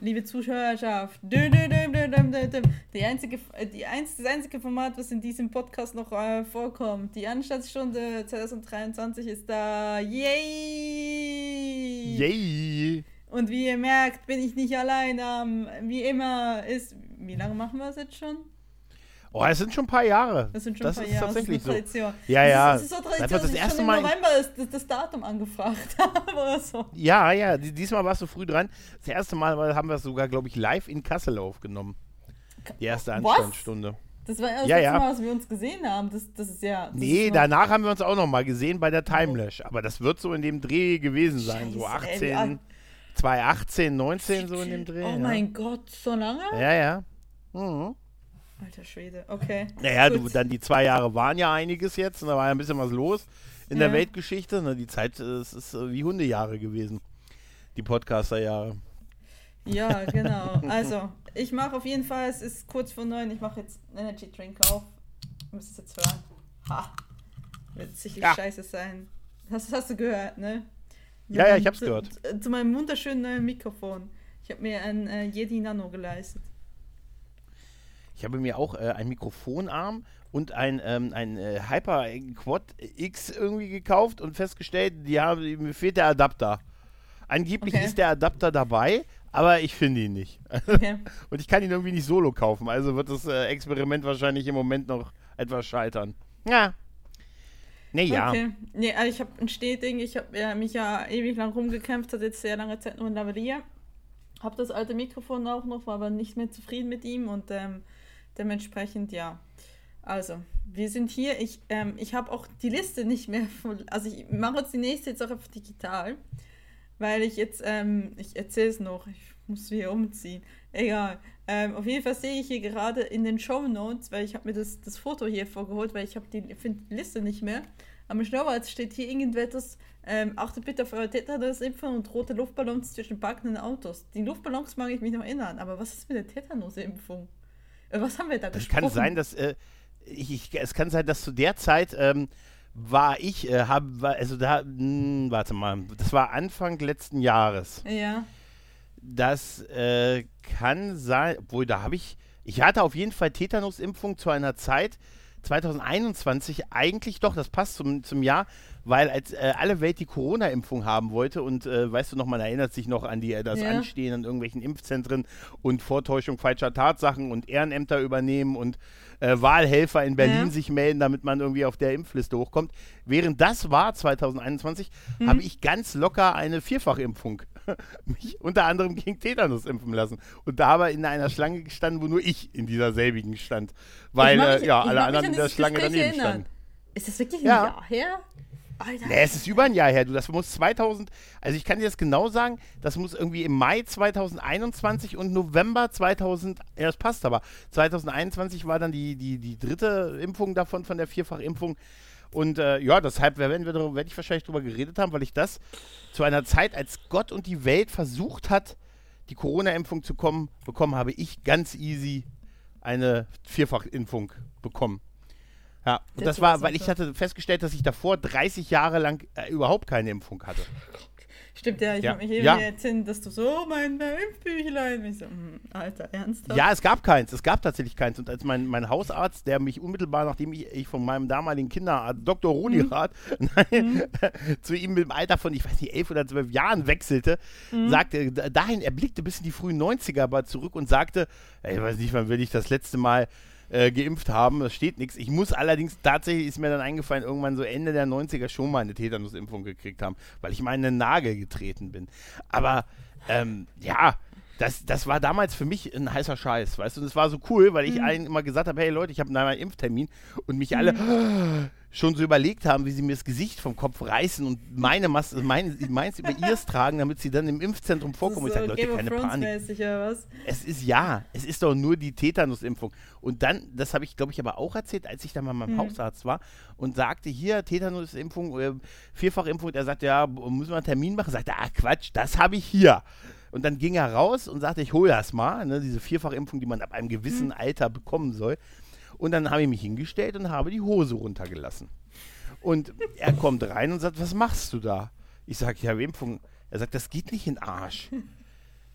Liebe Zuschauerschaft. Die einzige, äh, die einz, das einzige Format, was in diesem Podcast noch äh, vorkommt. Die Anstaltsstunde 2023 ist da. Yay! Yay! Und wie ihr merkt, bin ich nicht allein. Ähm, wie immer ist. Wie lange machen wir es jetzt schon? Oh, es sind schon ein paar Jahre. Das sind schon das ein paar ist Jahre. tatsächlich das ist so. eine Tradition. Ja, ja. Das ist, das ist so Tradition, das ich erste Mal- im November das, das, das Datum angefragt habe oder so. Ja, ja, die- diesmal warst du früh dran. Das erste Mal haben wir es sogar, glaube ich, live in Kassel aufgenommen. Die erste? Anstandsstunde. Das war Ja, das ja. letzte Mal, was wir uns gesehen haben. Das, das ist ja. Das Nee, ist danach haben wir uns auch noch mal gesehen bei der Timelash. Aber das wird so in dem Dreh gewesen sein. So Scheiße, 18, ey, 2018, 19, so in dem Dreh. Oh ja. mein Gott, so lange? Ja, ja. Mhm. Alter Schwede, okay. Naja, du, dann die zwei Jahre waren ja einiges jetzt und da war ja ein bisschen was los in Ja. der Weltgeschichte. Ne? Die Zeit äh, es ist äh, wie Hundejahre gewesen. Die Podcaster-Jahre. Ja, genau. Also, ich mache auf jeden Fall, es ist kurz vor neun, ich mache jetzt einen Energy Drink auf. Müsst es jetzt hören. Ha. Wird sicherlich Ja. scheiße sein. Hast, hast du gehört, ne? Ja, ja, ich hab's zu, gehört. Zu, zu meinem wunderschönen neuen Mikrofon. Ich habe mir ein äh, Yeti Nano geleistet. Ich habe mir auch äh, ein Mikrofonarm und ein, ähm, ein äh, Hyper Quad X irgendwie gekauft und festgestellt, die haben, mir fehlt der Adapter. Angeblich Okay. ist der Adapter dabei, aber ich finde ihn nicht. Okay. und ich kann ihn irgendwie nicht solo kaufen. Also wird das äh, Experiment wahrscheinlich im Moment noch etwas scheitern. Ja. Nee, ja. Okay. Nee, also ich habe ein Stehding, ich habe ja, mich ja ewig lang rumgekämpft, hat jetzt sehr lange Zeit nur ein Lavalier. Habe das alte Mikrofon auch noch, war aber nicht mehr zufrieden mit ihm und ähm, dementsprechend, ja. Also, wir sind hier. Ich, ähm, ich habe auch die Liste nicht mehr voll. Also, ich mache jetzt die nächste jetzt auch auf digital, weil ich jetzt, ähm, ich erzähle es noch, ich muss wieder umziehen. Egal. Ähm, auf jeden Fall sehe ich hier gerade in den Show Notes, weil ich habe mir das, das Foto hier vorgeholt, weil ich habe die, die Liste nicht mehr. Am Schnurrbart steht hier irgendetwas, ähm, achtet bitte auf eure Tetanus-Impfung und rote Luftballons zwischen parkenden Autos. Die Luftballons mag ich mich noch erinnern, aber was ist mit der Tetanus-Impfung? Was haben wir da Es gesprochen? kann sein, dass äh, ich, ich, es kann sein, dass zu der Zeit ähm, war ich, äh, hab, war, also da, mh, warte mal, das war Anfang letzten Jahres. Ja. Das äh, kann sein, obwohl da habe ich, ich hatte auf jeden Fall Tetanusimpfung zu einer Zeit 2021 eigentlich doch, das passt zum, zum Jahr, weil als äh, alle Welt die Corona-Impfung haben wollte und äh, weißt du noch, man erinnert sich noch an die, äh, das Ja. Anstehen an irgendwelchen Impfzentren und Vortäuschung falscher Tatsachen und Ehrenämter übernehmen und äh, Wahlhelfer in Berlin Ja. sich melden, damit man irgendwie auf der Impfliste hochkommt. Während das war 2021, Mhm. habe ich ganz locker eine Vierfachimpfung mich unter anderem gegen Tetanus impfen lassen. Und da aber in einer Schlange gestanden, wo nur ich in dieser selbigen stand. Weil äh, mich- ja, ich alle anderen an in der Schlange Gespräch daneben erinnern. standen. Ist das wirklich ein Ja. Jahr her? Alter. Nee, es ist über ein Jahr her, du. Das muss 2000, also ich kann dir das genau sagen, das muss irgendwie im Mai 2021 und November 2000, ja, das passt aber. 2021 war dann die, die, die dritte Impfung davon, von der Vierfachimpfung. Und äh, ja, deshalb werden wir darüber- werde ich wahrscheinlich drüber geredet haben, weil ich das zu einer Zeit, als Gott und die Welt versucht hat, die Corona-Impfung zu kommen, bekommen, habe ich ganz easy eine Vierfachimpfung bekommen. Ja, und Das das war, weil ich hatte festgestellt, dass ich davor 30 Jahre lang äh, überhaupt keine Impfung hatte. Stimmt ja, ich Ja. habe mich eben Ja. erzählen, dass du so, mein Impfbüchlein. Ich so, hm, Alter, ernsthaft? Ja, es gab keins. Es gab tatsächlich keins. Und als mein, mein Hausarzt, der mich unmittelbar, nachdem ich, ich von meinem damaligen Kinderarzt, Dr. Rodirat, nein, zu ihm mit dem Alter von, ich weiß nicht, elf oder zwölf Jahren wechselte, sagte, da- dahin, er blickte bis in die frühen 90er aber zurück und sagte, ey, ich weiß nicht, wann will ich das letzte Mal äh, geimpft haben, das steht nichts. Ich muss allerdings, tatsächlich ist mir dann eingefallen, irgendwann so Ende der 90er schon mal eine Tetanusimpfung gekriegt haben, weil ich mal in den Nagel getreten bin. Aber, ähm, ja, das, das war damals für mich ein heißer Scheiß, weißt du? Und es war so cool, weil ich allen immer gesagt habe, hey Leute, ich habe einen Impftermin und mich alle schon so überlegt haben, wie sie mir das Gesicht vom Kopf reißen und meine Maske, meine, meins über ihrs tragen, damit sie dann im Impfzentrum vorkommen. Und ich so sage, Leute, Game keine Panik. Es ist ja, es ist doch nur die Tetanusimpfung. Und dann, das habe ich, glaube ich, aber auch erzählt, als ich dann mal beim Mhm. Hausarzt war und sagte, hier, Tetanusimpfung, äh, Vierfachimpfung. Er sagte, ja, müssen wir einen Termin machen? Sagte, ah, Quatsch, das habe ich hier. Und dann ging er raus und sagte, ich hole das mal, ne, diese Vierfachimpfung, die man ab einem gewissen Mhm. Alter bekommen soll. Und dann habe ich mich hingestellt und habe die Hose runtergelassen. Und er kommt rein und sagt, was machst du da? Ich sage, ich habe Impfung. Er sagt, das geht nicht in Arsch.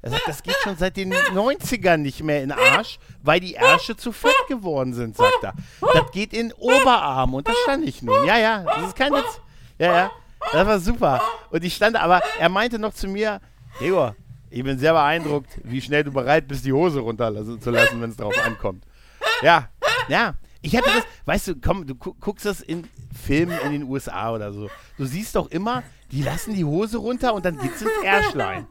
Er sagt, das geht schon seit den 90ern nicht mehr in Arsch, weil die Ärsche zu fett geworden sind, sagt er. Das geht in Oberarm und da stand ich nun. Ja, ja, das ist kein Witz. Ja, ja, das war super. Und ich stand, aber er meinte noch zu mir, Gregor, ich bin sehr beeindruckt, wie schnell du bereit bist, die Hose runterzulassen, wenn es darauf ankommt. Ja, ja. Ich hatte das, weißt du, komm, du guckst das in Filmen in den USA oder so. Du siehst doch immer, die lassen die Hose runter und dann geht's ins Ärschlein.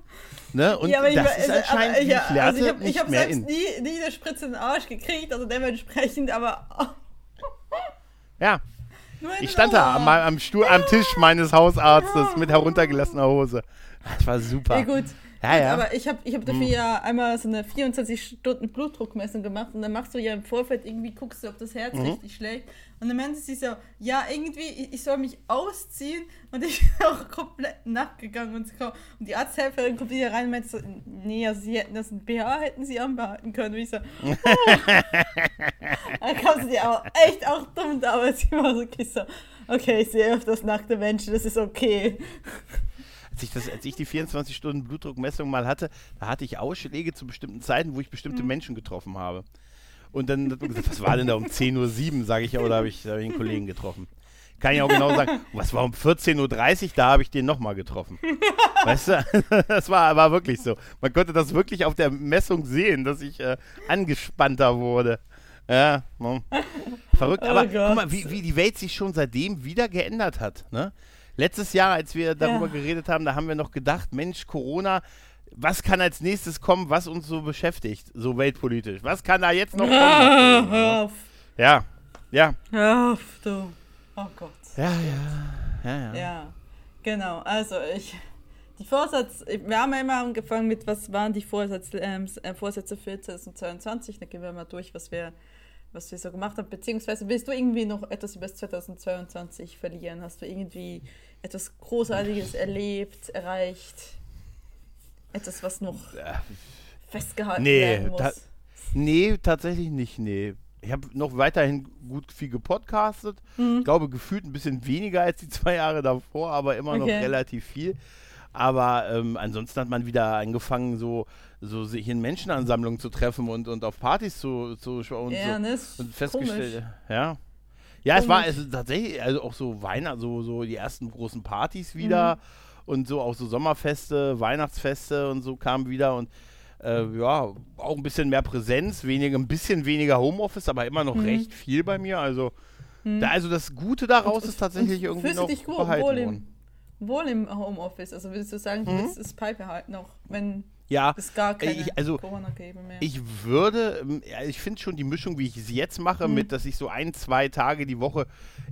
Ne? Und ja, das ich, ist anscheinend aber, ja, die also ich habe hab selbst in. nie, nie eine Spritze in den Arsch gekriegt, also dementsprechend, aber Ja, ich stand da am, am, Stuhl, am Tisch meines Hausarztes mit heruntergelassener Hose. Das war super. Ja, gut. Ja, ja. Aber ich habe ich hab dafür ja einmal so eine 24-Stunden-Blutdruckmessung gemacht und dann machst du ja im Vorfeld irgendwie, guckst du, ob das Herz richtig schlägt. Und dann meinte sie so, ja, irgendwie, ich, ich soll mich ausziehen und ich bin auch komplett nackt gegangen und, so. und die Arzthelferin kommt wieder rein und meinte so, nee, also sie hätten das ein BH, hätten sie anbehalten können. Und ich so, oh. dann kam sie auch echt auch dumm da, aber sie war so, okay, so, okay, ich sehe öfters nackte Menschen, das ist okay. Als ich, das, als ich die 24 Stunden Blutdruckmessung mal hatte, da hatte ich Ausschläge zu bestimmten Zeiten, wo ich Mhm. bestimmte Menschen getroffen habe. Und dann hat man gesagt, was war denn da um 10.07 Uhr, sage ich ja, oder habe ich, hab ich einen Kollegen getroffen. Kann ich auch genau sagen, was war um 14.30 Uhr, da habe ich den nochmal getroffen. Weißt du, das war, war wirklich so. Man konnte das wirklich auf der Messung sehen, dass ich äh, angespannter wurde. Ja, ne. verrückt. Oh Aber Gott. guck mal, wie, wie die Welt sich schon seitdem wieder geändert hat. Ne? Letztes Jahr, als wir darüber Ja. geredet haben, da haben wir noch gedacht, Mensch, Corona, was kann als nächstes kommen, was uns so beschäftigt, so weltpolitisch? Was kann da jetzt noch kommen? nach Corona, Hör auf, Ja, ja, hör auf, du. Oh Gott. ja, ja, ja, ja. Ja, genau. Also ich, die Vorsatz, wir haben ja immer angefangen mit, was waren die Vorsatz, ähm, äh, Vorsätze für 2022. Dann gehen wir mal durch, was wir, was wir so gemacht haben. Beziehungsweise willst du irgendwie noch etwas über das 2022 verlieren? Hast du irgendwie etwas Großartiges erlebt, erreicht? Etwas, was noch festgehalten Nee, werden ta- muss? Nee, tatsächlich nicht, nee. Ich habe noch weiterhin gut viel gepodcastet. Mhm. Ich glaube, gefühlt ein bisschen weniger als die zwei Jahre davor, aber immer noch Okay. relativ viel. Aber ähm, ansonsten hat man wieder angefangen, so, so sich in Menschenansammlungen zu treffen und, und auf Partys zu, zu schauen und, ja, so, ne, ist und festgestellt, komisch. ja. Ja, es war also tatsächlich also auch so Weihnachten, so, so die ersten großen Partys wieder Mhm. und so auch so Sommerfeste, Weihnachtsfeste und so kamen wieder und äh, ja, auch ein bisschen mehr Präsenz, weniger, ein bisschen weniger Homeoffice, aber immer noch Mhm. recht viel bei mir. Also, Mhm. da, also das Gute daraus Und- ist tatsächlich irgendwie noch dich wohl, behalten worden. Wohl im Homeoffice? Also würdest du sagen, du Mhm. willst es beibehalten auch, wenn Ja, es gar keine ich- also, Corona gäbe mehr? Ich würde, ähm, ich finde schon die Mischung, wie ich es jetzt mache, Mhm. mit, dass ich so ein, zwei Tage die Woche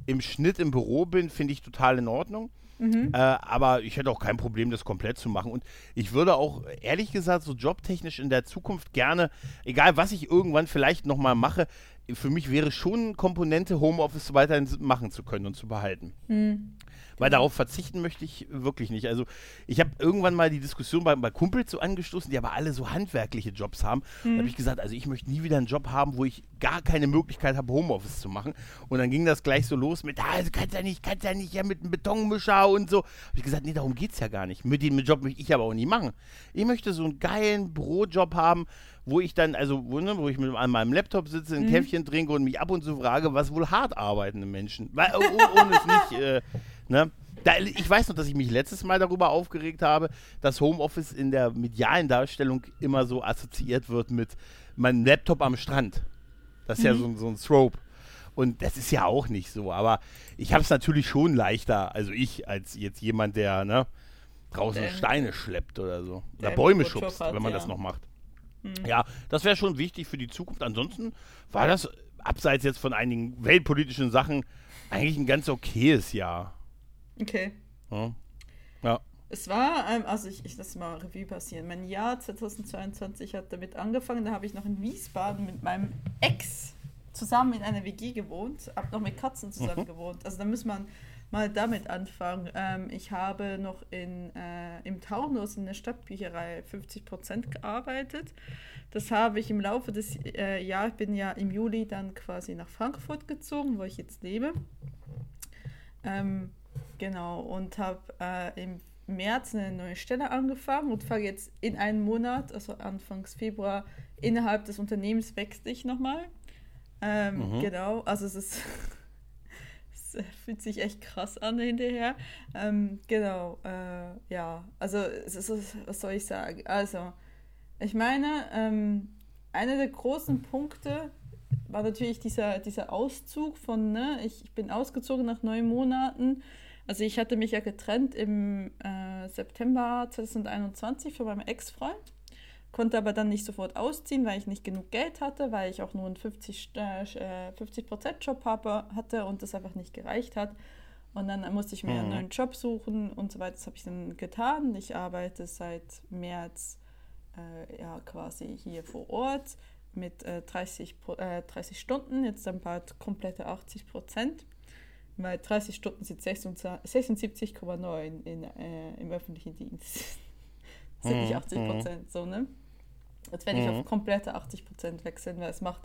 im Schnitt im Büro bin, finde ich total in Ordnung. Mhm. Äh, aber ich hätte auch kein Problem, das komplett zu machen. Und ich würde auch, ehrlich gesagt, so jobtechnisch in der Zukunft gerne, egal was ich irgendwann vielleicht nochmal mache, für mich wäre schon eine Komponente, Homeoffice weiterhin machen zu können und zu behalten. Hm. Weil darauf verzichten möchte ich wirklich nicht. Also ich habe irgendwann mal die Diskussion bei, bei Kumpels so angestoßen, die aber alle so handwerkliche Jobs haben. Da habe ich gesagt, also ich möchte nie wieder einen Job haben, wo ich gar keine Möglichkeit habe, Homeoffice zu machen. Und dann ging das gleich so los mit, ah, du kannst ja nicht, kannst ja nicht ja mit einem Betonmischer und so. Habe ich gesagt, nee, darum geht es ja gar nicht. Mit dem Job möchte ich aber auch nie machen. Ich möchte so einen geilen Bürojob haben, wo ich dann, also wo, ne, wo ich mit an meinem Laptop sitze, ein Käffchen trinke und mich ab und zu frage, was wohl hart arbeitende Menschen. Weil, oh, oh, ohne es nicht, äh, ne? Da, ich weiß noch, dass ich mich letztes Mal darüber aufgeregt habe, dass Homeoffice in der medialen Darstellung immer so assoziiert wird mit meinem Laptop am Strand. Das ist ja so, ein- so ein Trope. Und das ist ja auch nicht so. Aber ich habe es natürlich schon leichter, also ich, als jetzt jemand, der ne, draußen Der- Steine schleppt oder so. Oder der Bäume schubst, hat, wenn man ja. das noch macht. Ja, das wäre schon wichtig für die Zukunft. Ansonsten war das, abseits jetzt von einigen weltpolitischen Sachen, eigentlich ein ganz okayes Jahr. Okay. Ja. ja. Es war, ähm, also ich, ich lasse mal Revue passieren. Mein Jahr 2022 hat damit angefangen. Da habe ich noch in Wiesbaden mit meinem Ex zusammen in einer WG gewohnt. Hab noch mit Katzen zusammen gewohnt. Also da muss man mal damit anfangen. Ähm, ich habe noch in, äh, im Taunus in der Stadtbücherei 50% gearbeitet. Das habe ich im Laufe des äh, Jahres, ich bin ja im Juli dann quasi nach Frankfurt gezogen, wo ich jetzt lebe. Ähm, genau, und habe äh, im März eine neue Stelle angefangen und fange jetzt in einem Monat, also Anfangs Februar, innerhalb des Unternehmens wechsle ich nochmal. Ähm, mhm. Genau, also es ist. es fühlt sich echt krass an hinterher. Ähm, genau, äh, ja, also ist, was soll ich sagen? Also, ich meine, ähm, einer der großen Punkte war natürlich dieser, dieser Auszug von, ne, ich, ich bin ausgezogen nach neun Monaten. Also ich hatte mich ja getrennt im äh, September 2021 von meinem Ex-Freund, konnte aber dann nicht sofort ausziehen, weil ich nicht genug Geld hatte, weil ich auch nur einen 50, äh, 50%-Job hatte und das einfach nicht gereicht hat. Und dann musste ich mir mhm. einen neuen Job suchen und so weiter. Das habe ich dann getan. Ich arbeite seit März äh, ja, quasi hier vor Ort mit äh, 30, äh, 30 Stunden, jetzt dann bald komplette 80 Prozent, weil 30 Stunden sind 76,9 äh, im öffentlichen Dienst. das sind nicht 80 mhm, mhm. Prozent, so, ne? Jetzt werde ich auf mhm. komplette 80 Prozent wechseln, weil es macht,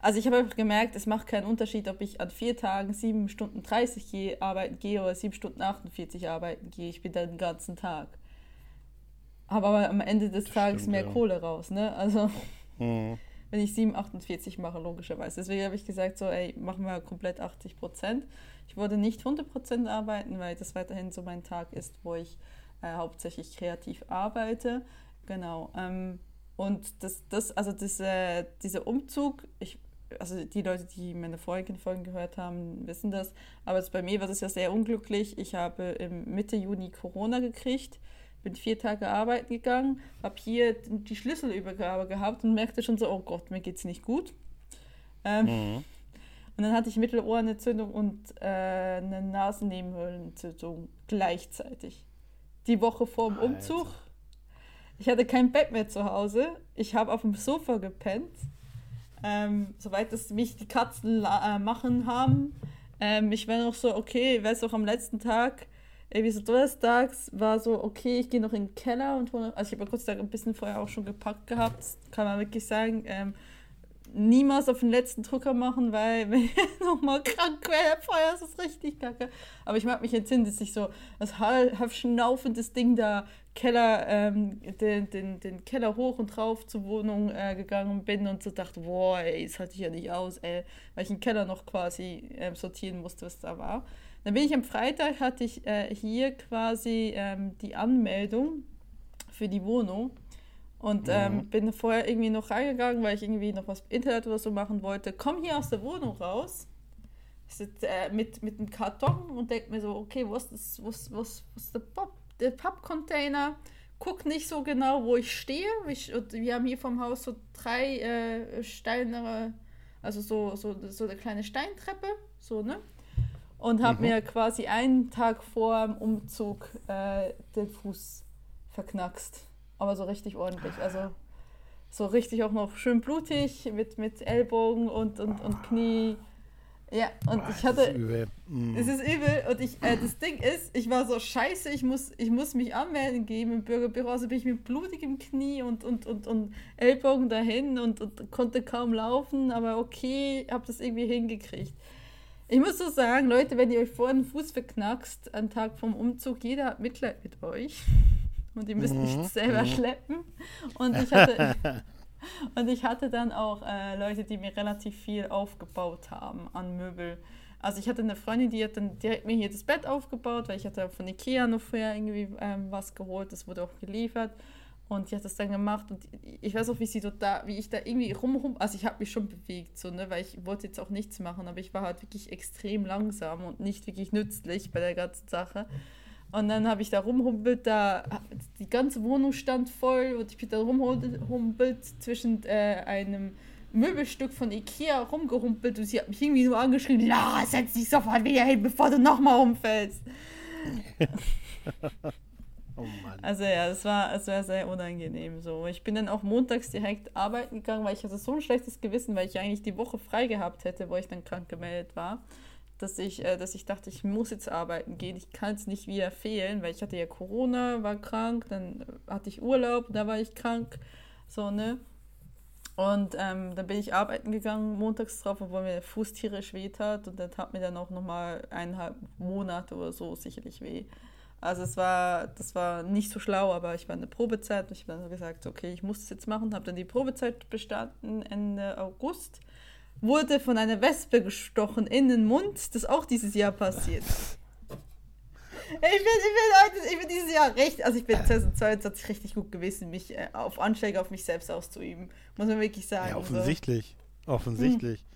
also ich habe einfach gemerkt, es macht keinen Unterschied, ob ich an vier Tagen 7 Stunden 30 gehe, arbeiten gehe oder 7 Stunden 48 arbeiten gehe. Ich bin da den ganzen Tag. Aber am Ende des Tages Stimmt, mehr ja. Kohle raus, ne? Also. Mhm wenn ich 7,48 mache, logischerweise. Deswegen habe ich gesagt, so, ey, machen wir komplett 80 Prozent. Ich wollte nicht 100 Prozent arbeiten, weil das weiterhin so mein Tag ist, wo ich äh, hauptsächlich kreativ arbeite. Genau. Ähm, und das, das, also diese, dieser Umzug, ich, also die Leute, die meine vorigen Folgen gehört haben, wissen das. Aber bei mir war das ja sehr unglücklich. Ich habe im Mitte Juni Corona gekriegt bin vier Tage arbeiten gegangen, habe hier die Schlüsselübergabe gehabt und merkte schon so, oh Gott, mir geht's nicht gut. Ähm, mhm. Und dann hatte ich Mittelohrenentzündung und äh, eine Nasennebenhöhlenentzündung gleichzeitig. Die Woche vor dem Umzug. Alter. Ich hatte kein Bett mehr zu Hause. Ich habe auf dem Sofa gepennt. Ähm, soweit es mich die Katzen äh, machen haben. Ähm, ich war noch so, okay, weiß auch am letzten Tag, irgendwie so donnerstags war so, okay, ich gehe noch in den Keller und hole, also ich habe kurz ein bisschen vorher auch schon gepackt gehabt, kann man wirklich sagen, ähm, niemals auf den letzten Drucker machen, weil wenn ich nochmal krank wäre, vorher ist es richtig kacke. Aber ich mag mich entsinnen, dass ich so das halb schnaufendes Ding da Keller, ähm, den, den, den Keller hoch und drauf zur Wohnung äh, gegangen bin und so dachte, boah, ey, das halte ich ja nicht aus, ey, weil ich den Keller noch quasi äh, sortieren musste, was da war. Dann bin ich am Freitag, hatte ich äh, hier quasi ähm, die Anmeldung für die Wohnung und ähm, mhm. bin vorher irgendwie noch reingegangen, weil ich irgendwie noch was Internet oder so machen wollte. Komm hier aus der Wohnung raus sitze, äh, mit, mit einem Karton und denke mir so, okay, was ist, was, was, was ist der Pop, der Pappcontainer? Guck nicht so genau, wo ich stehe. Ich, wir haben hier vom Haus so drei äh, steinere, also so, so, so eine kleine Steintreppe, so, ne? und habe mhm. mir quasi einen Tag vor dem Umzug äh, den Fuß verknackst. Aber so richtig ordentlich. Also so richtig auch noch schön blutig mit, mit Ellbogen und, und, und Knie. Ja, und Boah, ich hatte. Es ist übel. Mm. Es ist übel. Und ich, äh, das Ding ist, ich war so scheiße, ich muss, ich muss mich anmelden geben im Bürgerbüro. Also bin ich mit blutigem Knie und, und, und, und Ellbogen dahin und, und konnte kaum laufen. Aber okay, habe das irgendwie hingekriegt. Ich muss so sagen, Leute, wenn ihr euch vor den Fuß verknackst, am Tag vom Umzug, jeder hat Mitleid mit euch. Und ihr müsst mhm. nicht selber mhm. schleppen. Und ich hatte, und ich hatte dann auch äh, Leute, die mir relativ viel aufgebaut haben an Möbel. Also ich hatte eine Freundin, die hat dann direkt mir hier das Bett aufgebaut, weil ich hatte von Ikea noch vorher irgendwie ähm, was geholt, das wurde auch geliefert. Und die hat das dann gemacht und ich weiß auch, wie sie so da, wie ich da irgendwie rumrum, also ich habe mich schon bewegt, so, ne, weil ich wollte jetzt auch nichts machen, aber ich war halt wirklich extrem langsam und nicht wirklich nützlich bei der ganzen Sache. Und dann habe ich da rumhumpelt, da die ganze Wohnung stand voll und ich bin da rumhumpelt zwischen äh, einem Möbelstück von Ikea rumgehumpelt und sie hat mich irgendwie nur angeschrieben, Lara, setz dich sofort wieder hin, bevor du nochmal umfällst. Oh Mann. Also ja, es war, es war sehr unangenehm so. Ich bin dann auch montags direkt arbeiten gegangen, weil ich hatte so ein schlechtes Gewissen, weil ich eigentlich die Woche frei gehabt hätte, wo ich dann krank gemeldet war, dass ich, äh, dass ich dachte, ich muss jetzt arbeiten gehen. Ich kann es nicht wieder fehlen, weil ich hatte ja Corona, war krank, dann hatte ich Urlaub, da war ich krank, so ne. Und ähm, dann bin ich arbeiten gegangen montags drauf, obwohl mir der Fuß tierisch weh tat und das hat mir dann auch nochmal eineinhalb Monate oder so sicherlich weh. Also es war, das war nicht so schlau, aber ich war in der Probezeit und ich habe dann gesagt, okay, ich muss das jetzt machen, habe dann die Probezeit bestanden Ende August, wurde von einer Wespe gestochen in den Mund, das auch dieses Jahr passiert. Ich bin, ich, bin, ich bin dieses Jahr recht, also ich bin 2022 richtig gut gewesen, mich äh, auf Anschläge auf mich selbst auszuüben, muss man wirklich sagen. Ja, offensichtlich, so. offensichtlich. Hm.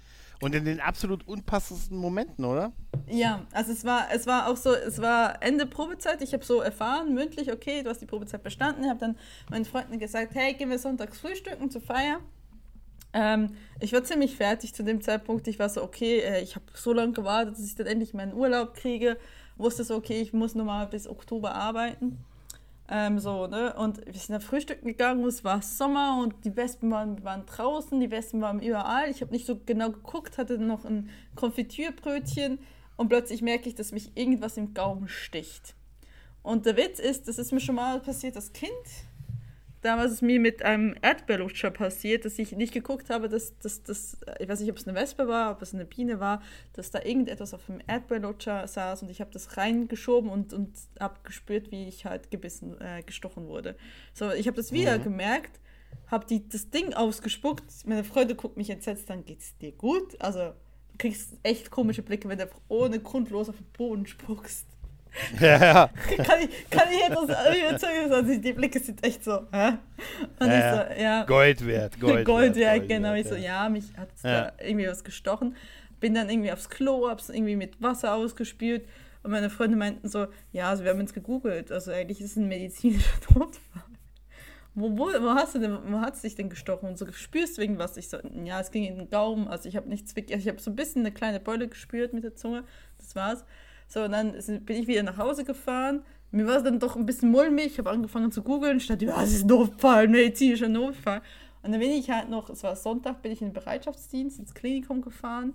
Und in den absolut unpassendsten Momenten, oder? Ja, also es war, es war auch so, es war Ende Probezeit. Ich habe so erfahren, mündlich, okay, du hast die Probezeit bestanden. Ich habe dann meinen Freunden gesagt, hey, gehen wir sonntags frühstücken zur Feier. Ähm, ich war ziemlich fertig zu dem Zeitpunkt. Ich war so, okay, äh, ich habe so lange gewartet, dass ich dann endlich meinen Urlaub kriege. Wusste so, okay, ich muss nur mal bis Oktober arbeiten. Ähm, so, ne? Und wir sind da frühstücken gegangen, es war Sommer und die Wespen waren, waren draußen, die Wespen waren überall. Ich habe nicht so genau geguckt, hatte noch ein Konfitürbrötchen und plötzlich merke ich, dass mich irgendwas im Gaumen sticht. Und der Witz ist, das ist mir schon mal passiert als Kind damals ist mir mit einem Erdbeerlutscher passiert, dass ich nicht geguckt habe, dass das, ich weiß nicht, ob es eine Wespe war, ob es eine Biene war, dass da irgendetwas auf dem Erdbeerlutscher saß und ich habe das reingeschoben und, und habe gespürt, wie ich halt gebissen, äh, gestochen wurde. So, ich habe das wieder mhm. gemerkt, habe das Ding ausgespuckt, meine Freunde guckt mich entsetzt, dann geht's dir gut. Also, du kriegst echt komische Blicke, wenn du ohne grundlos auf den Boden spuckst. Ja, ja. kann, ich, kann ich etwas überzeugen? Also die Blicke sind echt so. Hä? Und ja, ich so, ja. Gold wert, Gold, Gold wert. Gold genau. Wert, ich so, ja, mich hat da irgendwie was gestochen. Bin dann irgendwie aufs Klo, hab's irgendwie mit Wasser ausgespült. Und meine Freunde meinten so, ja, also wir haben uns gegoogelt. Also eigentlich ist es ein medizinischer Todfall. Wo, wo, wo hast du denn, wo hat es dich denn gestochen? Und so spürst du irgendwas? Ich so, ja, es ging in den Gaumen. Also ich habe nichts wirklich, ich habe so ein bisschen eine kleine Beule gespürt mit der Zunge. Das war's. So, und dann bin ich wieder nach Hause gefahren. Mir war es dann doch ein bisschen mulmig. Ich habe angefangen zu googeln. Statt, ja, es ist ein Notfall, medizinischer Notfall. Und dann bin ich halt noch, es war Sonntag, bin ich in den Bereitschaftsdienst ins Klinikum gefahren.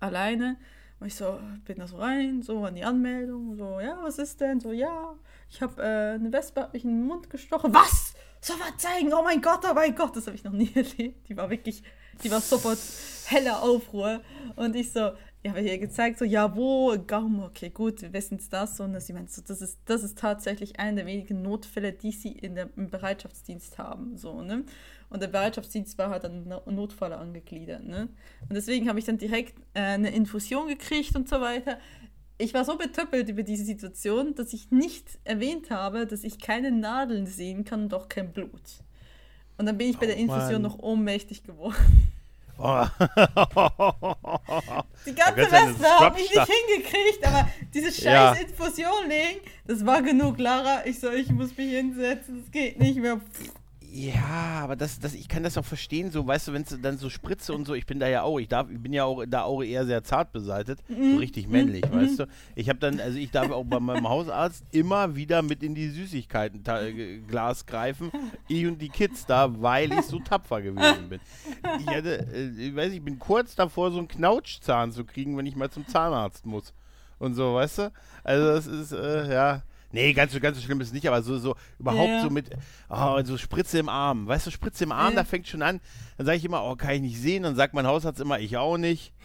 Alleine. Und ich so, bin da so rein, so an die Anmeldung. So, ja, was ist denn? So, ja, ich habe äh, eine Wespe, hat mich in den Mund gestochen. Was? So was zeigen? Oh mein Gott, oh mein Gott, das habe ich noch nie erlebt. Die war wirklich, die war sofort heller Aufruhr. Und ich so, ich habe ihr gezeigt, so, ja, wo, Gaumen, okay, gut, wir wissen es das. Und sie meinte, so, das, ist, das ist tatsächlich einer der wenigen Notfälle, die sie in der, im Bereitschaftsdienst haben. So, ne? Und der Bereitschaftsdienst war halt an Notfall angegliedert. Ne? Und deswegen habe ich dann direkt äh, eine Infusion gekriegt und so weiter. Ich war so betöppelt über diese Situation, dass ich nicht erwähnt habe, dass ich keine Nadeln sehen kann und auch kein Blut. Und dann bin ich bei der Infusion Mann. noch ohnmächtig geworden. Oh. Die ganze Weste habe ich nicht hingekriegt, aber diese scheiß ja. Infusion legen, das war genug, Lara. Ich so, ich muss mich hinsetzen, das geht nicht mehr. Ja, aber das, das, ich kann das auch verstehen, so, weißt du, wenn es dann so Spritze und so, ich bin da ja auch, ich darf, ich bin ja auch da auch eher sehr zart beseitet, mhm. so richtig männlich, mhm. weißt du. Ich habe dann, also ich darf auch bei meinem Hausarzt immer wieder mit in die Süßigkeiten-Glas greifen, ich und die Kids da, weil ich so tapfer gewesen bin. Ich hatte, äh, ich weiß, ich bin kurz davor, so einen Knautschzahn zu kriegen, wenn ich mal zum Zahnarzt muss. Und so, weißt du? Also das ist, äh, ja, Nee, ganz so, ganz so schlimm ist es nicht, aber so, so überhaupt ja. so mit, oh, so Spritze im Arm. Weißt du, Spritze im Arm, ja. da fängt schon an. Dann sage ich immer, oh, kann ich nicht sehen. Dann sagt mein Hausarzt immer, ich auch nicht.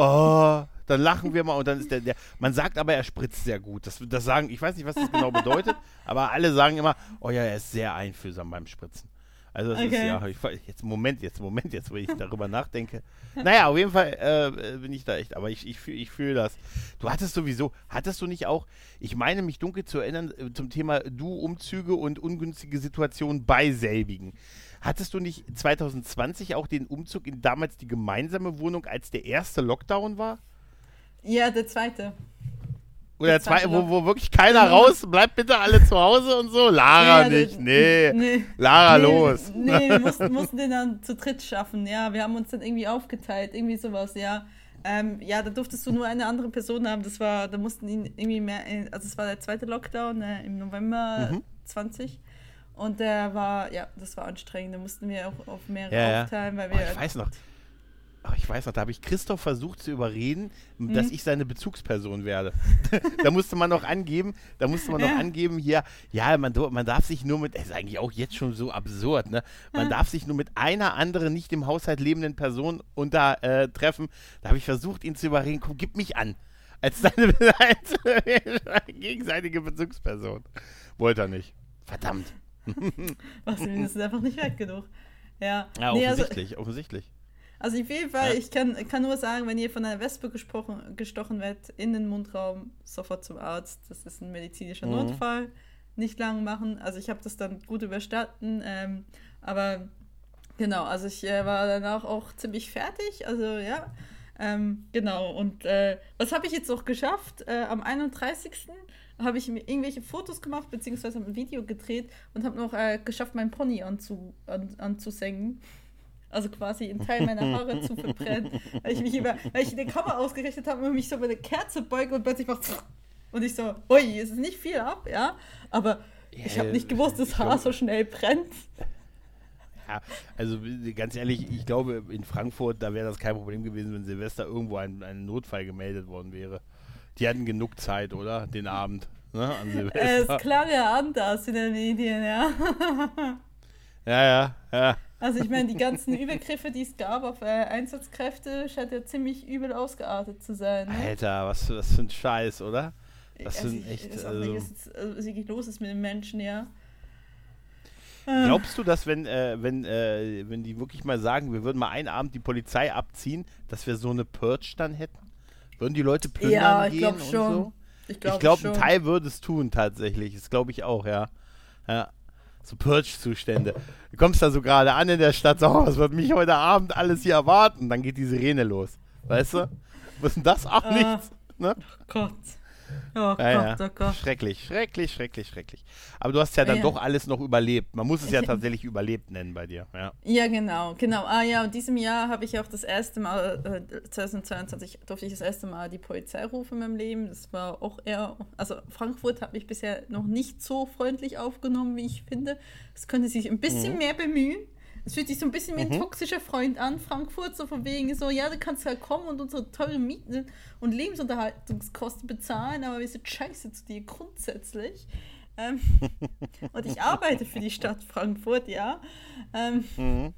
Oh, dann lachen wir mal und dann ist der, der man sagt aber, er spritzt sehr gut. Das, das sagen, ich weiß nicht, was das genau bedeutet, aber alle sagen immer, oh ja, er ist sehr einfühlsam beim Spritzen. Also das okay. ist ja, ich, jetzt Moment, jetzt Moment, jetzt, wo ich darüber nachdenke. Naja, auf jeden Fall äh, bin ich da echt, aber ich, ich, ich fühle das. Du hattest sowieso, hattest du nicht auch, ich meine mich dunkel zu erinnern, äh, zum Thema Du-Umzüge und ungünstige Situationen bei selbigen. Hattest du nicht 2020 auch den Umzug in damals die gemeinsame Wohnung, als der erste Lockdown war? Ja, der zweite. Oder zwei, wo, wo wirklich keiner raus, bleibt bitte alle zu Hause und so. Lara ja, nicht, nee. nee. Lara nee, los. Nee, wir mussten, mussten den dann zu dritt schaffen, ja. Wir haben uns dann irgendwie aufgeteilt, irgendwie sowas, ja. Ähm, ja, da durftest du nur eine andere Person haben. Das war, da mussten ihn irgendwie mehr, also es war der zweite Lockdown äh, im November mhm. 20. Und der war, ja, das war anstrengend. Da mussten wir auch auf mehrere ja, aufteilen, weil wir. Oh, ich weiß noch ich weiß noch, da habe ich Christoph versucht zu überreden, mhm. dass ich seine Bezugsperson werde. da musste man noch angeben, da musste man noch angeben, hier, ja, man, man darf sich nur mit, das ist eigentlich auch jetzt schon so absurd, ne? Man ja. darf sich nur mit einer anderen nicht im Haushalt lebenden Person unter äh, treffen. Da habe ich versucht, ihn zu überreden, komm, gib mich an. als deine, als gegenseitige Bezugsperson. Wollte er nicht. Verdammt. Was, das ist einfach nicht wert genug. Ja, ja nee, offensichtlich, also, offensichtlich. Also auf jeden Fall, ja. ich kann, kann nur sagen, wenn ihr von einer Wespe gesprochen, gestochen werdet in den Mundraum, sofort zum Arzt. Das ist ein medizinischer mhm. Notfall. Nicht lang machen. Also ich habe das dann gut überstanden. Ähm, aber genau, also ich äh, war danach auch ziemlich fertig. Also ja, ähm, genau. Und äh, was habe ich jetzt noch geschafft? Äh, am 31 habe ich mir irgendwelche Fotos gemacht, beziehungsweise ein Video gedreht und habe noch äh, geschafft, meinen Pony anzu, an, anzusengen. Also quasi einen Teil meiner Haare zu verbrennen, weil ich mich über, weil ich den Kamera ausgerichtet habe und mich so über eine Kerze beuge und plötzlich macht und ich so, ui, es ist nicht viel ab, ja, aber ich habe nicht gewusst, dass Haar so schnell brennt. Ja, also ganz ehrlich, ich glaube, in Frankfurt, da wäre das kein Problem gewesen, wenn Silvester irgendwo ein, ein Notfall gemeldet worden wäre. Die hatten genug Zeit, oder? Den Abend. Ne, an Silvester. Es klang ja anders in den Medien, ja. ja, ja, ja. Also ich meine, die ganzen Übergriffe, die es gab auf äh, Einsatzkräfte, scheint ja ziemlich übel ausgeartet zu sein. Ne? Alter, was, was für ein Scheiß, oder? Was also für ein echt. Also, nicht, was, was wirklich los ist mit den Menschen, ja. Glaubst du, dass wenn, äh, wenn, äh, wenn die wirklich mal sagen, wir würden mal einen Abend die Polizei abziehen, dass wir so eine Purge dann hätten? Würden die Leute plündern ja, ich gehen schon. so? Ich glaube, glaub, ein Teil würde es tun tatsächlich. Das glaube ich auch, ja. Ja so Purge-Zustände. Du kommst da so gerade an in der Stadt, so, oh, was wird mich heute Abend alles hier erwarten? Dann geht die Sirene los. Weißt du? Was ist denn das? Auch uh, nichts. Ne? Oh Gott. Oh ja, Gott, ja. oh Gott. Schrecklich, schrecklich, schrecklich, schrecklich. Aber du hast ja dann ja. doch alles noch überlebt. Man muss es ja tatsächlich überlebt nennen bei dir. Ja, ja genau, genau. Ah ja, und diesem Jahr habe ich auch das erste Mal, äh, 2022 durfte ich das erste Mal die Polizei rufen in meinem Leben. Das war auch eher, also Frankfurt hat mich bisher noch nicht so freundlich aufgenommen, wie ich finde. Es könnte sich ein bisschen mhm. mehr bemühen. Es fühlt sich so ein bisschen wie ein mhm. toxischer Freund an, Frankfurt, so von wegen so, ja, du kannst halt kommen und unsere teuren Mieten und Lebensunterhaltungskosten bezahlen, aber wir sind scheiße zu dir grundsätzlich. Ähm, und ich arbeite für die Stadt Frankfurt, ja. Ähm, mhm.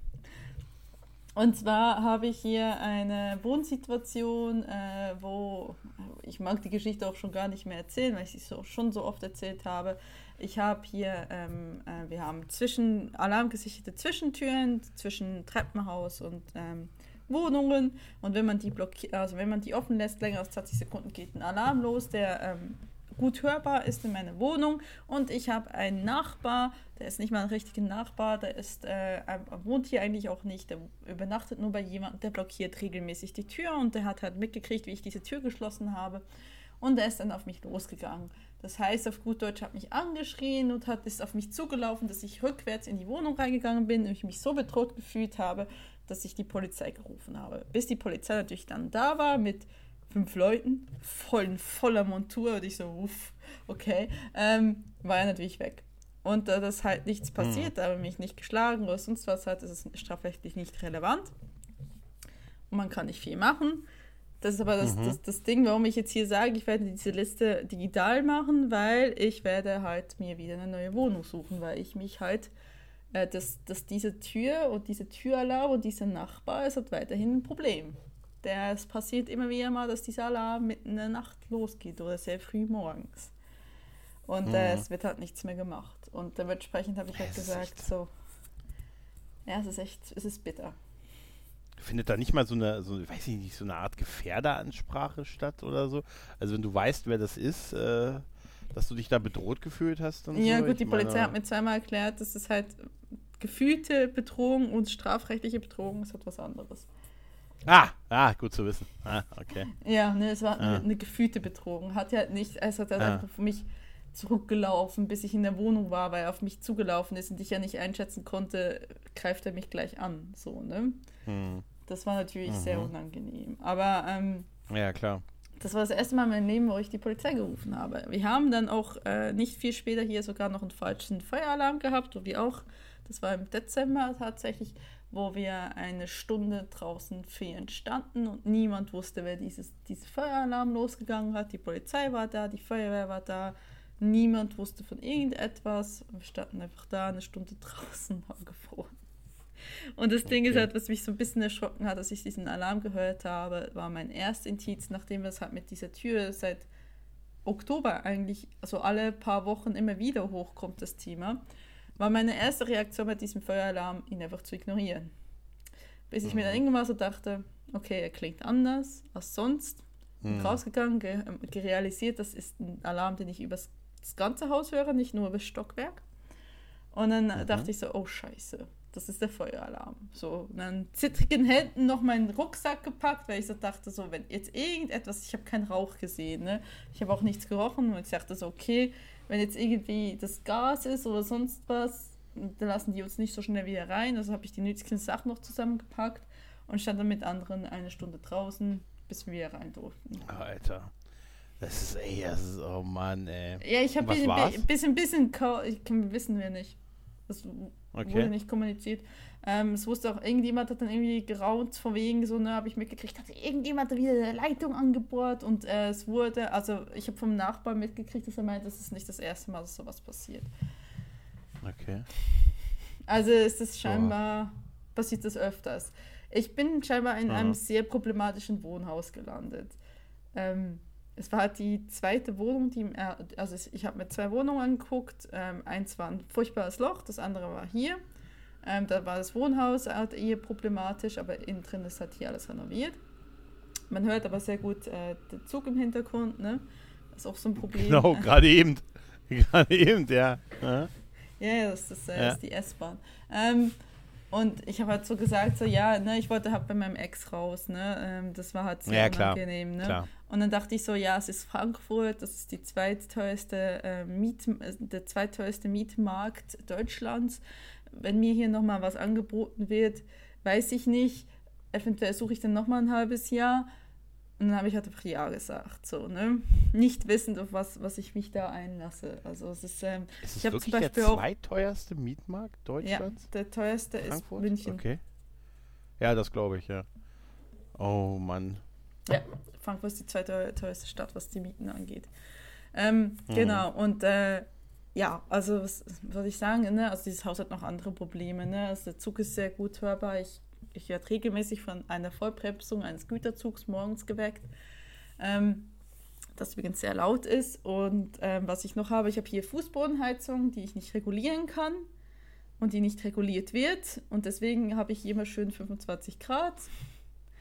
Und zwar habe ich hier eine Wohnsituation, äh, wo ich mag die Geschichte auch schon gar nicht mehr erzählen, weil ich sie so, schon so oft erzählt habe. Ich habe hier, ähm, äh, wir haben zwischen alarmgesicherte Zwischentüren zwischen Treppenhaus und ähm, Wohnungen. Und wenn man die blockiert, also wenn man die offen lässt, länger als 20 Sekunden geht ein Alarm los, der ähm, gut hörbar ist in meiner Wohnung. Und ich habe einen Nachbar, der ist nicht mal ein richtiger Nachbar, der ist, äh, wohnt hier eigentlich auch nicht, der übernachtet nur bei jemandem, der blockiert regelmäßig die Tür. Und der hat halt mitgekriegt, wie ich diese Tür geschlossen habe. Und er ist dann auf mich losgegangen. Das heißt, auf gut Deutsch hat mich angeschrien und hat, ist auf mich zugelaufen, dass ich rückwärts in die Wohnung reingegangen bin und ich mich so bedroht gefühlt habe, dass ich die Polizei gerufen habe. Bis die Polizei natürlich dann da war mit fünf Leuten, voll in voller Montur und ich so, uff, okay, ähm, war er natürlich weg. Und da das halt nichts passiert, mhm. aber mich nicht geschlagen oder sonst was hat, ist es strafrechtlich nicht relevant. Und man kann nicht viel machen. Das ist aber das, mhm. das, das Ding, warum ich jetzt hier sage, ich werde diese Liste digital machen, weil ich werde halt mir wieder eine neue Wohnung suchen, weil ich mich halt, äh, dass, dass diese Tür und diese Türalarm und dieser Nachbar ist halt weiterhin ein Problem. Der, es passiert immer wieder mal, dass dieser Alarm mitten in der Nacht losgeht oder sehr früh morgens. Und mhm. äh, es wird halt nichts mehr gemacht. Und dementsprechend habe ich halt gesagt, so, ja, es ist echt, es ist bitter. Findet da nicht mal so eine, so, weiß ich nicht, so eine Art Gefährderansprache statt oder so? Also wenn du weißt, wer das ist, äh, dass du dich da bedroht gefühlt hast und Ja so? gut, die meine, Polizei hat mir zweimal erklärt, dass es halt gefühlte Bedrohung und strafrechtliche Bedrohung ist etwas anderes. Ah, ah, gut zu wissen. Ah, okay. Ja, ne, es war ah. eine, gefühlte Bedrohung. Hat ja nicht, es hat halt ah. einfach für mich zurückgelaufen, bis ich in der Wohnung war, weil er auf mich zugelaufen ist und ich ja nicht einschätzen konnte, greift er mich gleich an. So, ne? Hm. Das war natürlich mhm. sehr unangenehm. Aber ähm, ja, klar. Das war das erste Mal in meinem Leben, wo ich die Polizei gerufen habe. Wir haben dann auch äh, nicht viel später hier sogar noch einen falschen Feueralarm gehabt, wo wir auch, das war im Dezember tatsächlich, wo wir eine Stunde draußen fehlen standen und niemand wusste, wer dieses, dieses Feueralarm losgegangen hat. Die Polizei war da, die Feuerwehr war da, Niemand wusste von irgendetwas. Wir standen einfach da eine Stunde draußen und haben gefroren. Und das Ding ist halt, was mich so ein bisschen erschrocken hat, als ich diesen Alarm gehört habe, war mein erster Indiz, nachdem es halt mit dieser Tür seit Oktober eigentlich, also alle paar Wochen immer wieder hochkommt, das Thema, war meine erste Reaktion mit diesem Feueralarm, ihn einfach zu ignorieren. Bis ich mir dann mhm. irgendwann so dachte, okay, er klingt anders als sonst. Bin mhm. rausgegangen, ge gerealisiert, das ist ein Alarm, den ich über das ganze Haus höre, nicht nur über das Stockwerk. Und dann mhm. dachte ich so, oh scheiße, das ist der Feueralarm. So, und dann zittrigen Händen noch meinen Rucksack gepackt, weil ich so dachte, so, wenn jetzt irgendetwas, ich habe keinen Rauch gesehen, ne? Ich habe auch nichts gerochen und ich dachte so, okay, wenn jetzt irgendwie das Gas ist oder sonst was, dann lassen die uns nicht so schnell wieder rein. Also habe ich die nützlichen Sachen noch zusammengepackt und stand dann mit anderen eine Stunde draußen, bis wir rein durften. Alter. Das ist, ey, das ist, oh Mann, ey. Ja, ich habe ein bisschen, bisschen, ich kann, wissen wir nicht. Das okay. wurde nicht kommuniziert. Ähm, es wusste auch, irgendjemand hat dann irgendwie geraunt, von wegen so, ne, habe ich mitgekriegt, hat irgendjemand wieder eine Leitung angebohrt und äh, es wurde, also ich habe vom Nachbarn mitgekriegt, dass er meint, das ist nicht das erste Mal, dass sowas passiert. Okay. Also ist es scheinbar, so. passiert das öfters. Ich bin scheinbar in ja. einem sehr problematischen Wohnhaus gelandet. Ähm, es war die zweite Wohnung, die, also ich habe mir zwei Wohnungen angeguckt. Ähm, eins war ein furchtbares Loch, das andere war hier. Ähm, da war das Wohnhaus halt eher problematisch, aber innen drin ist halt hier alles renoviert. Man hört aber sehr gut äh, den Zug im Hintergrund, ne? Das ist auch so ein Problem. Genau, gerade eben. Gerade eben, ja. Ja, ja das ist, äh, ja. ist die S-Bahn. Ähm, und ich habe halt so gesagt, so ja, ne, ich wollte halt bei meinem Ex raus, ne? Ähm, das war halt sehr ja, unangenehm, ne? Klar. Und dann dachte ich so, ja, es ist Frankfurt, das ist die zweitteuerste äh, Miet, äh, der zweitteuerste Mietmarkt Deutschlands. Wenn mir hier nochmal was angeboten wird, weiß ich nicht. Eventuell suche ich dann nochmal ein halbes Jahr. Und dann habe ich halt einfach Ja gesagt, so, ne? Nicht wissend, auf was, was ich mich da einlasse. Also es ist, ähm, ist es ich wirklich zum Beispiel der zweiteuerste Mietmarkt Deutschlands? Ja, der teuerste Frankfurt? ist München. Okay. Ja, das glaube ich, ja. Oh Mann. Ja, Frankfurt ist die zweiteuerste Stadt, was die Mieten angeht. Ähm, mhm. Genau, und äh, ja, also was soll ich sagen, ne? Also dieses Haus hat noch andere Probleme, ne? Also der Zug ist sehr gut hörbar. Ich ich werde regelmäßig von einer Vollbremsung eines Güterzugs morgens geweckt, ähm, das übrigens sehr laut ist. Und ähm, was ich noch habe, ich habe hier Fußbodenheizung, die ich nicht regulieren kann und die nicht reguliert wird. Und deswegen habe ich immer schön 25 Grad.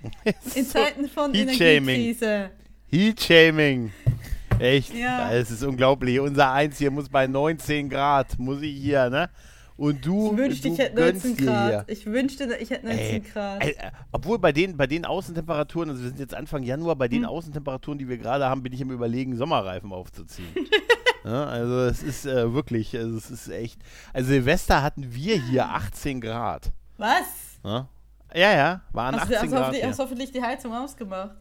In Zeiten von Energiekrise. Heat-Shaming. Echt? Ja. Es ist unglaublich. Unser Eins hier muss bei 19 Grad, muss ich hier, ne? Und du. Ich wünschte, ich hätte 19 Grad. Ich wünschte, ich hätte 19 ey, Grad. Ey, obwohl bei den, bei den Außentemperaturen, also wir sind jetzt Anfang Januar, bei den hm. Außentemperaturen, die wir gerade haben, bin ich im Überlegen, Sommerreifen aufzuziehen. ja, also es ist äh, wirklich, also es ist echt. Also Silvester hatten wir hier 18 Grad. Was? Ja, ja, ja waren hast 18 du, hast Grad. Hoffentlich, hast hoffentlich die Heizung ausgemacht.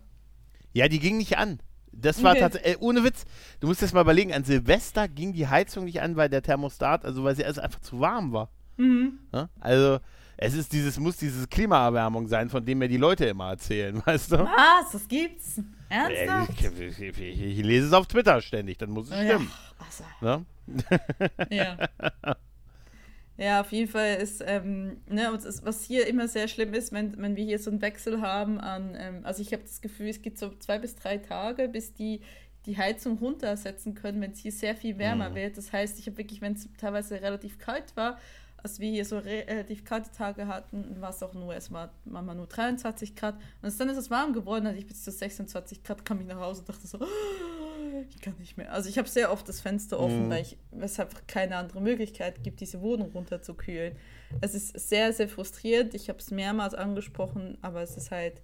Ja, die ging nicht an. Das war tatsächlich, äh, ohne Witz, du musst das mal überlegen, an Silvester ging die Heizung nicht an, weil der Thermostat, also weil sie also einfach zu warm war. Mhm. Ja? Also, es ist dieses, muss diese Klimaerwärmung sein, von dem mir die Leute immer erzählen, weißt du? Was? Das gibt's? Ernsthaft? Ich, ich, ich, ich lese es auf Twitter ständig, dann muss es stimmen. Ja. Also. ja. Ja, auf jeden Fall ist, ähm, ne, es, was hier immer sehr schlimm ist, wenn, wenn wir hier so einen Wechsel haben an, ähm, also ich habe das Gefühl, es gibt so zwei bis drei Tage, bis die die Heizung runtersetzen können, wenn es hier sehr viel wärmer mhm. wird. Das heißt, ich habe wirklich, wenn es teilweise relativ kalt war, als wir hier so relativ kalte Tage hatten, war es auch nur erstmal manchmal nur 23 Grad. Und dann ist es warm geworden, also ich bis zu 26 Grad kam ich nach Hause und dachte so, ich kann nicht mehr. Also ich habe sehr oft das Fenster offen, mhm. weil ich, es einfach keine andere Möglichkeit gibt, diese Wohnung runterzukühlen. Es ist sehr, sehr frustrierend. Ich habe es mehrmals angesprochen, aber es ist halt,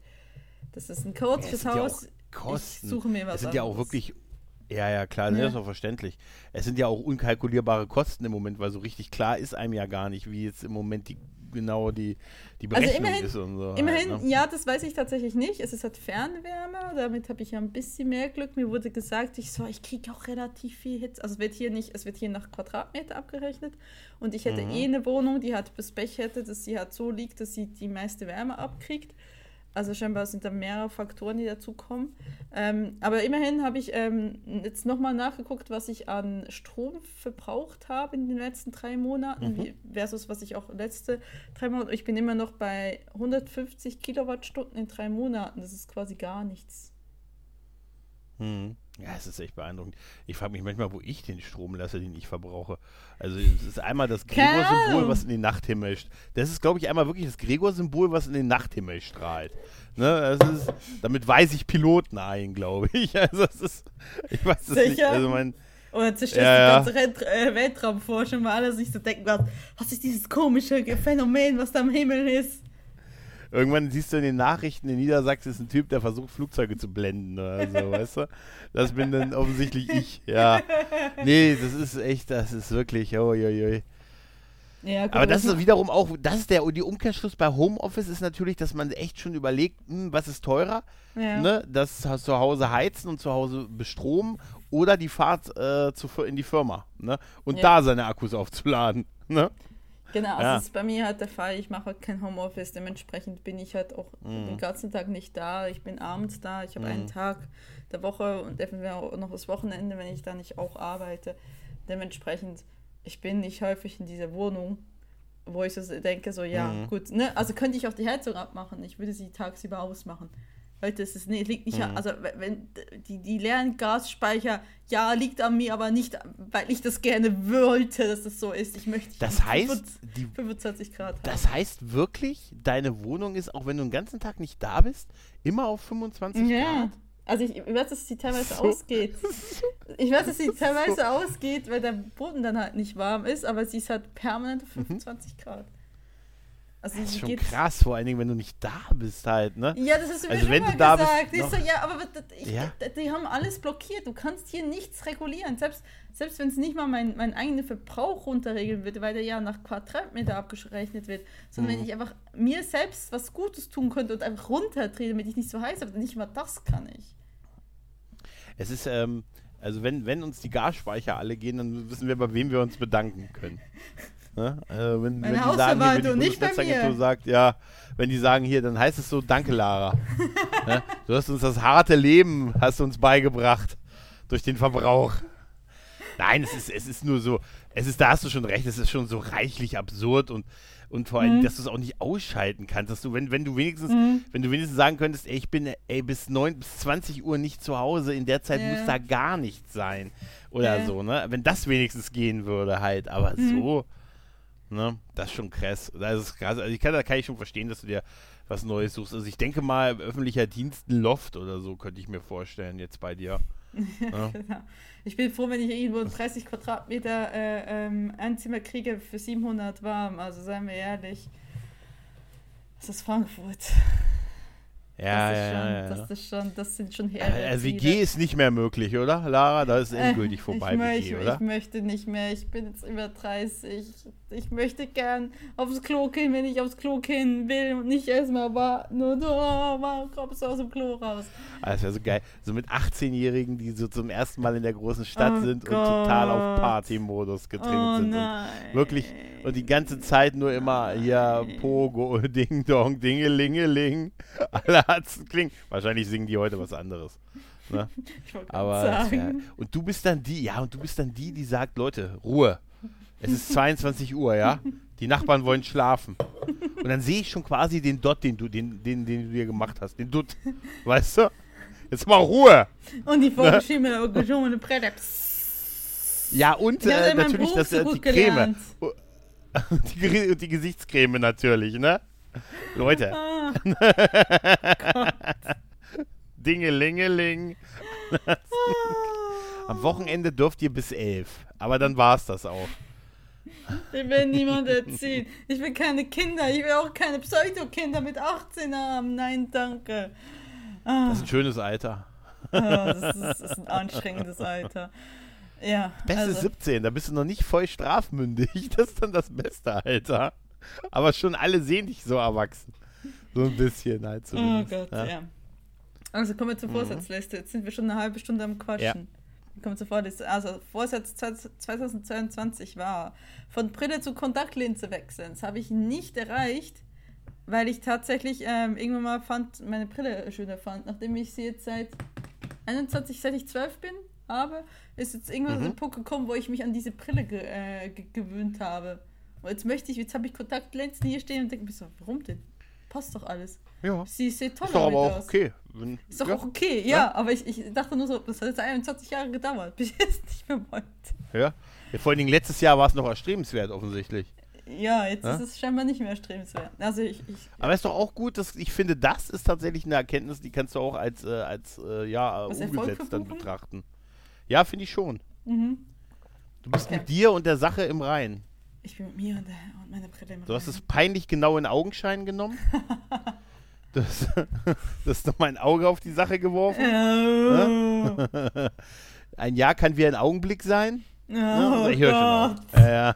das ist ein chaotisches ja, Haus. Ja ich suche mir was Es sind anderes. ja auch wirklich ja, ja, klar, ja. das ist auch verständlich. Es sind ja auch unkalkulierbare Kosten im Moment, weil so richtig klar ist einem ja gar nicht, wie jetzt im Moment die genau die, die also Berechnung also immerhin, ist und so. Immerhin, halt, ne? ja, das weiß ich tatsächlich nicht. Es ist halt Fernwärme, damit habe ich ja ein bisschen mehr Glück. Mir wurde gesagt, ich so, ich kriege auch relativ viel Hitze. Also es wird hier nicht, es wird hier nach Quadratmeter abgerechnet. Und ich hätte mhm. eh eine Wohnung, die hat bis Pech hätte, dass sie halt so liegt, dass sie die meiste Wärme abkriegt. Also scheinbar sind da mehrere Faktoren, die dazukommen. Ähm, aber immerhin habe ich ähm, jetzt nochmal nachgeguckt, was ich an Strom verbraucht habe in den letzten drei Monaten mhm. versus was ich auch letzte drei Monate. Ich bin immer noch bei 150 Kilowattstunden in drei Monaten. Das ist quasi gar nichts. Mhm. Ja, es ist echt beeindruckend. Ich frage mich manchmal, wo ich den Strom lasse, den ich verbrauche. Also es ist einmal das Gregor-Symbol, was in den Nachthimmel Das ist, glaube ich, einmal wirklich das Gregor-Symbol, was in den Nachthimmel strahlt. Ne, das ist, damit weise ich Piloten ein, glaube ich. Also es ist, ich weiß es nicht. Also mein, oder zerstört ja, die ganze ja. Äh, Weltraumforschung, weil alle sich so denken, was ist dieses komische Phänomen, was da im Himmel ist. Irgendwann siehst du in den Nachrichten, in Niedersachsen ist ein Typ, der versucht, Flugzeuge zu blenden oder so, weißt du? Das bin dann offensichtlich ich, ja. Nee, das ist echt, das ist wirklich, oi, oi, oi. Ja, Aber das ist wiederum auch, das ist der die Umkehrschluss bei Homeoffice ist natürlich, dass man echt schon überlegt, hm, was ist teurer? Ja. Ne? Das zu Hause heizen und zu Hause bestromen oder die Fahrt äh, zu, in die Firma. Ne? Und ja. da seine Akkus aufzuladen. Ne? Genau, also ja. das ist bei mir halt der Fall. Ich mache halt kein Homeoffice, dementsprechend bin ich halt auch mhm. den ganzen Tag nicht da. Ich bin abends da, ich habe mhm. einen Tag der Woche und eventuell auch noch das Wochenende, wenn ich da nicht auch arbeite. Dementsprechend, ich bin nicht häufig in dieser Wohnung, wo ich so denke, so ja, mhm. gut, ne? Also könnte ich auch die Heizung abmachen, ich würde sie tagsüber ausmachen. Leute, es ist, nee, liegt nicht, mhm. also wenn die, die leeren Gasspeicher, ja, liegt an mir, aber nicht, weil ich das gerne wollte, dass das so ist. Ich möchte das heißt, 25, die, 25 Grad. Das haben. heißt wirklich, deine Wohnung ist, auch wenn du den ganzen Tag nicht da bist, immer auf 25 ja. Grad? Also ich, weiß, dass sie teilweise so. ausgeht. Ich weiß, dass sie teilweise so. ausgeht, weil der Boden dann halt nicht warm ist, aber sie ist halt permanent auf 25 mhm. Grad. Also das ist schon krass, vor allen Dingen, wenn du nicht da bist halt, ne? Ja, das hast du mir also, wenn du da gesagt. Bist, so, ja, aber ich, ja? die haben alles blockiert. Du kannst hier nichts regulieren. Selbst, selbst wenn es nicht mal mein, mein eigener Verbrauch runterregeln würde, weil der ja nach Quadratmeter abgerechnet wird, sondern mhm. wenn ich einfach mir selbst was Gutes tun könnte und einfach runterdrehe, damit ich nicht so heiß habe, nicht mal das kann ich. Es ist, ähm, also wenn, wenn uns die Gasspeicher alle gehen, dann wissen wir, bei wem wir uns bedanken können. Ne? Also wenn, wenn die sagen, hier, wenn die Bundesnetzagentur sagt, ja, wenn die sagen hier, dann heißt es so, danke Lara. ne? Du hast uns das harte Leben, hast uns beigebracht durch den Verbrauch. Nein, es ist, es ist nur so, es ist, da hast du schon recht, es ist schon so reichlich absurd und, und vor allem, mhm. dass du es auch nicht ausschalten kannst, dass du, wenn, wenn du wenigstens, mhm. wenn du wenigstens sagen könntest, ey, ich bin ey, bis 9, bis 20 Uhr nicht zu Hause, in der Zeit ja. muss da gar nichts sein. Oder ja. so, ne? Wenn das wenigstens gehen würde halt, aber mhm. so. Ne? Das ist schon krass. Das ist krass. Also ich kann, da kann ich schon verstehen, dass du dir was Neues suchst. Also ich denke mal, öffentlicher Dienst ein Loft oder so könnte ich mir vorstellen jetzt bei dir. ja. genau. Ich bin froh, wenn ich irgendwo 30 Quadratmeter äh, ähm, Einzimmer kriege für 700 warm. Also seien wir ehrlich, das ist Frankfurt. Ja, das ja, schon, ja, Das, ist schon, das sind schon Herren. Also WG ist nicht mehr möglich, oder, Lara? Da ist äh, endgültig äh, vorbei, WG, oder? Ich möchte nicht mehr. Ich bin jetzt über 30. Ich möchte gern aufs Klo gehen, wenn ich aufs Klo gehen will und nicht erstmal warten und oh, warum kommst du aus dem Klo raus? Das wäre so geil. So mit 18-Jährigen, die so zum ersten Mal in der großen Stadt oh sind Gott. und total auf Party-Modus getrimmt oh, sind. Und wirklich, und die ganze Zeit nur immer hier Pogo, Ding Dong, Dingelingeling. Alle hat's klingt. Wahrscheinlich singen die heute was anderes. Ne? Aber ja, und du bist dann die, ja, und du bist dann die, die sagt, Leute, Ruhe. Es ist 22 Uhr, ja. Die Nachbarn wollen schlafen. Und dann sehe ich schon quasi den Dot, den du, den, den, den du dir gemacht hast. Den Dutt. Weißt du? Jetzt mal Ruhe. Und die vorgeschriebene ne? Bretter. Ja, und äh, natürlich das, äh, die Creme. die, die Gesichtscreme natürlich, ne? Leute. Ah. Dingelingeling. Am Wochenende dürft ihr bis elf. Aber dann war es das auch. Ich will niemand erziehen. Ich will keine Kinder. Ich will auch keine Pseudo-Kinder mit 18 haben. Nein, danke. Ah. Das ist ein schönes Alter. Ah, das, ist, das, ist, ein anstrengendes Alter. Ja. Beste also. 17, da bist du noch nicht voll strafmündig. Das ist dann das beste Alter. Aber schon alle sehen dich so erwachsen. So ein bisschen halt zumindest. Oh Gott, ja. ja. Also kommen wir zur mhm. Vorsatzliste. Jetzt sind wir schon eine halbe Stunde am Quatschen. Ja. Kommt zur Vorliste. Also Vorsatz 2022 war, von Brille zu Kontaktlinse wechseln. Das habe ich nicht erreicht, weil ich tatsächlich ähm, irgendwann mal fand, meine Brille schöner fand. Nachdem ich sie jetzt seit 21, seit ich 12 bin, habe, ist jetzt irgendwann mhm. so ein Punkt gekommen, wo ich mich an diese Brille ge äh, gewöhnt habe. Und jetzt möchte ich, jetzt habe ich Kontaktlinsen hier stehen und denke mir so, warum denn? Passt doch alles. Ja. Sie sieht toll ist doch aber auch aus. okay. Wenn, ist doch ja. auch okay, ja, ja, aber ich, ich dachte nur so, das hat jetzt 21 Jahre gedauert, bis ich es nicht mehr wollte. Ja. ja. Vor allen Dingen letztes Jahr war es noch erstrebenswert, offensichtlich. Ja, jetzt ja? ist es scheinbar nicht mehr erstrebenswert. Also ich, ich Aber ist doch auch gut, dass ich finde, das ist tatsächlich eine Erkenntnis, die kannst du auch als, äh, als äh, ja, umgesetzt dann betrachten. Ja, finde ich schon. Mhm. Du bist okay. mit dir und der Sache im Reinen. Ich bin mit mir und, und meiner Brille Du hast es peinlich genau in Augenschein genommen. das, das ist noch mein Auge auf die Sache geworfen. Oh. ein Jahr kann wie ein Augenblick sein. Oh, ja, ich höre schon auf. Ja.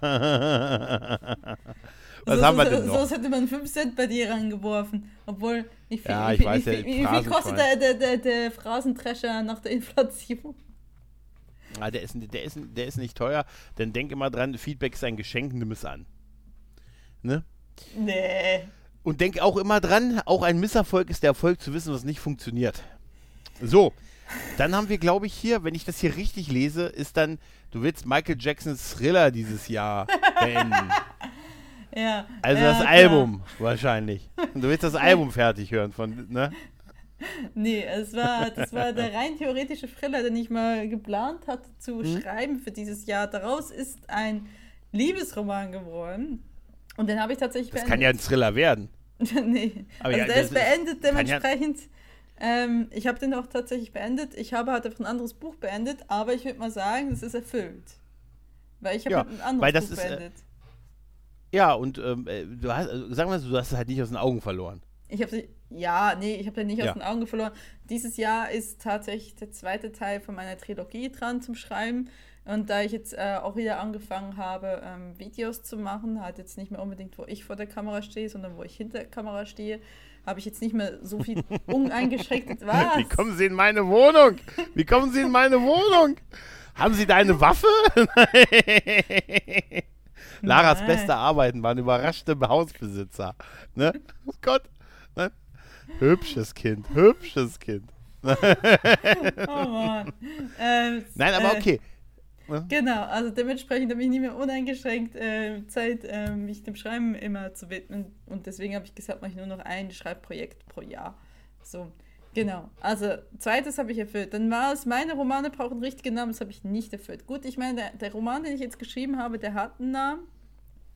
Was so, haben wir denn noch? So hätte man 5 Cent bei dir rangeworfen. Obwohl, wie viel, ja, ich weiß, wie, wie, wie viel kostet der, der, der, der Phrasentrescher nach der Inflation? Ah, der, ist, der, ist, der ist nicht teuer, denn denk immer dran, Feedback ist ein Geschenk, nimm es an. Ne? Nee. Und denk auch immer dran, auch ein Misserfolg ist der Erfolg zu wissen, was nicht funktioniert. So, dann haben wir, glaube ich, hier, wenn ich das hier richtig lese, ist dann, du willst Michael Jacksons Thriller dieses Jahr beenden. ja. Also ja, das klar. Album wahrscheinlich. Du willst das Album fertig hören von, ne? Nee, es war, das war der rein theoretische Thriller, den ich mal geplant hatte zu mhm. schreiben für dieses Jahr. Daraus ist ein Liebesroman geworden. Und den habe ich tatsächlich das beendet. Das kann ja ein Thriller werden. nee, Aber also ja, der ist beendet, dementsprechend. Ja ähm, ich habe den auch tatsächlich beendet. Ich habe halt einfach ein anderes Buch beendet, aber ich würde mal sagen, es ist erfüllt. Weil ich habe ja, halt ein anderes Buch ist, äh, beendet. Äh, ja, und ähm, äh, du hast, also, sagen wir mal, du hast es halt nicht aus den Augen verloren. Ich habe sie, ja, nee, ich habe den nicht ja. aus den Augen verloren. Dieses Jahr ist tatsächlich der zweite Teil von meiner Trilogie dran zum Schreiben. Und da ich jetzt äh, auch wieder angefangen habe, ähm, Videos zu machen, halt jetzt nicht mehr unbedingt, wo ich vor der Kamera stehe, sondern wo ich hinter der Kamera stehe, habe ich jetzt nicht mehr so viel uneingeschränkt. Was? Wie kommen Sie in meine Wohnung? Wie kommen Sie in meine Wohnung? Haben Sie da eine Waffe? Laras Nein. beste Arbeiten waren überraschte Hausbesitzer. Ne? Oh Gott. Hübsches Kind, hübsches Kind. oh Mann. Ähm, Nein, aber äh, okay. Ja. Genau, also dementsprechend habe ich nicht mehr uneingeschränkt äh, Zeit, äh, mich dem Schreiben immer zu widmen. Und deswegen habe ich gesagt, mache ich nur noch ein Schreibprojekt pro Jahr. So, genau. Also, zweites habe ich erfüllt. Dann war es, meine Romane brauchen richtigen Namen, das habe ich nicht erfüllt. Gut, ich meine, der, der, Roman, den ich jetzt geschrieben habe, der hat einen Namen,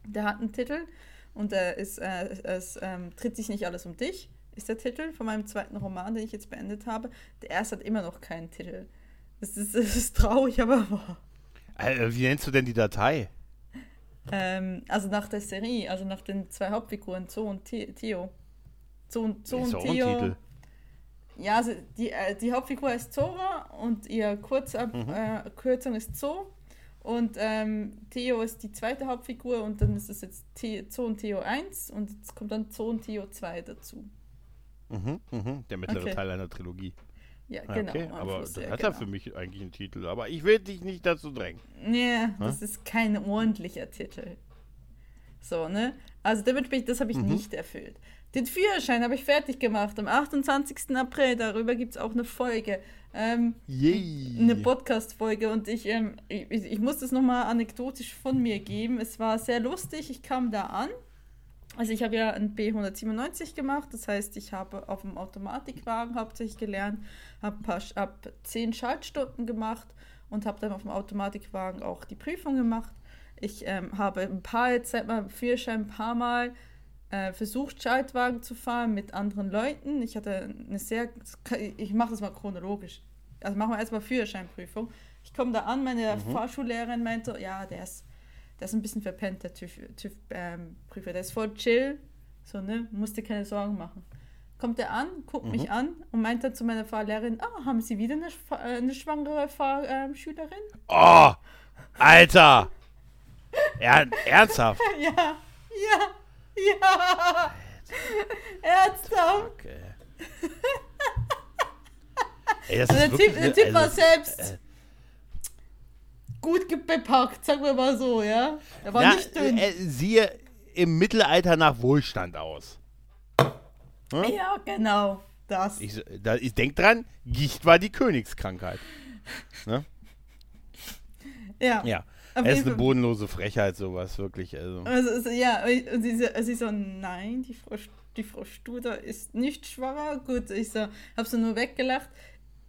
der hat einen Titel und der ist, äh, es ähm, tritt sich nicht alles um dich, ist der Titel von meinem zweiten Roman, den ich jetzt beendet habe. Der erste hat immer noch keinen Titel. Das ist, das ist traurig, aber wahr. Äh, wie nennst du denn die Datei? Ähm, also nach der Serie, also nach den zwei Hauptfiguren, Zo und Theo. Zo und, Zo und Theo. Ja, also die, äh, die Hauptfigur ist Zora und ihr Kurzab mhm. äh, Kürzung ist Zo. Und ähm, Theo ist die zweite Hauptfigur und dann ist es jetzt The Zo und Theo 1 und jetzt kommt dann Zo und Theo 2 dazu. Mhm, mh. Der mittlere okay. Teil einer Trilogie. Ja, genau. Okay, aber das hat genau. er für mich eigentlich einen Titel. Aber ich will dich nicht dazu drängen. Nee, hm? das ist kein ordentlicher Titel. So, ne? Also dementsprechend, das habe ich mhm. nicht erfüllt. Den Führerschein habe ich fertig gemacht am 28. April. Darüber gibt es auch eine Folge. Ähm, Yay. Eine Podcast-Folge. Und ich, ähm, ich, ich muss das nochmal anekdotisch von mir geben. Es war sehr lustig. Ich kam da an also ich habe ja ein B197 gemacht, das heißt, ich habe auf dem Automatikwagen hauptsächlich gelernt, habe hab zehn Schaltstunden gemacht und habe dann auf dem Automatikwagen auch die Prüfung gemacht. Ich ähm, habe ein paar jetzt seit meinem Führerschein ein paar Mal äh, versucht, Schaltwagen zu fahren mit anderen Leuten. Ich hatte eine sehr, ich mache das mal chronologisch. Also machen wir erstmal Führerscheinprüfung. Ich komme da an, meine mhm. Fahrschullehrerin meinte, ja, der ist der ist ein bisschen verpennt, der TÜV-Prüfer. TÜV, ähm, der ist voll chill. So, ne? Musst dir keine Sorgen machen. Kommt er an, guckt mhm. mich an und meint dann zu meiner Fahrlehrerin: Ah, haben Sie wieder eine, äh, eine schwangere Fahrschülerin? Ähm, oh! Alter! er, ernsthaft? ja, ja, ja! Ernsthaft! Okay. Ey, das also ist der Typ, der typ war also, selbst. Äh, gut bepackt, sagen wir mal so, ja. Er war Na, nicht dünn. Äh, siehe im Mittelalter nach Wohlstand aus. Hm? Ja, genau. Das. Ich, da, ich denke dran, Gicht war die Königskrankheit. Ne? Ja. Ja. Es ist eine bodenlose Frechheit, sowas, wirklich. Also. Also, ja, und sie, sie so, nein, die Frau, die Frau Studer ist nicht schwanger. Gut, ich so, hab so nur weggelacht.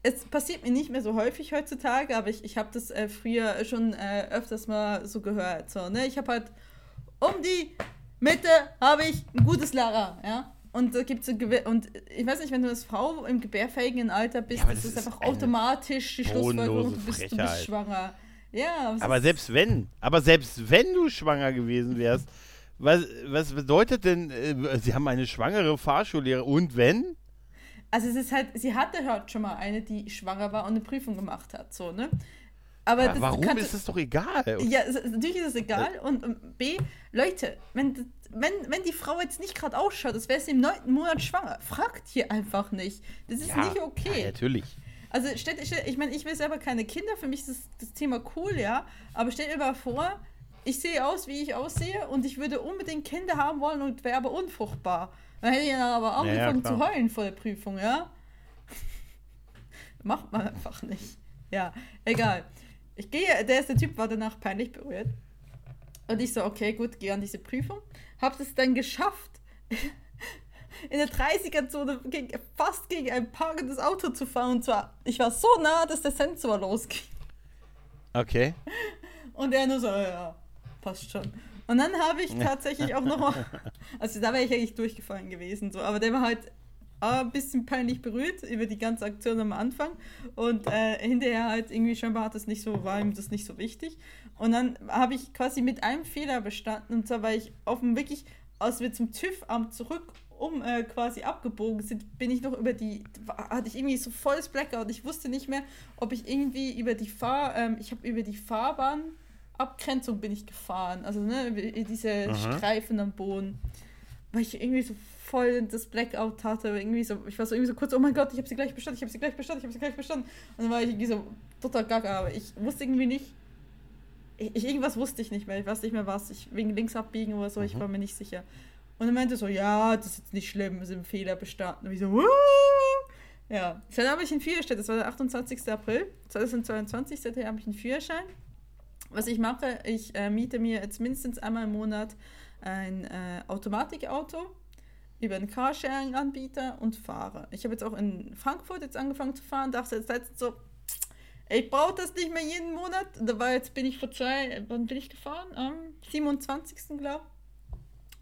Es passiert mir nicht mehr so häufig heutzutage, aber ich, ich habe das äh, früher schon äh, öfters mal so gehört. So, ne? Ich habe halt um die Mitte habe ich ein gutes Lara, ja. Und da gibt es und ich weiß nicht, wenn du als Frau im gebärfähigen Alter bist, ja, das ist einfach automatisch die Schlussfolgerung, du bist, du bist schwanger. Ja, aber selbst wenn, aber selbst wenn du schwanger gewesen wärst, was, was bedeutet denn, äh, sie haben eine schwangere Fahrschullehrerin und wenn? Also es ist halt, sie hatte halt schon mal eine, die schwanger war und eine Prüfung gemacht hat, so, ne? Aber, aber warum kann, ist das doch egal? Ja, natürlich ist es egal. Und, und B, Leute, wenn, wenn, wenn die Frau jetzt nicht gerade ausschaut, als wäre sie im neunten Monat schwanger, fragt hier einfach nicht. Das ist ja, nicht okay. Ja, natürlich. Also, stell, stell, ich meine, ich will selber keine Kinder, für mich ist das, das Thema cool, ja. Aber stell dir mal vor, ich sehe aus, wie ich aussehe und ich würde unbedingt Kinder haben wollen und wäre aber unfruchtbar. Dann hätte ich dann aber angefangen ja, ja, zu heulen vor der Prüfung, ja. Macht man einfach nicht. Ja, egal. Ich gehe, der erste Typ war danach peinlich berührt. Und ich so, okay, gut, gehe an diese Prüfung. Hab es dann geschafft, in der 30er-Zone fast gegen ein parkendes Auto zu fahren. Und zwar, ich war so nah, dass der Sensor losging. Okay. Und er nur so, ja, passt schon. Und dann habe ich tatsächlich auch nochmal, also da wäre ich eigentlich durchgefallen gewesen, so, aber der war halt ein bisschen peinlich berührt über die ganze Aktion am Anfang und äh, hinterher halt irgendwie scheinbar hat das nicht so, war ihm das nicht so wichtig. Und dann habe ich quasi mit einem Fehler bestanden und zwar war ich auf dem wirklich, als wir zum TÜV-Amt zurück um äh, quasi abgebogen sind, bin ich noch über die, hatte ich irgendwie so volles Blackout. Ich wusste nicht mehr, ob ich irgendwie über die Fahr, ähm, ich habe über die Fahrbahnabgrenzung bin ich gefahren, also ne, diese Aha. Streifen am Boden, weil ich irgendwie so voll das Blackout hatte, irgendwie so, ich war so irgendwie so kurz, oh mein Gott, ich habe sie gleich bestanden, ich habe sie gleich bestanden, ich habe sie gleich bestanden. Und dann war ich irgendwie so total gaga, aber ich wusste irgendwie nicht, ich, irgendwas wusste ich nicht mehr, ich weiß nicht mehr was, ich wegen links abbiegen oder so, mhm. ich war mir nicht sicher. Und er meinte so, ja, das ist jetzt nicht schlimm, es ist ein Fehler bestanden. Und ich so, Wuh! ja. Dann habe ich einen Führerschein, das war der 28. April 2022, seither habe ich einen Führerschein. Was ich mache, ich äh, miete mir jetzt mindestens einmal im Monat ein äh, Automatikauto über einen Carsharing-Anbieter und fahre. Ich habe jetzt auch in Frankfurt jetzt angefangen zu fahren, dachte jetzt letztens so, ich brauche das nicht mehr jeden Monat. Da war jetzt bin ich vor zwei, wann bin ich gefahren? Am 27. glaube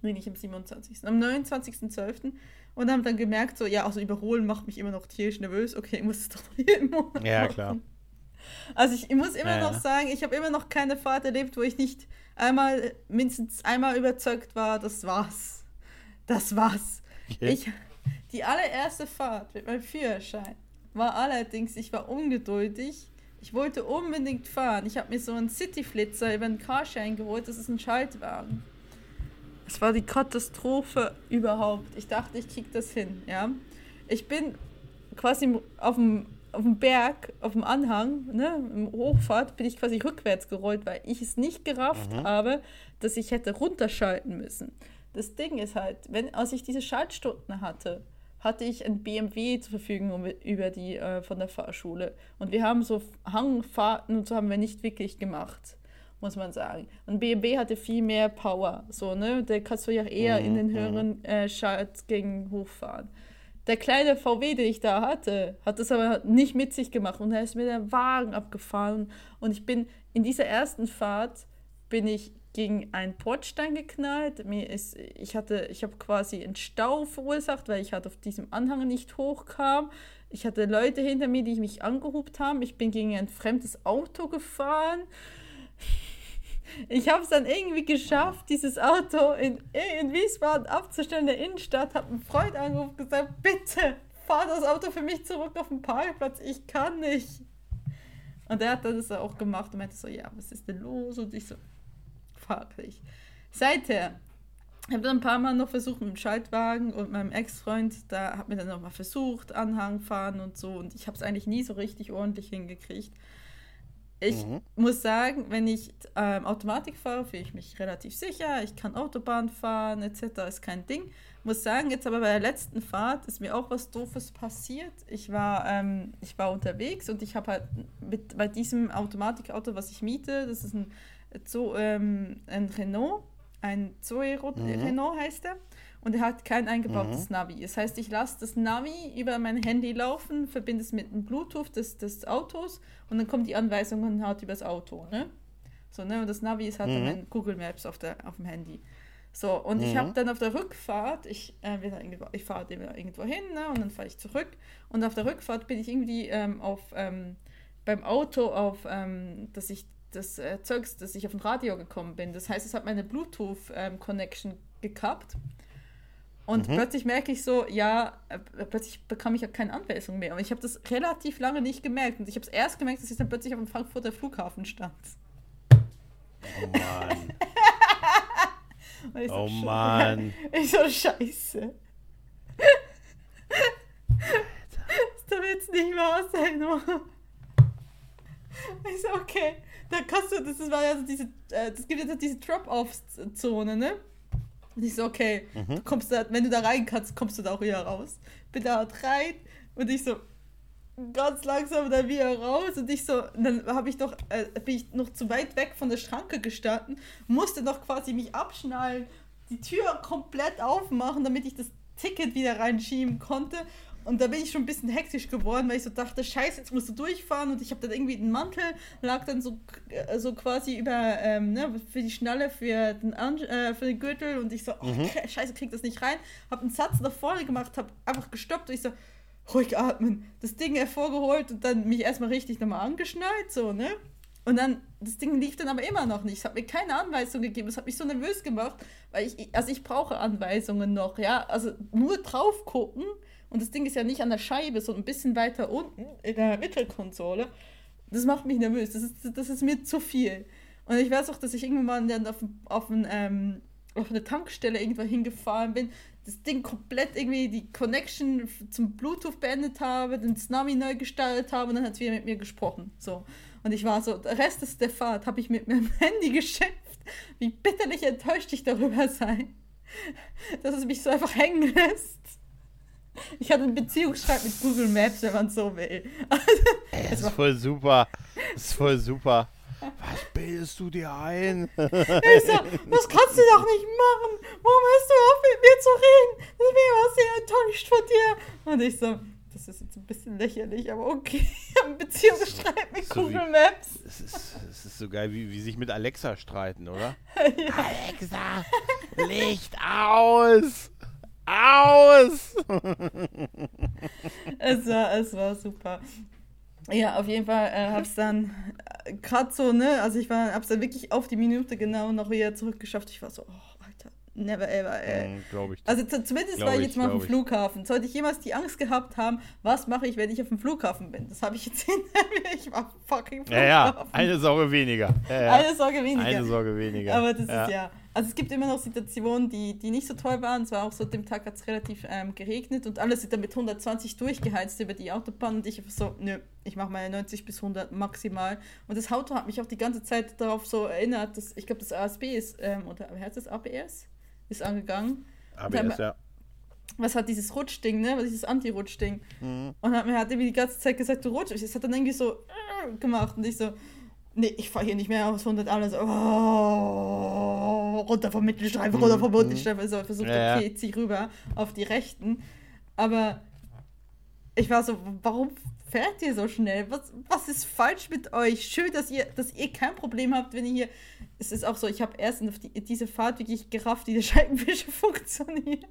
Nee, nicht am 27. Am 29.12. Und haben dann gemerkt, so, ja, also überholen macht mich immer noch tierisch nervös. Okay, ich muss es doch jeden Monat Ja, klar. Also ich, ich muss immer ja, noch sagen, ich habe immer noch keine Fahrt erlebt, wo ich nicht einmal, mindestens einmal überzeugt war, das war's. Das war's. Okay. Ich, die allererste Fahrt mit meinem Führerschein war allerdings, ich war ungeduldig. Ich wollte unbedingt fahren. Ich habe mir so einen Cityflitzer über einen Carsharing geholt. Das ist ein Schaltwagen. Es war die Katastrophe überhaupt. Ich dachte, ich krieg das hin, ja. Ich bin quasi auf dem, auf dem Berg, auf dem Anhang, ne, im Hochfahrt, bin ich quasi rückwärts gerollt, weil ich es nicht gerafft mhm. habe, dass ich hätte runterschalten müssen. Das Ding ist halt, wenn, als ich diese Schaltstunden hatte, hatte ich ein BMW zur Verfügung über die äh, von der Fahrschule. Und wir haben so Hangfahrten und so haben wir nicht wirklich gemacht muss man sagen. Und BMW hatte viel mehr Power, so, ne? Da kannst du ja eher mhm. in den mhm. höheren äh, Schalts gegen hochfahren. Der kleine VW, den ich da hatte, hat das aber nicht mit sich gemacht und er ist mir der Wagen abgefahren und ich bin in dieser ersten Fahrt bin ich gegen einen Bordstein geknallt. Mir ist, ich hatte, ich habe quasi einen Stau verursacht, weil ich halt auf diesem Anhang nicht hochkam. Ich hatte Leute hinter mir, die mich angehupt haben. Ich bin gegen ein fremdes Auto gefahren ich habe es dann irgendwie geschafft, dieses Auto in, in Wiesbaden abzustellen, in der Innenstadt. Habe einen Freund angerufen und gesagt, bitte fahr das Auto für mich zurück auf den Parkplatz. Ich kann nicht. Und er hat das auch gemacht und meinte so, ja, was ist denn los? Und ich so, fraglich. Seither ich habe dann ein paar Mal noch versucht mit dem Schaltwagen und meinem Ex-Freund, da hat mir dann noch mal versucht, Anhang fahren und so. Und ich habe es eigentlich nie so richtig ordentlich hingekriegt. Ich mhm. muss sagen, wenn ich ähm, Automatik fahre, fühle ich mich relativ sicher. Ich kann Autobahn fahren, etc. ist kein Ding. muss sagen, jetzt aber bei der letzten Fahrt ist mir auch was Doofes passiert. Ich war, ähm, ich war unterwegs und ich habe halt mit, bei diesem Automatikauto, was ich miete, das ist ein, so, ähm, ein Renault, ein Zoe mhm. Renault heißt er. Und er hat kein eingebautes mhm. Navi. Das heißt, ich lasse das Navi über mein Handy laufen, verbinde es mit dem Bluetooth des, des Autos und dann kommen die Anweisungen halt übers Auto. Ne? So, ne? Und das Navi ist halt mhm. dann Google Maps auf, der, auf dem Handy. So, und mhm. ich habe dann auf der Rückfahrt, ich, äh, ich fahre irgendwo hin ne, und dann fahre ich zurück. Und auf der Rückfahrt bin ich irgendwie ähm, auf, ähm, beim Auto auf, ähm, dass ich das äh, Zeugs, dass ich auf ein Radio gekommen bin. Das heißt, es hat meine Bluetooth-Connection ähm, gekappt. Und mhm. plötzlich merke ich so, ja, äh, plötzlich bekam ich ja keine Anweisung mehr. Und ich habe das relativ lange nicht gemerkt. Und ich habe es erst gemerkt, dass ich dann plötzlich auf dem Frankfurter Flughafen stand. Oh Mann. So, oh Mann. Ich so, scheiße. Das darf jetzt nicht wahr sein, Ich so, okay. Da kannst du, das war ja so diese, äh, das gibt ja diese Drop-Off-Zone, ne? Und ich so, okay, mhm. du kommst da, wenn du da rein kannst, kommst du da auch wieder raus. Bin da halt rein und ich so, ganz langsam dann wieder raus und ich so, dann habe ich doch, äh, bin ich noch zu weit weg von der Schranke gestanden, musste noch quasi mich abschnallen, die Tür komplett aufmachen, damit ich das Ticket wieder reinschieben konnte. Und da bin ich schon ein bisschen hektisch geworden, weil ich so dachte, scheiße, jetzt musst du durchfahren. Und ich habe dann irgendwie einen Mantel, lag dann so, äh, so quasi über, ähm, ne, für die Schnalle, für den, äh, für den Gürtel. Und ich so, oh, mhm. scheiße, krieg das nicht rein. Hab einen Satz nach vorne gemacht, hab einfach gestoppt. Und ich so, ruhig atmen, das Ding hervorgeholt und dann mich erstmal richtig nochmal angeschnallt, so, ne? Und dann, das Ding lief dann aber immer noch nicht. Es hat mir keine Anweisung gegeben. Es hat mich so nervös gemacht, weil ich, also ich brauche Anweisungen noch, ja. Also nur drauf gucken und das Ding ist ja nicht an der Scheibe, sondern ein bisschen weiter unten in der Mittelkonsole. Das macht mich nervös. Das ist, das ist mir zu viel. Und ich weiß auch, dass ich irgendwann dann auf, auf, ein, ähm, auf eine Tankstelle irgendwo hingefahren bin, das Ding komplett irgendwie die Connection zum Bluetooth beendet habe, den Tsunami neu gestaltet habe und dann hat es wieder mit mir gesprochen. So. Und ich war so, der Rest des der Fahrt habe ich mit meinem Handy geschimpft, wie bitterlich enttäuscht ich darüber sei, dass es mich so einfach hängen lässt. Ich hatte einen Beziehungsstreit mit Google Maps, wenn man so will. das ist voll super. Das ist voll super. Was bildest du dir ein? Ich so, das kannst du doch nicht machen. Warum hörst du auf, mit mir zu reden? Das bin ich auch sehr enttäuscht von dir. Und ich so, das ist jetzt ein bisschen lächerlich, aber okay. Ich habe einen Beziehungsstreit mit so Google wie, Maps. Es ist, es ist so geil, wie, wie sich mit Alexa streiten, oder? ja. Alexa, Licht aus! Aus! es, war, es war super. Ja, auf jeden Fall äh, hab's dann äh, gerade so, ne, also ich war, hab's dann wirklich auf die Minute genau noch wieder zurückgeschafft. Ich war so, oh, Alter, never ever, ey. Mm, glaube ich. Also zumindest war ich jetzt mal auf dem Flughafen. Sollte ich jemals die Angst gehabt haben, was mache ich, wenn ich auf dem Flughafen bin? Das habe ich jetzt hinter mir. Ich war fucking Flughafen. Ja, ja, eine Sorge weniger. Ja, ja. Eine Sorge weniger. Eine Sorge weniger. Aber das ja. ist ja also es gibt immer noch Situationen, die, die nicht so toll waren. Es war auch so, dem Tag hat es relativ ähm, geregnet und alle sind dann mit 120 durchgeheizt über die Autobahn und ich einfach so, nö, ich mache meine 90 bis 100 maximal. Und das Auto hat mich auch die ganze Zeit darauf so erinnert, dass ich glaube, das ASB ist, ähm, oder wie heißt das, ABS? Ist angegangen. ABS, ja. Was hat dieses Rutschding, ne? Dieses Anti-Rutschding. Mhm. Und hat mir hat irgendwie die ganze Zeit gesagt, du rutschst. Es hat dann irgendwie so äh, gemacht und ich so, nee, ich fahre hier nicht mehr aus 100 alles. Oh, runter vom Mittelstreifen, runter vom mhm. Mittelstreifen. Also versucht, ja, okay, zieh rüber auf die Rechten. Aber ich war so, warum fährt ihr so schnell? Was, was ist falsch mit euch? Schön, dass ihr, dass ihr kein Problem habt, wenn ihr hier. Es ist auch so, ich habe erst auf die, diese Fahrt wirklich gerafft, wie der Scheibenwischer funktioniert.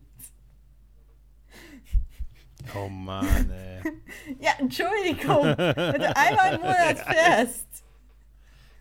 Oh Mann, ey. ja, Entschuldigung. wenn du einmal im Monat fährst.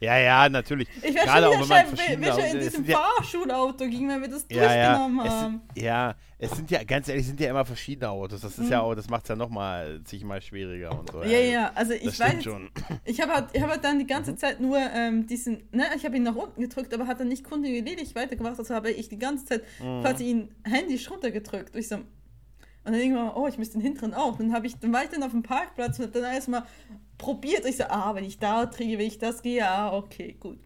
Ja, ja, natürlich. Ich wäre schon wieder schon in diesem Fahrschulauto ging, wenn wir das ja, durchgenommen ja, haben. Es, ja, es sind ja, ganz ehrlich, sind ja immer verschiedene Autos. Das ist mhm. ja auch, das macht es ja nochmal zigmal schwieriger und so. Ja, ja, also ich weiß, schon. ich habe halt, hab halt dann die ganze mhm. Zeit nur ähm, diesen, ne, ich habe ihn nach unten gedrückt, aber hat dann nicht kontinuierlich weitergemacht, also habe ich die ganze Zeit mhm. quasi ihn händisch runtergedrückt. Und ich so, und dann irgendwann, oh, ich müsste den hinteren auch. Dann, ich, dann war ich dann auf dem Parkplatz und dann erstmal probiert. Ich so, ah, wenn ich da trinke, wenn ich das gehe, ah, okay, gut.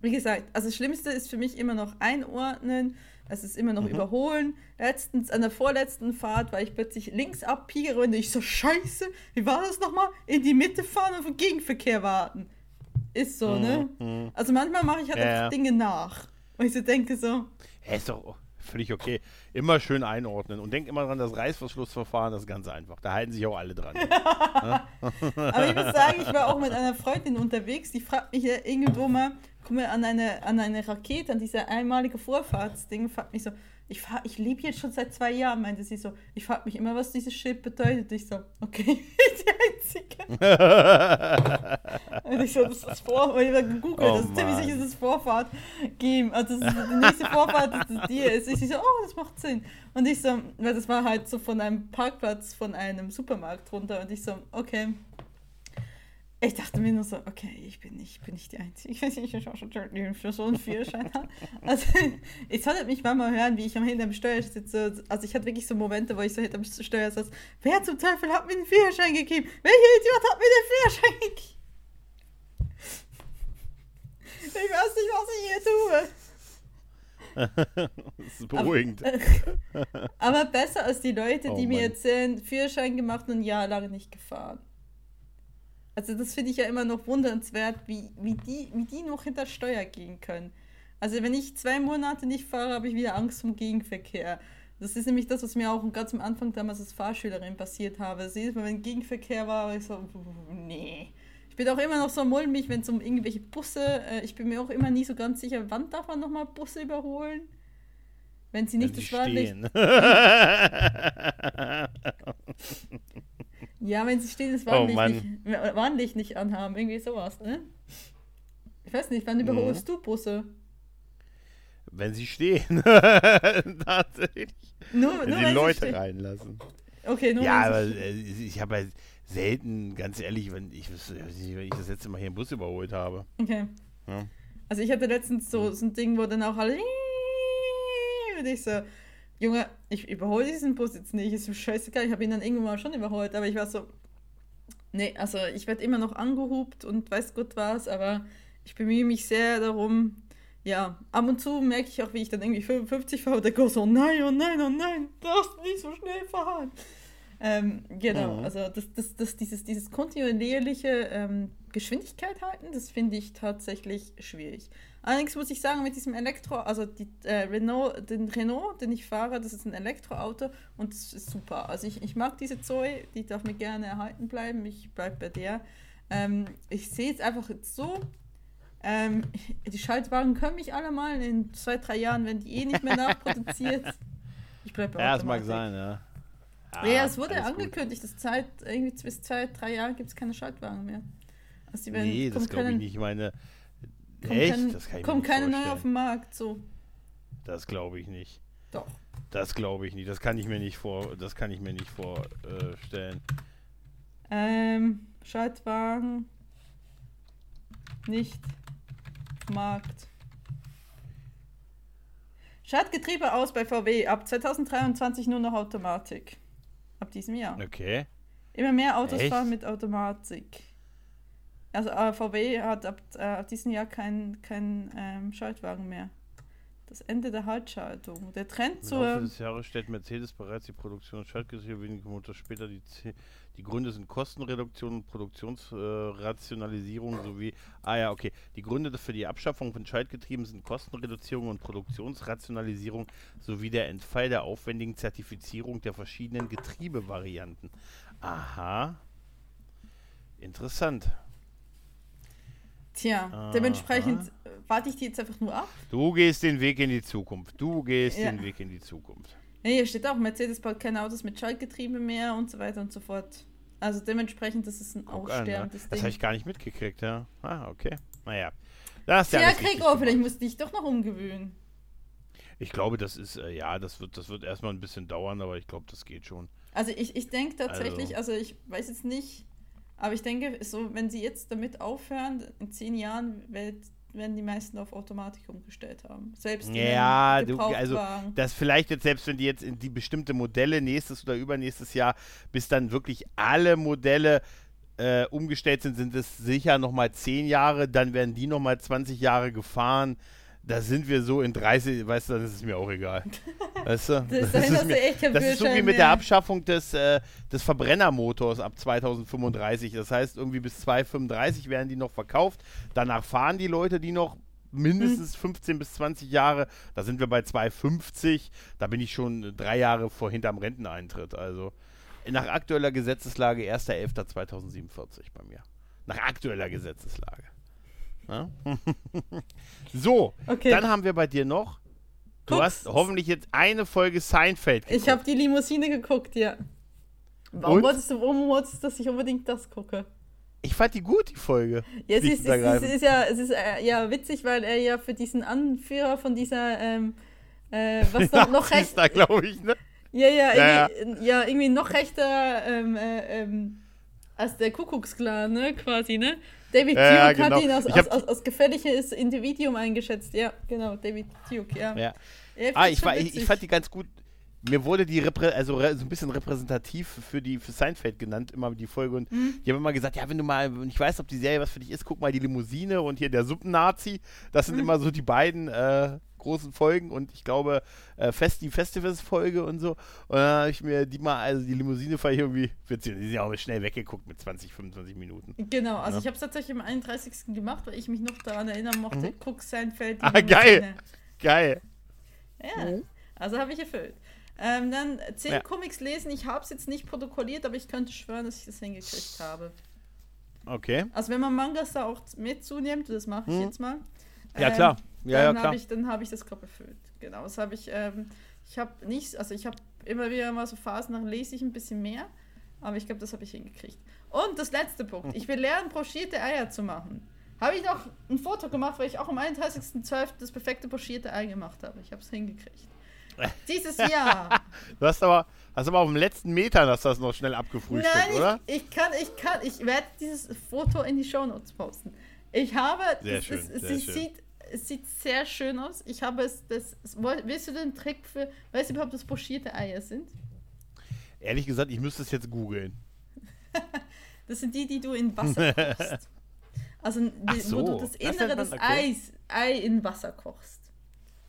Wie gesagt, also das Schlimmste ist für mich immer noch einordnen, Es ist immer noch mhm. überholen. Letztens, an der vorletzten Fahrt, weil ich plötzlich links abbiege und ich so, scheiße, wie war das nochmal? In die Mitte fahren und für Gegenverkehr warten. Ist so, ne? mhm. ne? Also manchmal mache ich halt ja, einfach Dinge nach. Und ich so denke so. Ist doch völlig okay. Immer schön einordnen. Und denk immer dran, das Reißverschlussverfahren, das ist ganz einfach. Da halten sich auch alle dran. Aber ich muss sagen, ich war auch mit einer Freundin unterwegs, die fragt mich ja irgendwo mal, guck mal an eine, an eine Rakete, an diese einmalige Vorfahrtsding, fragt mich so, ich, ich lebe jetzt schon seit zwei Jahren, meinte sie so. Ich frage mich immer, was dieses Schild bedeutet. Ich so, okay, die einzige. und ich so, das ist Vorfahrt, ich habe gegoogelt, oh, das ist ziemlich sicher das Vorfahrt geben. Also das ist die nächste Vorfahrt, das dir ist. Ich so, oh, das macht Sinn. Und ich so, weil das war halt so von einem Parkplatz von einem Supermarkt runter. Und ich so, okay. Ich dachte mir nur so, okay, ich bin nicht, bin nicht die Einzige, ich auch schon für so einen Führerschein habe. Also, ich sollte mich mal hören, wie ich am hinterm Steuer sitze. Also, ich hatte wirklich so Momente, wo ich so hinterm Steuer saß. Wer zum Teufel hat mir den Führerschein gegeben? Welcher Idiot hat mir den Führerschein gegeben? Ich weiß nicht, was ich hier tue. das ist beruhigend. Aber, aber besser als die Leute, die oh, mir erzählen, Führerschein gemacht und ein Jahr lang nicht gefahren. Also das finde ich ja immer noch wundernswert, wie, wie, die, wie die noch hinter Steuer gehen können. Also wenn ich zwei Monate nicht fahre, habe ich wieder Angst vom Gegenverkehr. Das ist nämlich das, was mir auch ganz am Anfang damals als Fahrschülerin passiert habe. Das jedes Mal, wenn Gegenverkehr war, war ich so, nee. Ich bin auch immer noch so mulmig, wenn es um irgendwelche Busse, äh, ich bin mir auch immer nie so ganz sicher, wann darf man nochmal Busse überholen? Wenn sie nicht wenn das Warnlicht... Ja, wenn sie stehen, das Warnlicht, oh, nicht, Warnlicht nicht anhaben, irgendwie sowas, ne? Ich weiß nicht, wann überholst mhm. du Busse? Wenn sie stehen. Tatsächlich. Nur, wenn nur sie wenn Leute sie reinlassen. Okay, nur Ja, aber äh, ich habe halt selten, ganz ehrlich, wenn ich, wenn ich das letzte Mal hier einen Bus überholt habe. Okay. Ja. Also ich hatte letztens so, so ein Ding, wo dann auch alle und ich so, Junge, ich überhole diesen Bus jetzt nicht, ist mir scheißegal, ich habe ihn dann irgendwann mal schon überholt, aber ich war so, nee, also ich werde immer noch angehupt und weiß Gott was, aber ich bemühe mich sehr darum, ja, ab und zu merke ich auch, wie ich dann irgendwie 55 fahre und denke so, oh nein, oh nein, oh nein, darfst nicht so schnell fahren. Ähm, genau, mhm. also das, das, das, dieses, dieses kontinuierliche ähm, Geschwindigkeit halten, das finde ich tatsächlich schwierig. Allerdings muss ich sagen, mit diesem Elektro, also die, äh, Renault, den Renault, den ich fahre, das ist ein Elektroauto und das ist super. Also ich, ich mag diese Zoe, die darf mir gerne erhalten bleiben, ich bleibe bei der. Ähm, ich sehe es einfach jetzt so, ähm, die Schaltwagen können mich alle mal in zwei, drei Jahren, wenn die eh nicht mehr nachproduziert. ich bleibe bei Ja, das mag sein, ja. Ja, ja es wurde angekündigt, dass Zeit, irgendwie bis zwei, drei Jahren gibt es keine Schaltwagen mehr. Also die werden, nee, das glaube ich nicht. Ich meine, Echt? Kein, das kann ich kommt keine neue auf den Markt, so. Das glaube ich nicht. Doch. Das glaube ich nicht. Das kann ich mir nicht vor. Das kann ich mir nicht vorstellen. Ähm, Schaltwagen nicht Markt. Schaltgetriebe aus bei VW ab 2023 nur noch Automatik. Ab diesem Jahr. Okay. Immer mehr Autos Echt? fahren mit Automatik. Also VW hat ab, äh, ab diesem Jahr keinen kein, ähm, Schaltwagen mehr. Das Ende der Haltschaltung. Der Trend zur. Im des Jahres stellt Mercedes bereits die Produktion Schaltgetriebe wenige Monate später. Die, die Gründe sind Kostenreduktion, Produktionsrationalisierung äh, sowie. Ah ja, okay. Die Gründe für die Abschaffung von Schaltgetrieben sind Kostenreduzierung und Produktionsrationalisierung sowie der Entfall der aufwendigen Zertifizierung der verschiedenen Getriebevarianten. Aha. Interessant. Tja, Aha. dementsprechend äh, warte ich die jetzt einfach nur ab. Du gehst den Weg in die Zukunft. Du gehst ja. den Weg in die Zukunft. Ja, hier steht auch, Mercedes baut keine Autos mit Schaltgetriebe mehr und so weiter und so fort. Also dementsprechend, das ist ein Guck aussterbendes an, ne? Ding. Das habe ich gar nicht mitgekriegt, ja. Ah, okay. Naja. Das ist ja, ja vielleicht musst du dich doch noch umgewöhnen. Ich glaube, das ist, äh, ja, das wird, das wird erstmal ein bisschen dauern, aber ich glaube, das geht schon. Also ich, ich denke tatsächlich, also, also ich weiß jetzt nicht, aber ich denke, so, wenn sie jetzt damit aufhören, in zehn Jahren wird, werden die meisten auf Automatik umgestellt haben. Selbst ja, du, also das vielleicht jetzt selbst wenn die jetzt in die bestimmte Modelle nächstes oder übernächstes Jahr, bis dann wirklich alle Modelle äh, umgestellt sind, sind es sicher nochmal zehn Jahre, dann werden die nochmal 20 Jahre gefahren. Da sind wir so in 30, weißt du, dann ist es mir auch egal. Weißt du? Das, Das, ist, mir, das ist so wie mit der. Abschaffung des, äh, des Verbrennermotors ab 2035. Das heißt, irgendwie bis 2035 werden die noch verkauft. Danach fahren die Leute die noch mindestens 15 bis 20 Jahre. Da sind wir bei 250. Da bin ich schon drei Jahre vor hinterm Renteneintritt. Also nach aktueller Gesetzeslage 1.11.2047 bei mir. Nach aktueller Gesetzeslage. Ja? so, Okay. dann haben wir bei dir noch. Du Guck's. hast hoffentlich jetzt eine Folge Seinfeld geguckt. Ich habe die Limousine geguckt, ja. Warum Und? wolltest, du, warum wolltest du, dass ich unbedingt das gucke? Ich fand die gut, die Folge. Ja, es ist, es ist, ja, es ist äh, ja witzig, weil er ja für diesen Anführer von dieser, ähm, äh, was Ja, noch, noch recht, glaube ich, ne? ja, ja, Ja, irgendwie, ja. irgendwie noch rechter ähm, äh, ähm, als der Kuckucksklan, ne, quasi, ne? David Ja, ja, Duke genau. hat ihn als, als, als, als gefährliches Individuum eingeschätzt, ja, genau, David Duke, ja. Ja. Ah, find ich, war, ich, ich fand die ganz gut. Mir wurde die reprä also re so ein bisschen repräsentativ für die für Seinfeld genannt, immer die Folge. Und Mhm. die haben immer gesagt, ja, wenn du mal, ich weiß, ob die Serie was für dich ist, guck mal die Limousine und hier der Suppennazi. Das Mhm. sind immer so die beiden äh, großen Folgen und ich glaube, äh, Fest, die Festivals-Folge und so. Und dann habe ich mir die mal, also die Limousine fand ich irgendwie witzig. Die sind ja auch schnell weggeguckt mit 20, 25 Minuten. Genau, also Ja. ich habe es tatsächlich am 31. gemacht, weil ich mich noch daran erinnern mochte, guck Seinfeld. die Ah, geil. Limousine. Geil. Ja, also habe ich erfüllt. Ähm, dann zehn Ja. Comics lesen. Ich habe es jetzt nicht protokolliert, aber ich könnte schwören, dass ich das hingekriegt habe. Okay. Also wenn man Mangas da auch mit zunimmt, das mache ich Mhm. jetzt mal. Ja, ähm, klar. Ja, ja, dann klar. habe ich, dann habe ich das glaube erfüllt. Genau, das habe ich. Ähm, ich habe nicht, also ich habe immer wieder mal so Phasen, dann lese ich ein bisschen mehr, aber ich glaube, das habe ich hingekriegt. Und das letzte Punkt: Ich will lernen, broschierte Eier zu machen. Habe ich noch ein Foto gemacht, weil ich auch am 31.12. das perfekte broschierte Ei gemacht habe. Ich habe es hingekriegt. Dieses Jahr. Du hast aber, hast aber auf dem letzten Metern hast das noch schnell abgefrühstückt, Nein, oder? ich, ich kann, ich kann, ich werde dieses Foto in die Shownotes posten. Ich habe, Sehr das schön, ist, es, sehr schön. Sieht, es sieht sehr schön aus. Ich habe es, das, willst du den Trick für, weißt du überhaupt, was pochierte Eier sind? Ehrlich gesagt, ich müsste es jetzt googeln. Das sind die, die du in Wasser kochst. Also, die, Ach wo so, du das das Innere man- des. Eis, Ei in Wasser kochst.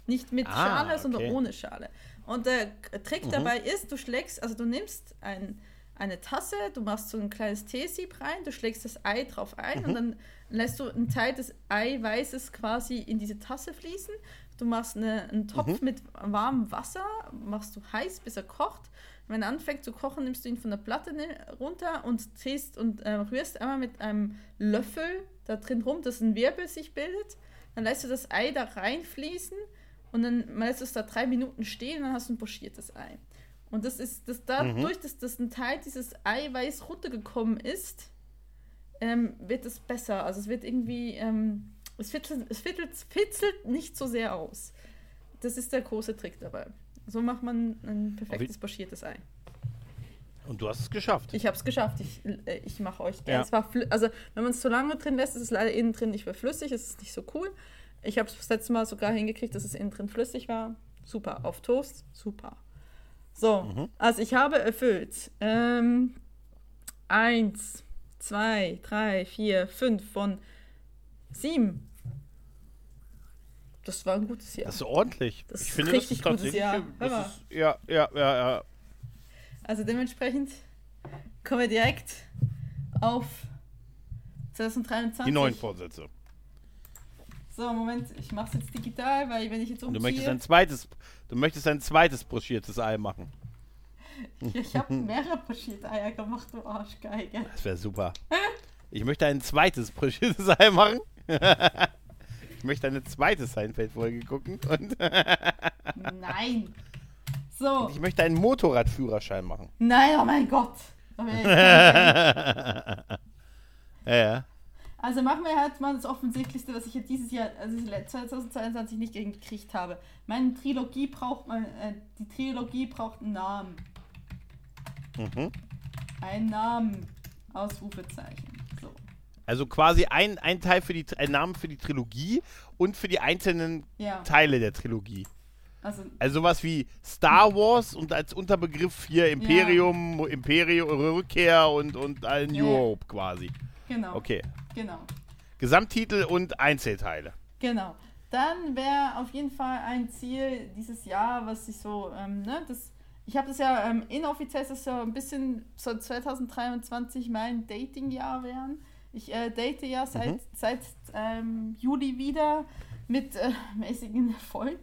Nicht mit Ah, Schale, sondern okay. ohne Schale. Und der Trick Mhm. dabei ist, du schlägst, also du nimmst ein, eine Tasse, du machst so ein kleines Teesieb rein, du schlägst das Ei drauf ein Mhm. und dann lässt du einen Teil des Eiweißes quasi in diese Tasse fließen. Du machst eine, einen Topf Mhm. mit warmem Wasser, machst du heiß, bis er kocht. Wenn er anfängt zu kochen, nimmst du ihn von der Platte ne- runter und ziehst und äh, rührst einmal mit einem Löffel da drin rum, dass ein Wirbel sich bildet. Dann lässt du das Ei da reinfließen und dann lässt du es da drei Minuten stehen und dann hast du ein pochiertes Ei. Und das ist das dadurch, dass das ein Teil dieses Eiweiß runtergekommen ist, ähm, wird es besser. Also es wird irgendwie, ähm, es, fitzelt, es fitzelt, fitzelt nicht so sehr aus. Das ist der große Trick dabei. So macht man ein perfektes pochiertes Ei. Und du hast es geschafft. Ich habe es geschafft. Ich, äh, ich mache euch gerne. Ja. Es war also wenn man es zu lange drin lässt, ist es leider innen drin nicht mehr flüssig. Es ist nicht so cool. Ich habe es das letzte Mal sogar hingekriegt, dass es innen drin flüssig war. Super. Auf Toast, super. So, Mhm. also ich habe erfüllt. Ähm, eins, zwei, drei, vier, fünf von sieben. Das war ein gutes Jahr. Das ist ordentlich. Das ich ist finde, richtig das gutes. Jahr. Das ist, ja, ja, ja, ja. Also dementsprechend kommen wir direkt auf 2023. Die neuen Vorsätze. So, Moment, ich mache es jetzt digital, weil wenn ich jetzt Und du möchtest umziehe, ein zweites, du möchtest ein zweites broschiertes Ei machen. ich, ich habe mehrere pochierte Eier gemacht, du Arschgeige. Das wäre super. Ich möchte ein zweites broschiertes Ei machen. ich möchte eine zweite Seinfeld-Folge gucken und Nein. So, ich möchte einen Motorradführerschein machen. nein, oh mein Gott. Fan. Ja, ja. Also machen wir halt mal das Offensichtlichste, was ich jetzt dieses Jahr, also 2022 nicht gekriegt habe. Meine Trilogie braucht äh, die Trilogie braucht einen Namen. Mhm. Einen Namen. Ausrufezeichen. So. Also quasi ein, ein Teil für die, ein Name für die Trilogie und für die einzelnen Ja, Teile der Trilogie. also Also sowas wie Star Wars und als Unterbegriff hier Imperium, Imperium, Rückkehr und, und äh, New Ja. Hope quasi. genau. Okay. Genau. Gesamttitel und Einzelteile. Genau. dann wäre auf jeden Fall ein Ziel dieses Jahr, was ich so, ähm, ne, das, ich habe das ja ähm, inoffiziell, das ja ein bisschen so 2023 mein Dating-Jahr werden. Ich äh, date ja seit, mhm. seit ähm, Juli wieder mit äh, mäßigem Erfolg.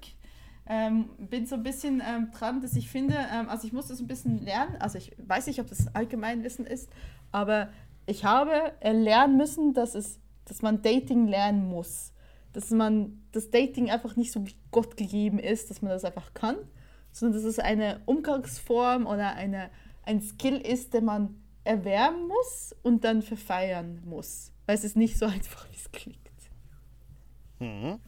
Ähm, bin so ein bisschen ähm, dran, dass ich finde, ähm, also ich muss das ein bisschen lernen, also ich weiß nicht, ob das Allgemeinwissen ist, aber ich habe lernen müssen, dass, es, dass man Dating lernen muss. Dass man das Dating einfach nicht so Gott gegeben ist, dass man das einfach kann, sondern dass es eine Umgangsform oder eine, ein Skill ist, den man erwärmen muss und dann verfeiern muss. Weil es ist nicht so einfach, wie es klingt. Mhm.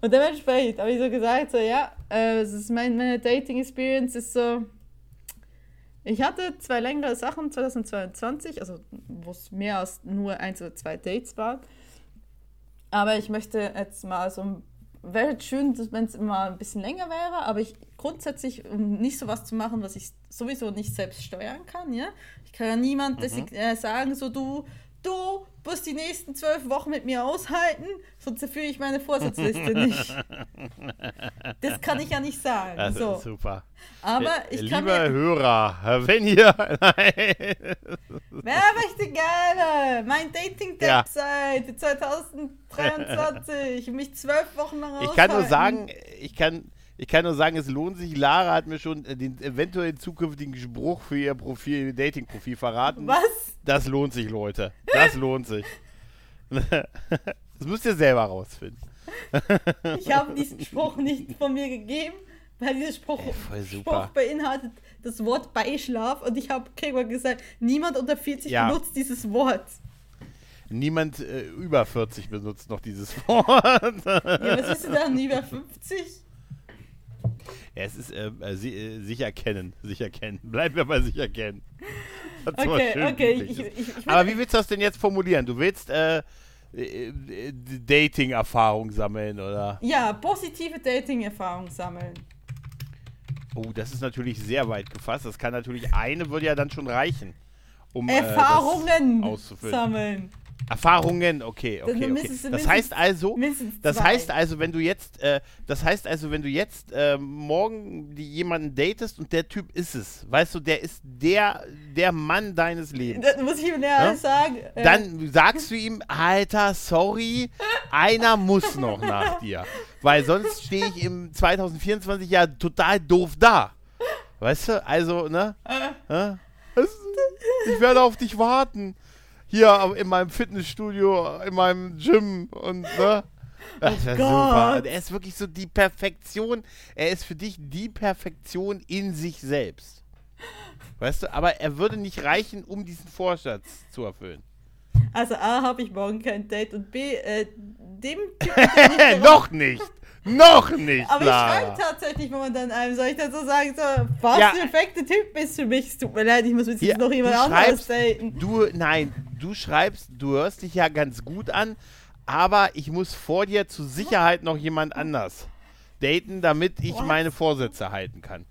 Und dementsprechend habe ich so gesagt, so ja, äh, ist mein, meine Dating-Experience ist so, ich hatte zwei längere Sachen 2022, also wo es mehr als nur eins oder zwei Dates waren. Aber ich möchte jetzt mal so, wäre schön, wenn es immer ein bisschen länger wäre, aber ich grundsätzlich, um nicht so was zu machen, was ich sowieso nicht selbst steuern kann, ja. Ich kann ja niemand mhm. äh, sagen, so du, du musst die nächsten zwölf Wochen mit mir aushalten, sonst erfülle ich meine Vorsatzliste nicht. Das kann ich ja nicht sagen. Das so. ist super. Aber ich Lieber kann mir, Hörer, wenn ihr... Wer möchte gerne mein Dating-Tipp seit 2023 mich zwölf Wochen lang aushalten? Ich kann nur sagen, ich kann ich kann nur sagen, es lohnt sich. Lara hat mir schon äh, den eventuell zukünftigen Spruch für ihr Profil, Dating-Profil verraten. Was? Das lohnt sich, Leute. Das lohnt sich. Das müsst ihr selber rausfinden. Ich habe diesen Spruch nicht von mir gegeben, weil dieser Spruch, Ey, Spruch beinhaltet das Wort Beischlaf und ich habe Gregor gesagt, niemand unter 40 ja. benutzt dieses Wort. Niemand äh, über 40 benutzt noch dieses Wort. Ja, was ist denn dann über 50? Ja, es ist äh, äh, äh, sicher kennen, sicher kennen. Bleiben wir mal sicher kennen. Okay, okay. Ich, ich, ich Aber wie willst du das denn jetzt formulieren? Du willst äh, äh Dating-Erfahrung sammeln, oder? Ja, positive Dating-Erfahrung sammeln. Oh, das ist natürlich sehr weit gefasst. Das kann natürlich eine würde ja dann schon reichen, um Erfahrungen äh, sammeln. Erfahrungen, okay, okay, okay. Das heißt also, das heißt also, wenn du jetzt, äh, das heißt also, wenn du jetzt äh, morgen die jemanden datest und der Typ ist es, weißt du, der ist der, der Mann deines Lebens. Das muss ich ihm ja? sagen. Dann sagst du ihm, Alter, sorry, einer muss noch nach dir, weil sonst stehe ich im 2024 ja total doof da, weißt du? Also, ne? Äh. Ich werde auf dich warten hier in meinem Fitnessstudio, in meinem Gym und ne? Das oh super. Er ist wirklich so die Perfektion. Er ist für dich die Perfektion in sich selbst. Weißt du, aber er würde nicht reichen, um diesen Vorsatz zu erfüllen. Also A, habe ich morgen kein Date und B, äh, dem Typ. Noch nicht! Noch nicht, Aber Lara. ich schreibe tatsächlich momentan einem, soll ich so sagen, so, was ja. der perfekte Typ bist für mich. Es tut mir leid, ich muss jetzt ja, noch jemand anderes daten. Du, nein, du schreibst, du hörst dich ja ganz gut an, aber ich muss vor dir zur Sicherheit noch jemand anders daten, damit ich What? meine Vorsätze halten kann.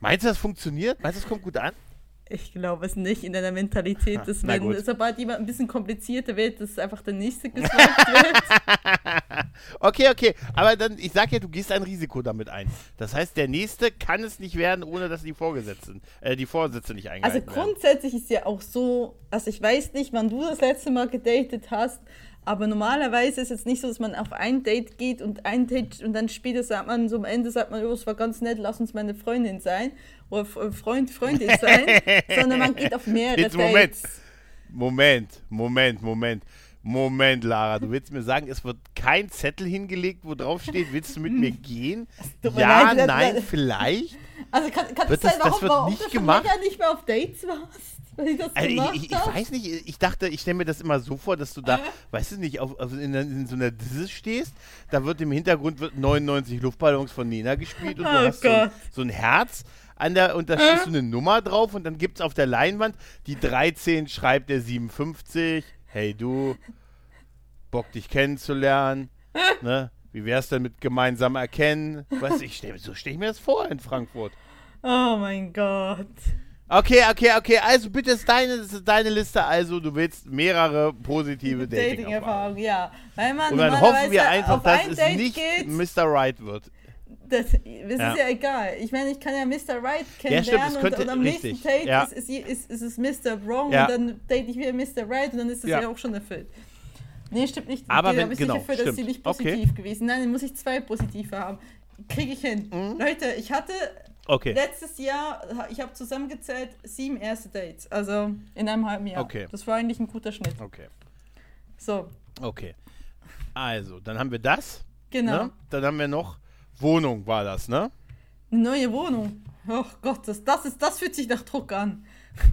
Meinst du, das funktioniert? Meinst du, das kommt gut an? Ich glaube es nicht in deiner Mentalität, dass wenn sobald jemand ein bisschen komplizierter wird, dass einfach der nächste geswiped wird. okay, okay. Aber dann, ich sag ja, du gehst ein Risiko damit ein. Das heißt, der nächste kann es nicht werden, ohne dass die Vorgesetzten, äh, die Vorsätze nicht eingehalten Also grundsätzlich werden. ist ja auch so, also ich weiß nicht, wann du das letzte Mal gedatet hast, aber normalerweise ist es nicht so, dass man auf ein Date geht und ein Date und dann später sagt man, so am Ende sagt man, oh, es war ganz nett, lass uns meine Freundin sein oder Freund, Freundin sein, sondern man geht auf mehrere Jetzt, Dates. Moment, Moment, Moment, Moment. Moment, Lara, du willst mir sagen, es wird kein Zettel hingelegt, wo drauf steht, willst du mit mir gehen? Ja, leid, nein, vielleicht. Also kann, kann wird das sein, warum, das wird nicht du gemacht? nicht mehr auf Dates warst? Ich, also ich, ich, ich, weiß nicht, ich dachte, ich stelle mir das immer so vor, dass du da, äh. weißt du nicht, auf, auf in, in, so einer Disse stehst, da wird im Hintergrund wird 99 Luftballons von Nina gespielt und oh du hast so ein, so ein, Herz an der, und da äh. so eine Nummer drauf und dann gibt es auf der Leinwand, die 13 schreibt der 57, hey du, Bock dich kennenzulernen, ne? Wie wär's denn mit gemeinsam erkennen? Du, ich stell, so stelle ich mir das vor in Frankfurt. Oh mein Gott. Okay, okay, okay. Also bitte ist deine, das ist deine Liste. Also du willst mehrere positive Dating-Erfahrungen. Dating ja. Weil man Und dann hoffen wir einfach, dass es nicht geht, Mr. Right wird. Das, das Ja. ist ja egal. Ich meine, ich kann ja Mr. Right Ja, kennenlernen könnte- und, und am richtig, nächsten Date ja. ist, ist, ist, ist es Mr. Wrong Ja. und dann date ich wieder Mr. Right und dann ist das Ja. ja, auch schon erfüllt. Nee, stimmt nicht. Aber Okay, wenn- bin genau, ich dafür, dass sie stimmt. nicht Okay. positiv gewesen. Nein, dann muss ich zwei positive haben. Kriege ich hin. Mhm. Leute, ich hatte Okay. letztes Jahr, ich habe zusammengezählt, sieben erste Dates. Also in einem halben Jahr. Okay. Das war eigentlich ein guter Schnitt. Okay. So, Okay. Also, dann haben wir das. genau. Ne? Dann haben wir noch Wohnung, war das, ne? Eine neue Wohnung. Oh Gott, das, das, ist, das fühlt sich nach Druck an.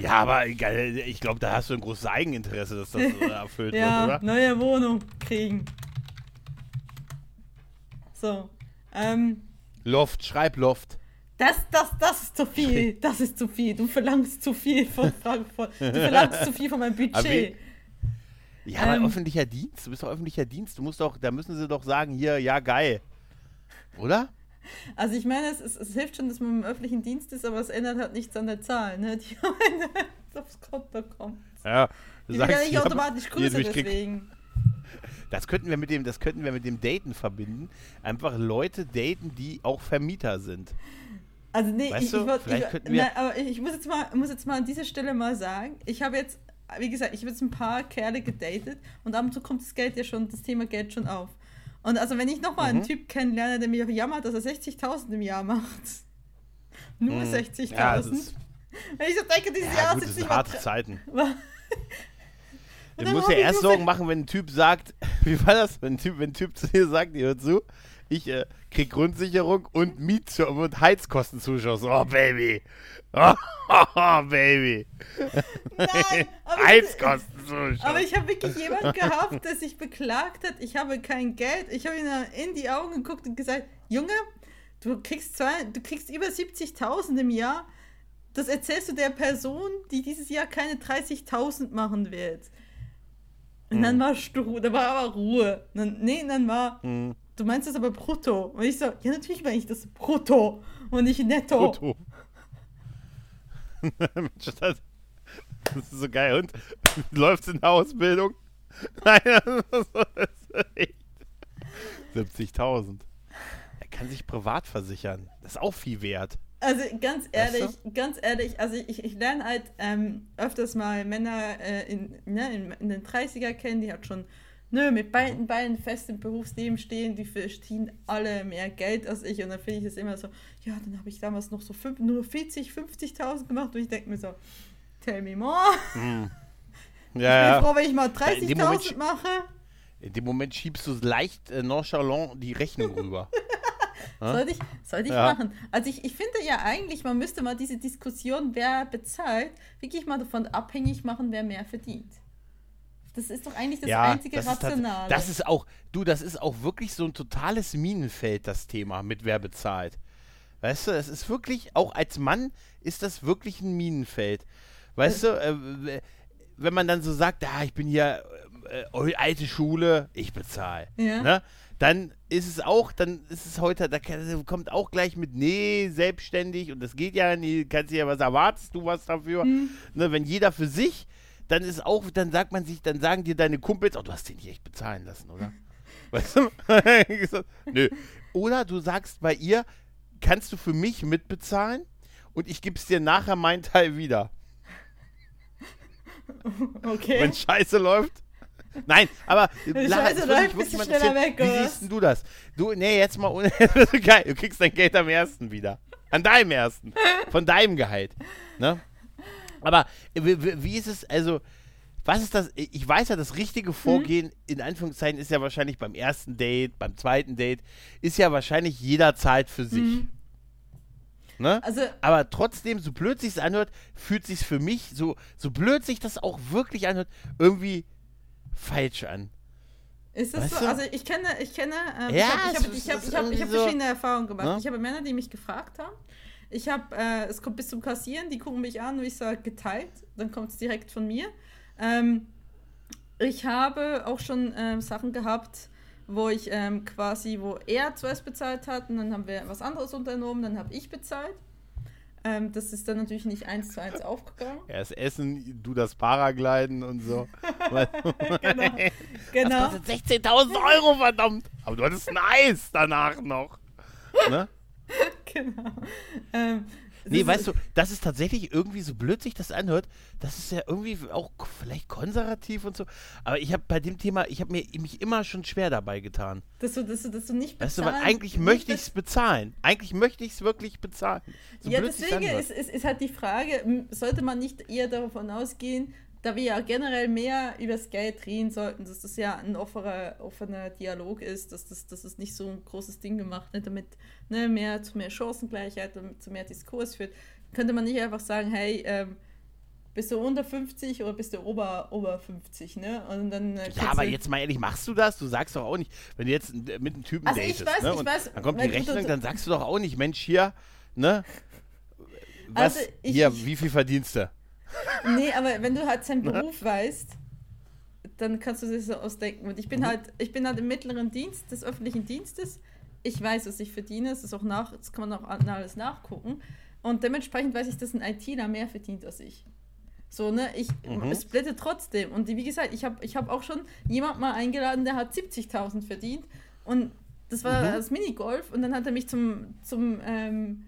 Ja, aber ich glaube, da hast du ein großes Eigeninteresse, dass das äh, erfüllt Ja, wird, oder? neue Wohnung kriegen. So. Ähm, Loft, schreib Loft. das, das, das ist zu viel. Das ist zu viel. Du verlangst zu viel von Frankfurt. Du verlangst zu viel von meinem Budget. Ja, aber Ähm. öffentlicher Dienst, du bist doch öffentlicher Dienst, du musst doch, da müssen sie doch sagen, hier, ja, geil. Oder? Also ich meine, es, es, es hilft schon, dass man im öffentlichen Dienst ist, aber es ändert halt nichts an der Zahl, ne? Die aufs Konto kommt. Ja. Die wird ja nicht automatisch größer deswegen. Das könnten wir mit dem, das könnten wir mit dem Daten verbinden. Einfach Leute daten, die auch Vermieter sind. Also nee, Weißt ich, ich, wollt- ich, nein, aber ich muss jetzt mal muss jetzt mal an dieser Stelle mal sagen, ich habe jetzt, wie gesagt, ich habe jetzt ein paar Kerle gedatet und ab und zu kommt das Geld ja schon, das Thema Geld schon auf. Und also wenn ich nochmal Mhm. einen Typ kennenlerne, der mir jammert, dass er 60.000 im Jahr macht. Nur Mhm. 60.000. Ja, ist, wenn ich so denke, dieses ja Jahr gut, sind nicht harte Zeiten. Du musst ja erst Sorgen machen, wenn ein Typ sagt, wie war das, wenn ein Typ, wenn ein Typ zu dir sagt, hör zu, ich äh, krieg Grundsicherung und Miet und Heizkostenzuschuss. Oh, Baby. Oh, Baby. Nein, aber ich- Heizkostenzuschuss. Aber ich habe wirklich jemanden gehabt, der sich beklagt hat, ich habe kein Geld. Ich habe ihn in die Augen geguckt und gesagt, Junge, du kriegst, zwei, du kriegst über 70.000 im Jahr. Das erzählst du der Person, die dieses Jahr keine 30.000 machen wird. Und dann war Stu, da war aber Ruhe. Und dann, nee, dann war, Hm, du meinst das aber brutto. Und ich so, ja, natürlich meine ich das brutto und nicht netto. Brutto. Mensch, das, ist so geil. Und läuft's in der Ausbildung? Nein, das ist echt. 70.000. Er kann sich privat versichern. Das ist auch viel wert. Also ganz Weißt ehrlich, ganz ehrlich, also ich, ich lerne halt ähm, öfters mal Männer äh, in, ne, in, in den 30er kennen, die halt schon ne, mit beiden Beinen fest im Berufsleben stehen, die verdienen alle mehr Geld als ich und dann finde ich das immer so, ja, dann habe ich damals noch so fünf, nur 40, 50.000 gemacht und ich denke mir so, tell me more. Ja, ich bin froh, wenn ich mal in dem Moment 30.000 mache. In dem Moment schiebst du leicht äh, nonchalant die Rechnung rüber. Sollte ich, sollte ich Ja. machen. Also ich, ich finde ja eigentlich, man müsste mal diese Diskussion, wer bezahlt, wirklich mal davon abhängig machen, wer mehr verdient. Das ist doch eigentlich das einzige das ist, Rationale. das ist auch, du, das ist auch wirklich so ein totales Minenfeld, das Thema mit wer bezahlt. Weißt du, das ist wirklich, auch als Mann ist das wirklich ein Minenfeld. Weißt du, äh, wenn man dann so sagt, ah, ich bin hier äh, äh, alte Schule, ich bezahle. Ja. Ne? Dann ist es auch, dann ist es heute, da kommt auch gleich mit, nee, selbstständig und das geht ja nicht, kannst du ja, was erwartest du was dafür? Hm. Ne, wenn jeder für sich, dann ist auch, dann sagt man sich, dann sagen dir deine Kumpels, oh, du hast den nicht echt bezahlen lassen, oder? Weißt du? Nö. Oder du sagst bei ihr, kannst du für mich mitbezahlen und ich gebe es dir nachher meinen Teil wieder. okay. Wenn Scheiße läuft. Nein, aber Scheiße läuft, bist du schneller weg, Wie oder siehst du das? Du, nee, jetzt mal ohne. geil. Du kriegst dein Geld am ersten wieder. An deinem ersten. Von deinem Gehalt. Ne? Aber äh, wie, ist es, also, was ist das? Ich weiß ja, das richtige Vorgehen, in Anführungszeichen, ist ja wahrscheinlich beim ersten Date, beim zweiten Date, ist ja wahrscheinlich jeder zahlt für sich. Mhm. Ne? Also, Aber trotzdem, so blöd sich's anhört, fühlt sich's für mich, so, so blöd sich das auch wirklich anhört, irgendwie falsch an. ist es Weißt so? du? Also, ich kenne, ich kenne, ähm, Ja, ich habe es ich hab, ich hab, es ich hab, ich irgendwie hab so- verschiedene Erfahrungen gemacht. Ne? Ich habe Männer, die mich gefragt haben. Ich habe, äh, es kommt bis zum Kassieren, die gucken mich an und ich sage geteilt, dann kommt es direkt von mir. Ähm, ich habe auch schon ähm, Sachen gehabt, wo ich ähm, quasi, wo er zuerst bezahlt hat und dann haben wir was anderes unternommen, dann habe ich bezahlt. Ähm, das ist dann natürlich nicht eins zu eins aufgegangen. Erst Essen, du das Paragliden und so. genau. genau. Das kostet 16.000 Euro, verdammt. Aber du hattest ein Eis danach noch. Ne? genau. Ähm, Nee, weißt du, das ist tatsächlich irgendwie so blöd sich das anhört. Das ist ja irgendwie auch vielleicht konservativ und so. Aber ich habe bei dem Thema, ich habe mir mich immer schon schwer dabei getan. Dass du, dass du, dass du nicht bezahlen. Weißt du, weil eigentlich möchte ich es bezahlen. Eigentlich möchte ich es wirklich bezahlen. So ja, deswegen ist, ist, ist halt die Frage, sollte man nicht eher davon ausgehen, da wir ja generell mehr über Geld reden sollten, dass das ja ein offener, offener Dialog ist, dass das, dass das nicht so ein großes Ding gemacht wird, damit ne, mehr zu mehr Chancengleichheit, damit zu mehr Diskurs führt, könnte man nicht einfach sagen, hey, ähm, bist du unter 50 oder bist du ober, ober 50, ne? Und dann, äh, ja, aber jetzt mal ehrlich, machst du das? Du sagst doch auch nicht, wenn du jetzt mit einem Typen also datest, ich weiß, ne? ich weiß, dann kommt die Rechnung, dann sagst du doch auch nicht, Mensch, hier, ne? Was, also ich, hier, wie viel verdienst du? Nee, aber wenn du halt seinen Beruf weißt, dann kannst du dir so ausdenken. Und ich bin mhm. halt, ich bin halt im mittleren Dienst des öffentlichen Dienstes. Ich weiß, was ich verdiene. Das ist auch nach, das kann man auch alles nachgucken. Und dementsprechend weiß ich, dass ein ITler mehr verdient als ich. So, ne, ich mhm. splitte trotzdem. Und wie gesagt, ich habe ich hab auch schon jemand mal eingeladen, der hat 70.000 verdient. Und das war mhm. das Minigolf. Und dann hat er mich zum, zum ähm,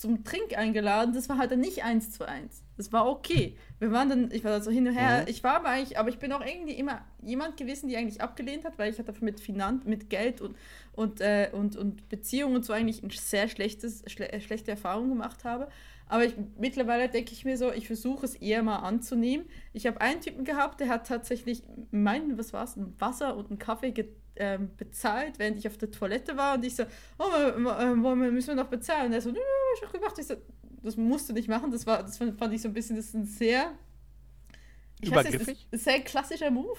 zum Trink eingeladen. Das war halt dann nicht eins zu eins. Das war okay. Wir waren dann, ich war da so hin und her. Mhm. Ich war aber eigentlich, aber ich bin auch irgendwie immer jemand gewesen, die eigentlich abgelehnt hat, weil ich hatte mit Finanz, mit Geld und, und, äh, und, und Beziehungen und so eigentlich ein sehr schlechtes, schle äh, schlechte Erfahrung gemacht habe. Aber ich, mittlerweile denke ich mir so, ich versuche es eher mal anzunehmen. Ich habe einen Typen gehabt, der hat tatsächlich mein, was war es, ein Wasser und einen Kaffee ähm, bezahlt, während ich auf der Toilette war und ich so, oh, müssen wir noch bezahlen? Und er so, nö, ich habe gemacht. Ich so, das musst du nicht machen. Das war, das fand ich so ein bisschen, das ist ein sehr, übergriffig, weiß, sehr klassischer Move.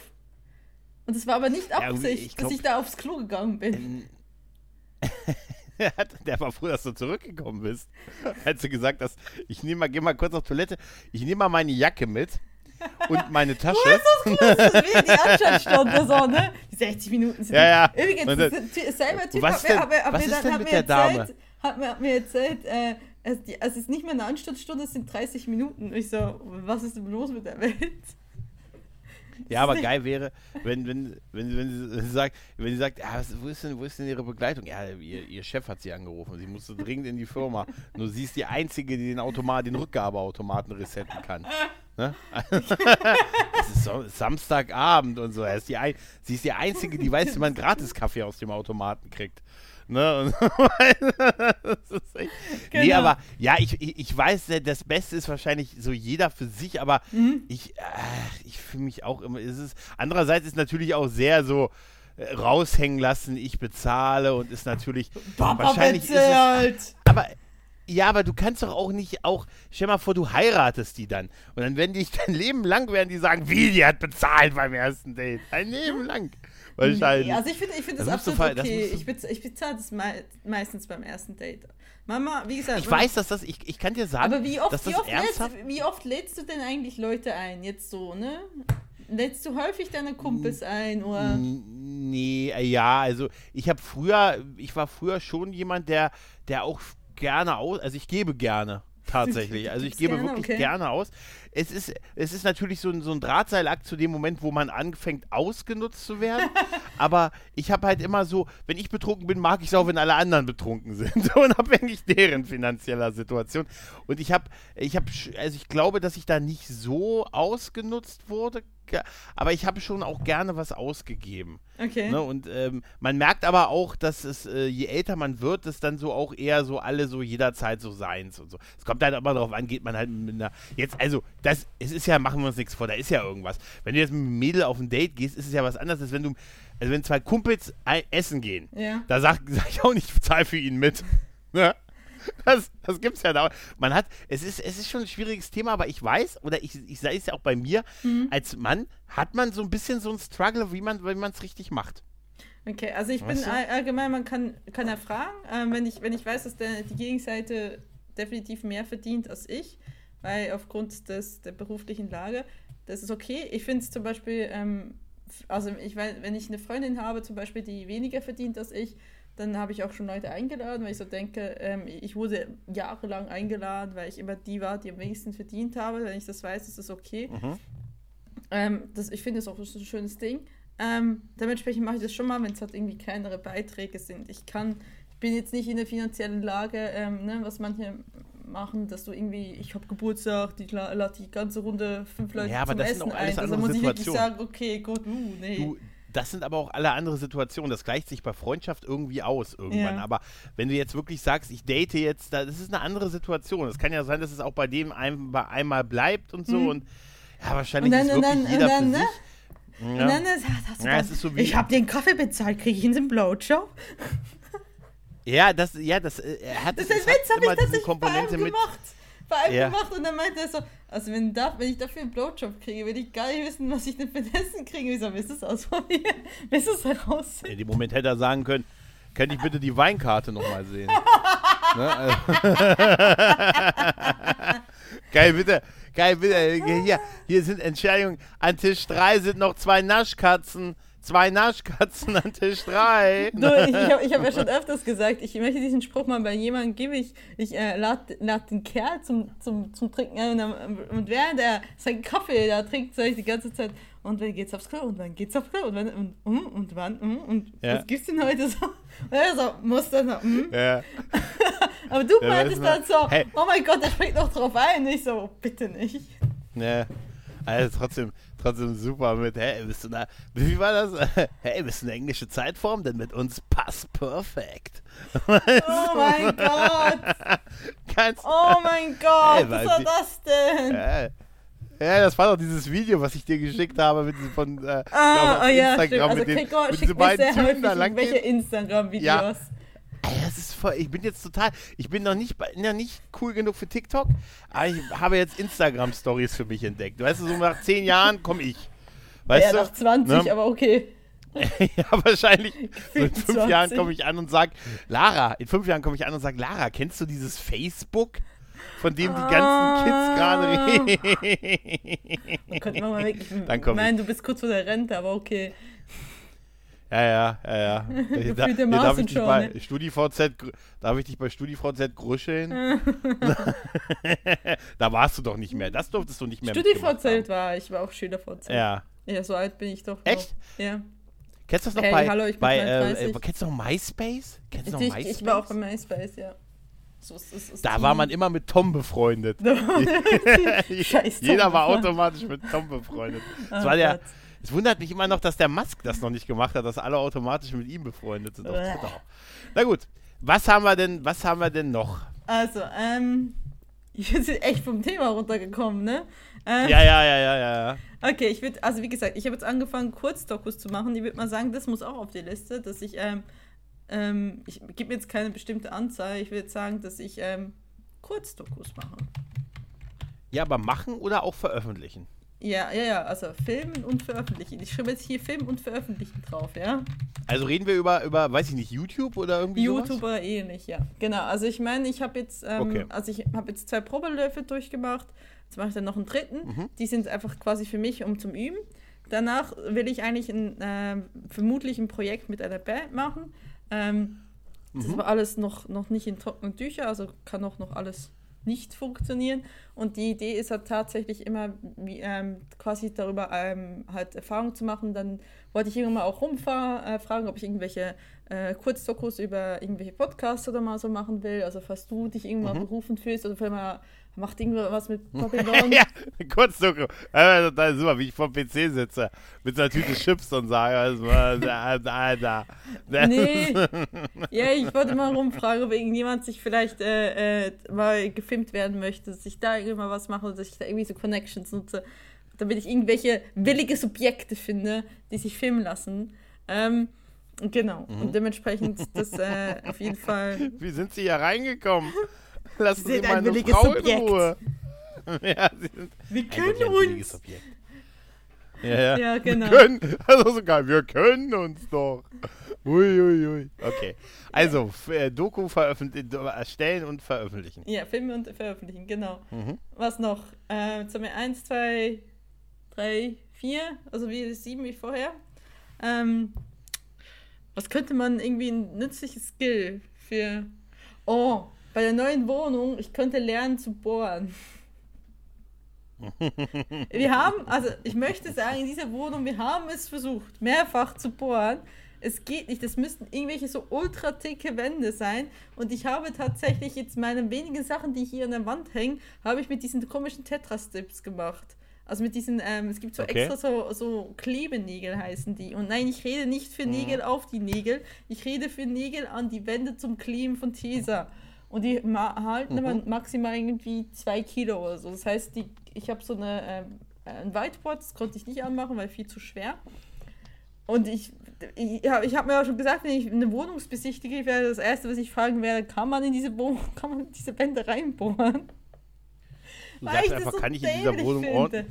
Und es war aber nicht Absicht, ja, ich glaub, dass ich da aufs Klo gegangen bin. der war froh, dass du zurückgekommen bist. Als du gesagt hast, ich nehme mal, geh mal kurz auf Toilette, ich nehme mal meine Jacke mit und meine Tasche. Du hast das das ist die Anschaltstunde so, ne? Die 60 Minuten sind. Ja, ja. Übrigens, selber Typ was hat mir, hat mir, hat was mir, ist denn hat mit mir der erzählt, Dame? Hat mir, hat mir erzählt, äh, es, die, es ist nicht mehr eine Anschaltstunde, es sind 30 Minuten. Und ich so, was ist denn los mit der Welt? Ja, aber geil wäre, wenn, wenn, wenn, wenn, sie, sagt, wenn sie sagt, ja, wo, ist denn, wo ist denn ihre Begleitung? Ja, ihr, ihr Chef hat sie angerufen. Sie musste dringend in die Firma. Nur sie ist die Einzige, die den Automat, den Rückgabeautomaten resetten kann. Ne? es ist so, Samstagabend und so. Ist die, sie ist die Einzige, die weiß, wie man gratis Kaffee aus dem Automaten kriegt. Ne? echt, genau. Nee, aber ja, ich, ich, ich weiß, das Beste ist wahrscheinlich so jeder für sich, aber mhm. ich, äh, ich fühle mich auch immer. Es ist, andererseits ist natürlich auch sehr so äh, raushängen lassen, ich bezahle und ist natürlich Papa wahrscheinlich bezahlt. Ist es, aber ja, aber du kannst doch auch nicht auch, stell mal vor, du heiratest die dann. Und dann werden die dein Leben lang werden die sagen, wie, die hat bezahlt beim ersten Date. Ein Leben lang. Wahrscheinlich. Nee, also ich finde ich find das, das absolut fall, okay. Das ich, bez ich bezahle das me meistens beim ersten Date. Mama, wie gesagt. Ich weiß, dass das, ich, ich kann dir sagen, aber wie oft, dass das wie oft, ernsthaft lädst, wie oft lädst du denn eigentlich Leute ein? Jetzt so, ne? Lädst du häufig deine Kumpels ein oder? Nee, ja, also ich habe früher, ich war früher schon jemand, der, der auch gerne aus, also ich gebe gerne tatsächlich. Also ich gebe gerne? wirklich okay. gerne aus. Es ist, es ist natürlich so ein, so ein Drahtseilakt zu dem Moment, wo man anfängt, ausgenutzt zu werden. Aber ich habe halt immer so, wenn ich betrunken bin, mag ich es auch, wenn alle anderen betrunken sind. Unabhängig deren finanzieller Situation. Und ich habe, ich habe, also ich glaube, dass ich da nicht so ausgenutzt wurde, aber ich habe schon auch gerne was ausgegeben. Okay. Ne? Und ähm, man merkt aber auch, dass es, äh, je älter man wird, es dann so auch eher so alle so jederzeit so seins und so. Es kommt halt immer darauf an, geht man halt mit einer. Jetzt, also, das, es ist ja, machen wir uns nichts vor, da ist ja irgendwas. Wenn du jetzt mit einem Mädel auf ein Date gehst, ist es ja was anderes, als wenn du, also wenn zwei Kumpels essen gehen. Ja. Da sag, sag ich auch nicht, ich zahle für ihn mit. Ne? Das, das es ja da. Man hat, es ist, es ist schon ein schwieriges Thema, aber ich weiß, oder ich, ich sage es ja auch bei mir, mhm. als Mann hat man so ein bisschen so ein Struggle, wie man es richtig macht. Okay, also ich weißt bin du? allgemein, man kann, kann ja fragen, äh, wenn, ich, wenn ich weiß, dass der, die Gegenseite definitiv mehr verdient als ich, weil aufgrund des, der beruflichen Lage, das ist okay. Ich finde es zum Beispiel, ähm, also ich, wenn ich eine Freundin habe, zum Beispiel, die weniger verdient als ich, dann habe ich auch schon Leute eingeladen, weil ich so denke, ähm, ich wurde jahrelang eingeladen, weil ich immer die war, die am wenigsten verdient habe. Wenn ich das weiß, ist das okay. Mhm. Ähm, das, ich finde das auch so ein schönes Ding. Ähm, dementsprechend mache ich das schon mal, wenn es halt irgendwie kleinere Beiträge sind. Ich kann, ich bin jetzt nicht in der finanziellen Lage, ähm, ne, was manche machen, dass du irgendwie, ich habe Geburtstag, die lade die ganze Runde fünf Leute Ja, aber zum das sind Essen auch alles ein. Also muss ich wirklich sagen, okay, gut, uh, nee. Du, das sind aber auch alle andere Situationen. Das gleicht sich bei Freundschaft irgendwie aus irgendwann. Ja. Aber wenn du jetzt wirklich sagst, ich date jetzt, da- das ist eine andere Situation. Es kann ja sein, dass es auch bei dem ein, bei einmal bleibt und so. Mhm. Und ja, wahrscheinlich Und dann- ist und wirklich dann- jeder und dann, für ne? sich. Und Ja. dann ist, hast du Ja, dann, es ist so wie- ich habe den Kaffee bezahlt, kriege ich ihn einen Blowjob? Ja, das, ja, das äh, er hat, Das es ist hat Witz, habe immer ich diese Komponente mit. gemacht. Bei einem Ja. gemacht und dann meinte er so, also wenn, da, wenn ich dafür einen Blowjob kriege, will ich gar nicht wissen, was ich denn für Essen kriege. Ich so, willst du es ausprobieren? Willst du es heraus? In dem Moment hätte er sagen können, könnte ich bitte die Weinkarte nochmal sehen? ne? also Geil, bitte. Geil, bitte. Hier, hier sind Entscheidungen. An Tisch 3 sind noch zwei Naschkatzen. Zwei Naschkatzen an Tisch 3. Du, ich ich habe hab ja schon öfters gesagt, ich möchte diesen Spruch mal bei jemandem geben. Ich, ich äh, lade lad den Kerl zum, zum, zum Trinken ein und, dann- und während er seinen Kaffee da trinkt, sage ich die ganze Zeit, und wann geht's aufs Klo? Und wann geht's aufs Klo? Und wann? Und, und, und wann? Und, und Ja. was gibt's denn heute so? Und er so, muss dann so, mm. Ja. Aber du Ja, meintest dann so, hey. oh mein Gott, der springt noch drauf ein. Und ich so, bitte nicht. Ja. Also trotzdem, trotzdem super mit, hey, bist du da, wie war das? Hey, bist du eine englische Zeitform? Denn mit uns passt perfekt. Oh mein Gott. Ganz, Oh mein Gott, Ey, was war die- das denn? Ja, ja, das war doch dieses Video, was ich dir geschickt habe mit diesem von äh, Ah, oh ja, Instagram. Also mit den, Gregor mit diesen beiden Typen da lang. irgendwelche Instagram-Videos. Ey, das ist voll, ich bin jetzt total, ich bin noch nicht, noch nicht cool genug für TikTok, aber ich habe jetzt Instagram-Stories für mich entdeckt. Weißt du, so nach zehn Jahren komme ich. Weißt ja, du? nach 20, Ne? aber okay. ja, wahrscheinlich. So in fünf 20. Jahren komme ich an und sage, Lara, in fünf Jahren komme ich an und sage, Lara, kennst du dieses Facebook, von dem die ganzen Kids gerade reden? Dann komm meinen, du bist kurz vor der Rente, aber okay. Ja, ja, ja, ja. Gefühlt da, Mars darf ich dich schon, bei ne? StudiVZ, darf ich dich bei StudiVZ gruscheln? da warst du doch nicht mehr. Das durftest du nicht mehr StudiVZ war ich, war auch SchülerVZ. Ja. Ja, so alt bin ich doch. Echt? Noch. Ja. Kennst du das noch Hey, bei, hallo, ich bin bei äh, 33. äh, kennst du noch MySpace? Kennst du noch Ich, MySpace? ich war auch bei MySpace, ja. So, es, es, es da war man immer mit Tom befreundet. Scheiß Tom Jeder war automatisch mit Tom befreundet. Das Oh war der, Gott. Es wundert mich immer noch, dass der Musk das noch nicht gemacht hat, dass alle automatisch mit ihm befreundet sind auf. Twitter. Na gut, was haben wir denn, was haben wir denn noch? Also, ähm, ich bin jetzt echt vom Thema runtergekommen, ne? Ähm, Ja, ja, ja, ja, ja. Okay, ich würde, also wie gesagt, ich habe jetzt angefangen, Kurzdokus zu machen. Ich würde mal sagen, das muss auch auf die Liste, dass ich, ähm, ähm, ich gebe mir jetzt keine bestimmte Anzahl. Ich würde sagen, dass ich ähm, Kurzdokus mache. Ja, aber machen oder auch veröffentlichen? Ja, ja, ja, also filmen und veröffentlichen. Ich schreibe jetzt hier Filmen und veröffentlichen drauf, ja? Also reden wir über, über weiß ich nicht, YouTube oder irgendwie YouTube sowas? oder ähnlich, ja. Genau, also ich meine, ich habe jetzt, ähm, Okay. also ich habe jetzt zwei Probeläufe durchgemacht. Jetzt mache ich dann noch einen dritten. Mhm. Die sind einfach quasi für mich, um zum Üben. Danach will ich eigentlich ein, ähm, vermutlich ein Projekt mit einer Band machen. Ähm, das Mhm. war alles noch, noch nicht in trockenen Tücher, also kann auch noch alles nicht funktionieren. Und die Idee ist halt tatsächlich immer wie, ähm, quasi darüber ähm, halt Erfahrung zu machen. Dann wollte ich irgendwann mal auch rumfahren, äh, fragen, ob ich irgendwelche äh, Kurzdokus über irgendwelche Podcasts oder mal so machen will. Also falls du dich irgendwann Mhm. berufen fühlst oder vielleicht mal macht irgendwas mit Babylon. ja, kurz Doku. Äh, total super, wie ich vom PC sitze mit so einer Tüte Chips und sage, also, da. Nee. Ja, ich wollte mal rumfragen, ob irgendjemand sich vielleicht äh, äh, mal gefilmt werden möchte, dass ich da irgendwann was mache, dass ich da irgendwie so Connections nutze, damit ich irgendwelche willige Subjekte finde, die sich filmen lassen. Ähm, genau. Mhm. Und dementsprechend das äh, auf jeden Fall. Wie sind Sie hier reingekommen? Lassen Sie sind ein meine williges Frau in Subjekt. Ruhe. ja, Sie sind Wir ein ein williges Objekt. Ja, ja. Ja, genau. Wir können, also so geil, wir können uns doch. Uiuiui. Ui, ui. Okay. Also, f- äh, Doku veröffentlichen, erstellen und veröffentlichen. Ja, filmen und veröffentlichen, genau. Mhm. Was noch? Äh, jetzt haben wir eins, zwei, drei, vier, also wie sieben wie vorher. Ähm, Was könnte man irgendwie ein nützliches Skill für. Oh, bei der neuen Wohnung, ich könnte lernen zu bohren. wir haben, also ich möchte sagen, in dieser Wohnung, wir haben es versucht, mehrfach zu bohren. Es geht nicht, das müssten irgendwelche so ultra dicke Wände sein. Und ich habe tatsächlich jetzt meine wenigen Sachen, die hier an der Wand hängen, habe ich mit diesen komischen Tetra-Strips gemacht. Also mit diesen, ähm, es gibt so okay. extra so, so Klebenägel heißen die. Und nein, ich rede nicht für mhm. Nägel auf die Nägel, ich rede für Nägel an die Wände zum Kleben von Tesa. Und die halten mhm. maximal irgendwie zwei Kilo oder so. Das heißt, die, ich habe so eine, ähm, ein Whiteboard, das konnte ich nicht anmachen, weil viel zu schwer. Und ich, ich, ich habe mir auch schon gesagt, wenn ich eine Wohnung besichtige, wäre das Erste, was ich fragen werde, kann man in diese Wohnung, kann man in diese Wände reinbohren? Du Weil sagst einfach, so kann ich in dieser Wohnung ordentlich.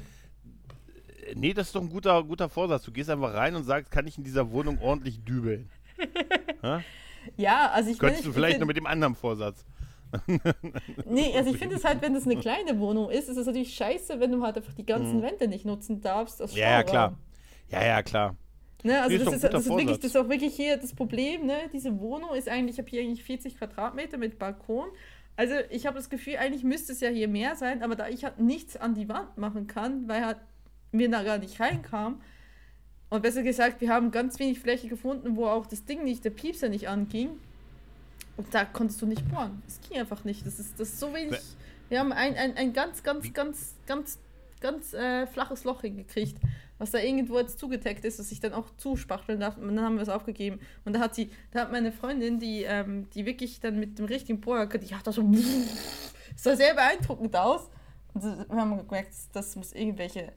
Nee, das ist doch ein guter, guter Vorsatz. Du gehst einfach rein und sagst, kann ich in dieser Wohnung ordentlich dübeln? ja, also ich Könntest du vielleicht nur mit dem anderen Vorsatz. nee, also ich finde es halt, wenn das eine kleine Wohnung ist, ist es natürlich scheiße, wenn du halt einfach die ganzen hm. Wände nicht nutzen darfst. ja, ja, klar. Ja, ja, klar. Ne, also das, ist, das, ist wirklich, das ist auch wirklich hier das Problem, ne? Diese Wohnung ist eigentlich, ich habe hier eigentlich 40 Quadratmeter mit Balkon. Also ich habe das Gefühl, eigentlich müsste es ja hier mehr sein, aber da ich halt nichts an die Wand machen kann, weil halt mir da gar nicht reinkam. Und besser gesagt, wir haben ganz wenig Fläche gefunden, wo auch das Ding nicht, der Piepser nicht anging. Und da konntest du nicht bohren. Es ging einfach nicht. Das ist, das ist so wenig. Wir haben ein, ein, ein ganz, ganz, ganz, ganz, ganz äh, flaches Loch hingekriegt, was da irgendwo jetzt zugetaggt ist, dass ich dann auch zuspachteln darf. Und dann haben wir es aufgegeben. Und da hat sie, da hat meine Freundin, die, ähm, die wirklich dann mit dem richtigen Bohrer, die hat da so, es sah sehr beeindruckend aus. Und wir haben gemerkt, das muss irgendwelche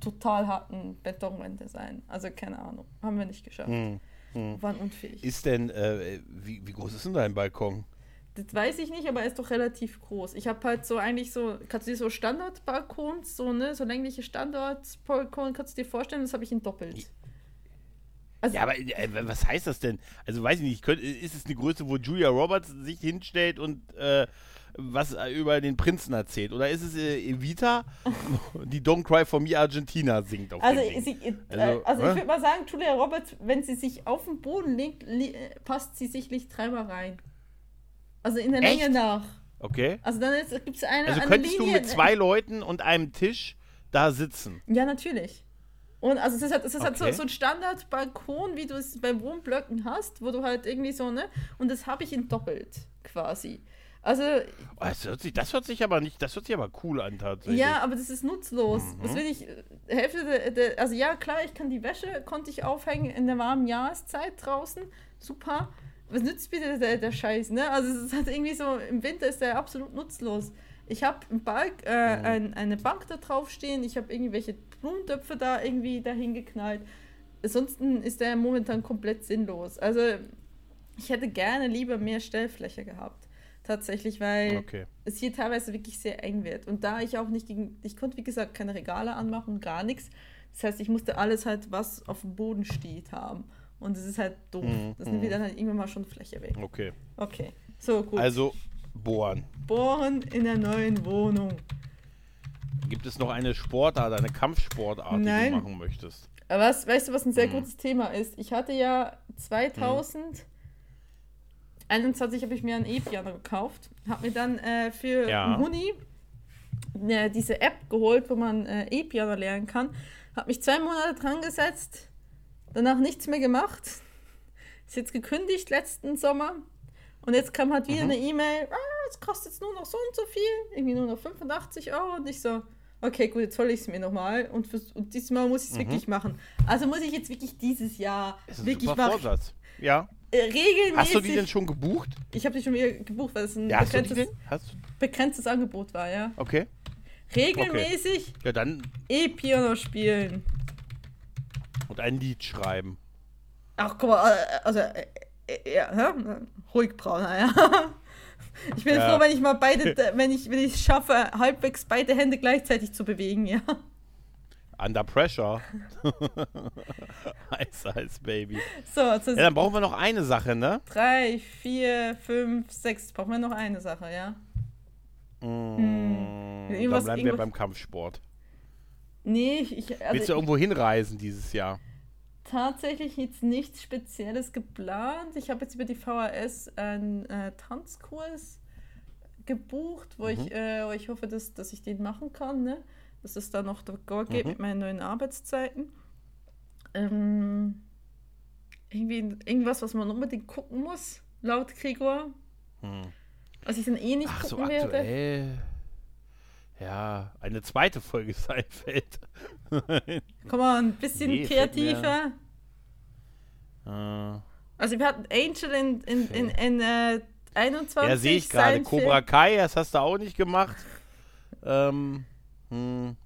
total harten Betonwände sein. Also keine Ahnung, haben wir nicht geschafft. Hm, hm. Waren unfähig. Ist denn, äh, wie, wie groß ist denn dein Balkon? Das weiß ich nicht, aber er ist doch relativ groß. Ich habe halt so eigentlich so, kannst du dir so Standardbalkons, so, ne, so längliche Standardbalkon, kannst du dir vorstellen, das habe ich in doppelt. Also, ja, aber äh, was heißt das denn? Also weiß ich nicht, könnt, ist es eine Größe, wo Julia Roberts sich hinstellt und äh, was über den Prinzen erzählt? Oder ist es äh, Evita, die Don't Cry for Me Argentina singt? Auf also, sie, äh, also, also ich würde mal sagen, Julia Roberts, wenn sie sich auf den Boden legt, passt sie sicherlich dreimal rein. Also in der Echt? Länge nach. Okay. Also dann gibt es eine. Also eine könntest Linie, du mit zwei Leuten und einem Tisch da sitzen? Ja, natürlich. Und also es ist halt, es ist halt so, so ein Standardbalkon, wie du es bei Wohnblöcken hast, wo du halt irgendwie so, ne? Und das habe ich in doppelt quasi. Also. Oh, das, hört sich, das hört sich aber nicht, das hört sich aber cool an tatsächlich. Ja, aber das ist nutzlos. Mhm. Was will ich. Hälfte der, der, also ja, klar, ich kann die Wäsche, konnte ich aufhängen in der warmen Jahreszeit draußen. Super. Was nützt bitte der, der Scheiß, ne? Also es ist halt irgendwie so, im Winter ist der absolut nutzlos. Ich habe einen Balk, äh, mhm. ein, eine Bank da drauf stehen, ich habe irgendwelche Blumentöpfe da irgendwie dahin geknallt. Ansonsten ist der momentan komplett sinnlos. Also ich hätte gerne lieber mehr Stellfläche gehabt tatsächlich, weil okay. es hier teilweise wirklich sehr eng wird. Und da ich auch nicht gegen, ich konnte wie gesagt keine Regale anmachen, gar nichts. Das heißt, ich musste alles halt, was auf dem Boden steht, haben. Und das ist halt doof. Mhm. Das nimmt mir mhm. dann halt irgendwann mal schon Fläche weg. Okay. Okay. So, gut. Also bohren. Bohren in der neuen Wohnung. Gibt es noch eine Sportart, eine Kampfsportart, Nein. die du machen möchtest? Aber was, weißt du, was ein sehr mhm. gutes Thema ist? Ich hatte ja 2000 mhm. 21 habe ich mir ein E-Piano gekauft. Habe mir dann äh, für ja. Huni äh, diese App geholt, wo man äh, E-Piano lernen kann. Habe mich zwei Monate dran gesetzt, danach nichts mehr gemacht. Ist jetzt gekündigt letzten Sommer. Und jetzt kam halt wieder mhm. eine E-Mail, ah, es kostet jetzt nur noch so und so viel, irgendwie nur noch 85 Euro. Und ich so, okay, gut, jetzt hole ich es mir nochmal. Und, und diesmal muss ich es mhm. wirklich machen. Also muss ich jetzt wirklich dieses Jahr wirklich machen. Vorsatz. Ja. Äh, regelmäßig. Hast du die denn schon gebucht? Ich habe die schon wieder gebucht, weil es ein ja, begrenztes, begrenztes Angebot war, ja. Okay. Regelmäßig okay. Ja, dann E-Piano spielen. Und ein Lied schreiben. Ach, guck mal, äh, also, äh, ja, ja, ruhig brauner, ja. Ich bin ja. froh, wenn ich mal beide, wenn ich, wenn ich es schaffe, halbwegs beide Hände gleichzeitig zu bewegen, ja. Under Pressure. Eis, Eis, Baby. So, ja, dann brauchen wir noch eine Sache, ne? Drei, vier, fünf, sechs. Brauchen wir noch eine Sache, ja? Mmh, hm. Dann bleiben wir beim Kampfsport. Nee, ich. Also Willst du irgendwo hinreisen dieses Jahr? tatsächlich jetzt nichts Spezielles geplant. Ich habe jetzt über die VHS einen äh, Tanzkurs gebucht, wo, ich, Mhm. äh, wo ich hoffe, dass, dass ich den machen kann. Ne? Dass es da noch geht Mhm. mit meinen neuen Arbeitszeiten. Ähm, irgendwie irgendwas, was man unbedingt gucken muss, laut Gregor. Hm. Was ich dann eh nicht Ach so, gucken werde. aktuell. Ja, eine zweite Folge Seinfeld. Komm mal, ein bisschen Nee, kreativer. äh, Also wir hatten Angel in, in, in, in äh, 21. ja, sehe ich gerade. Cobra. Kai, das hast du auch nicht gemacht. Ähm, hm.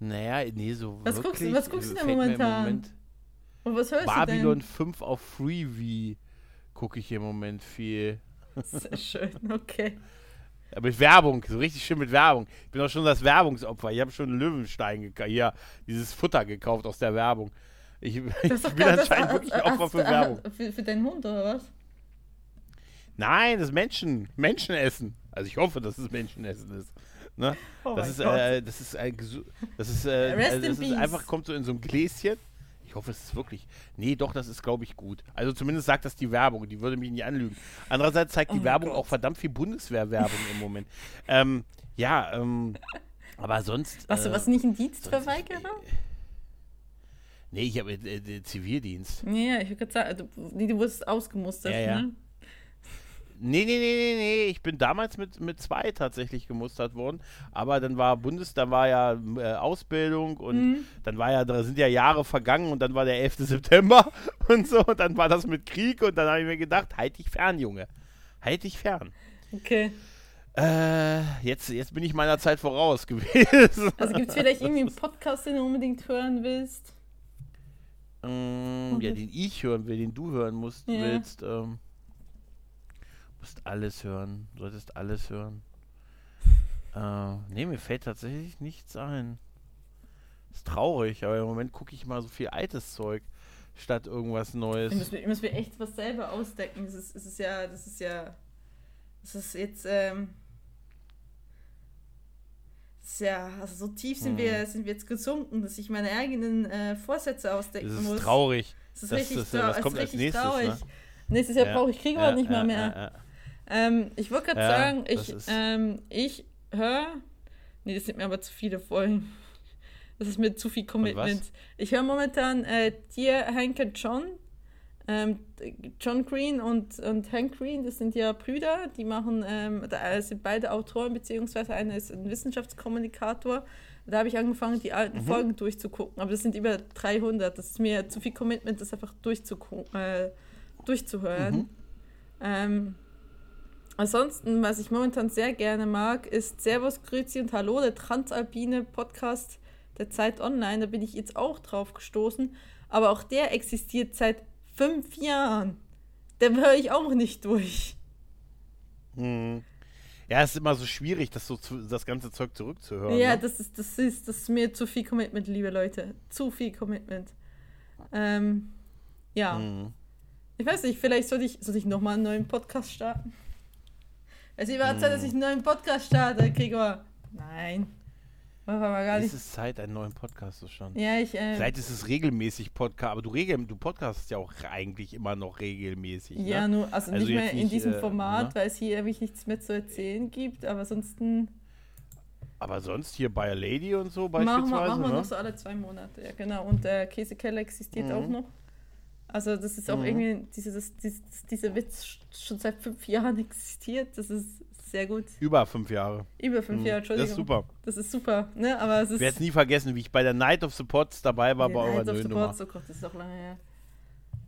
Naja, nee, so Was guckst du- wirklich. was guckst du denn mir im momentan? Moment Und was hörst Babylon du 5 auf Freebie gucke ich im Moment viel. denn? Sehr schön, okay. Ja, mit Werbung, so richtig schön mit Werbung. Ich bin auch schon das Werbungsopfer. Ich habe schon Löwenstein gekauft. Hier, dieses Futter gekauft aus der Werbung. Ich, ich bin anscheinend hast- wirklich Opfer hast für du- Werbung. Für, für deinen Hund oder was? Nein, das Menschen. Menschenessen. Also ich hoffe, dass es Menschenessen ist. Ne? Oh das, ist, äh, das ist ein das ist, äh, also das ist einfach kommt so in so ein Gläschen. Ich hoffe, es ist wirklich. Nee, doch, das ist glaube ich gut. Also zumindest sagt das die Werbung, die würde mich nicht anlügen. Andererseits zeigt die Oh Werbung Gott. auch verdammt viel Bundeswehrwerbung im Moment. Ähm, ja, ähm, aber sonst Warst du äh, was nicht ein Dienstverweigerer? Nee, ich habe äh, äh, Zivildienst. Ja, ich würde gerade sagen, du, nee, du wurdest ausgemustert, Ja, ja. ne? Nee, nee, nee, nee, nee. Ich bin damals mit, mit zwei tatsächlich gemustert worden. Aber dann war Bundes, da war ja äh, Ausbildung und Mhm. dann war ja, da sind ja Jahre vergangen und dann war der 11. September und so. Und dann war das mit Krieg und dann habe ich mir gedacht, halt dich fern, Junge. Halt dich fern. Okay. Äh, jetzt, jetzt bin ich meiner Zeit voraus gewesen. Also gibt es vielleicht irgendwie einen Podcast, den du unbedingt hören willst? ähm, ja, den ich hören will, den du hören musst, Ja. willst. Ähm, musst alles hören. Solltest alles hören. Äh, nee, mir fällt tatsächlich nichts ein. Ist traurig, aber im Moment gucke ich mal so viel altes Zeug statt irgendwas Neues. Ich muss, mir, ich muss mir echt was selber ausdecken. Das ist, das ist ja, das ist ja, das ist jetzt, ähm, das ist ja, also so tief sind, Hm. wir, sind wir jetzt gesunken, dass ich meine eigenen äh, Vorsätze ausdecken Das ist muss. traurig. Das ist Das- richtig, das- trau- das es ist kommt als richtig nächstes, traurig. ne? Nächstes Jahr Ja. brauche ich Krieger Ja, nicht mal mehr. ja. Ähm, ich wollte gerade Ja, sagen, ich, ähm, ich höre. Nee, das sind mir aber zu viele Folgen. Das ist mir zu viel Commitment. Ich höre momentan äh, dir, Hank und John. Ähm, John Green und, und Hank Green, das sind ja Brüder, die machen, ähm, da sind beide Autoren, beziehungsweise einer ist ein Wissenschaftskommunikator. Da habe ich angefangen, die alten Mhm. Folgen durchzugucken, aber das sind über 300. Das ist mir zu viel Commitment, das einfach äh, durchzuhören. Mhm. Ähm, ansonsten, was ich momentan sehr gerne mag, ist Servus, Grüezi und Hallo, der transalpine Podcast der Zeit Online. Da bin ich jetzt auch drauf gestoßen. Aber auch der existiert seit fünf Jahren. Den höre ich auch nicht durch. Hm. Ja, es ist immer so schwierig, das, so zu, das ganze Zeug zurückzuhören. ja, ne? das ist, das, ist, das ist mir zu viel Commitment, liebe Leute. Zu viel Commitment. Ähm, ja. Hm. Ich weiß nicht, vielleicht sollte ich, sollte ich nochmal einen neuen Podcast starten. Es ist Zeit, dass ich einen neuen Podcast starte, Gregor. Nein. Machen wir mal gar Es nicht. ist Zeit, einen neuen Podcast zu starten. Ja, ich, äh, Vielleicht ist es regelmäßig Podcast, aber du, regel, du podcastest ja auch eigentlich immer noch regelmäßig. ja, ne? nur, also, Also nicht mehr in nicht, diesem äh, Format, ne? weil es hier wirklich nichts mehr zu erzählen gibt, aber ansonsten Aber sonst hier bei a Lady und so machen wir, beispielsweise. machen wir ne? noch so alle zwei Monate. Ja, genau. Und der Käsekeller existiert Mhm. auch noch. Also das ist auch Mhm. irgendwie, diese, das, dieses, dieser Witz schon seit fünf Jahren existiert. Das ist sehr gut. Über fünf Jahre. Über fünf Mhm. Jahre, Das Entschuldigung. ist super. Das ist super, ne? Aber es ist. Ich werde es nie vergessen, wie ich bei der Night of the Pots dabei war bei eurer Night of the. Pots, Oh Gott, das ist auch lange her.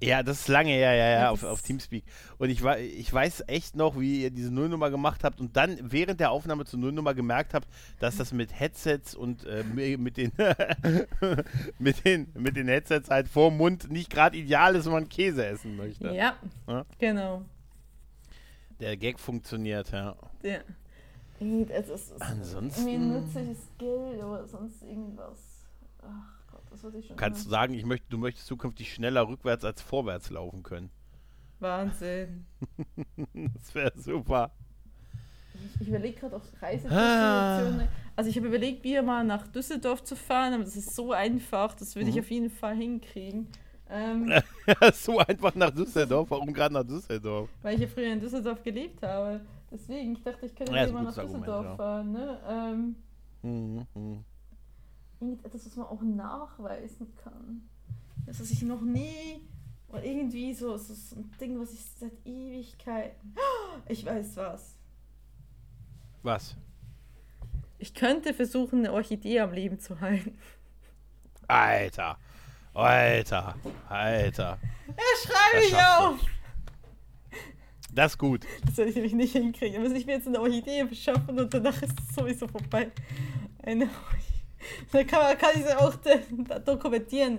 Ja, das ist lange her, ja, ja, Ja, auf, auf Teamspeak. Und ich, ich weiß echt noch, wie ihr diese Nullnummer gemacht habt und dann während der Aufnahme zur Nullnummer gemerkt habt, dass das mit Headsets und äh, mi- mit, den mit, den, mit den Headsets halt vor dem Mund nicht gerade ideal ist, wenn man Käse essen möchte. Ja, Ja. genau. Der Gag funktioniert, ja. Ja. Es ist, es Ansonsten- irgendwie ein nützliches Skill oder sonst irgendwas. Ach das würde ich schon. Kannst du immer- sagen, ich möchte, du möchtest zukünftig schneller rückwärts als vorwärts laufen können. Wahnsinn. Das wäre super. Ich, ich überlege gerade auf Ah. Reisedestinationen. Also ich habe überlegt, wieder mal nach Düsseldorf zu fahren, aber das ist so einfach, das würde ich Mhm. auf jeden Fall hinkriegen. Ähm, so einfach nach Düsseldorf. Warum gerade nach Düsseldorf? weil ich ja früher in Düsseldorf gelebt habe. Deswegen, ich dachte, ich könnte Ja, mal nach Argument, Düsseldorf ja. fahren. Ne? Ähm, Mhm, mhm. Irgendetwas, was man auch nachweisen kann. Das, was ich noch nie. Oder irgendwie so, so, so ein Ding, was ich seit Ewigkeiten. Ich weiß was. Was? Ich könnte versuchen, eine Orchidee am Leben zu halten. Alter. Alter. Alter. Ja, schreibe ich du. auf! Das ist gut. Das werde ich nämlich nicht hinkriegen. Aber ich will jetzt eine Orchidee beschaffen und danach ist es sowieso vorbei. Eine Orchidee. Dann kann, man, kann ich sie auch da dokumentieren.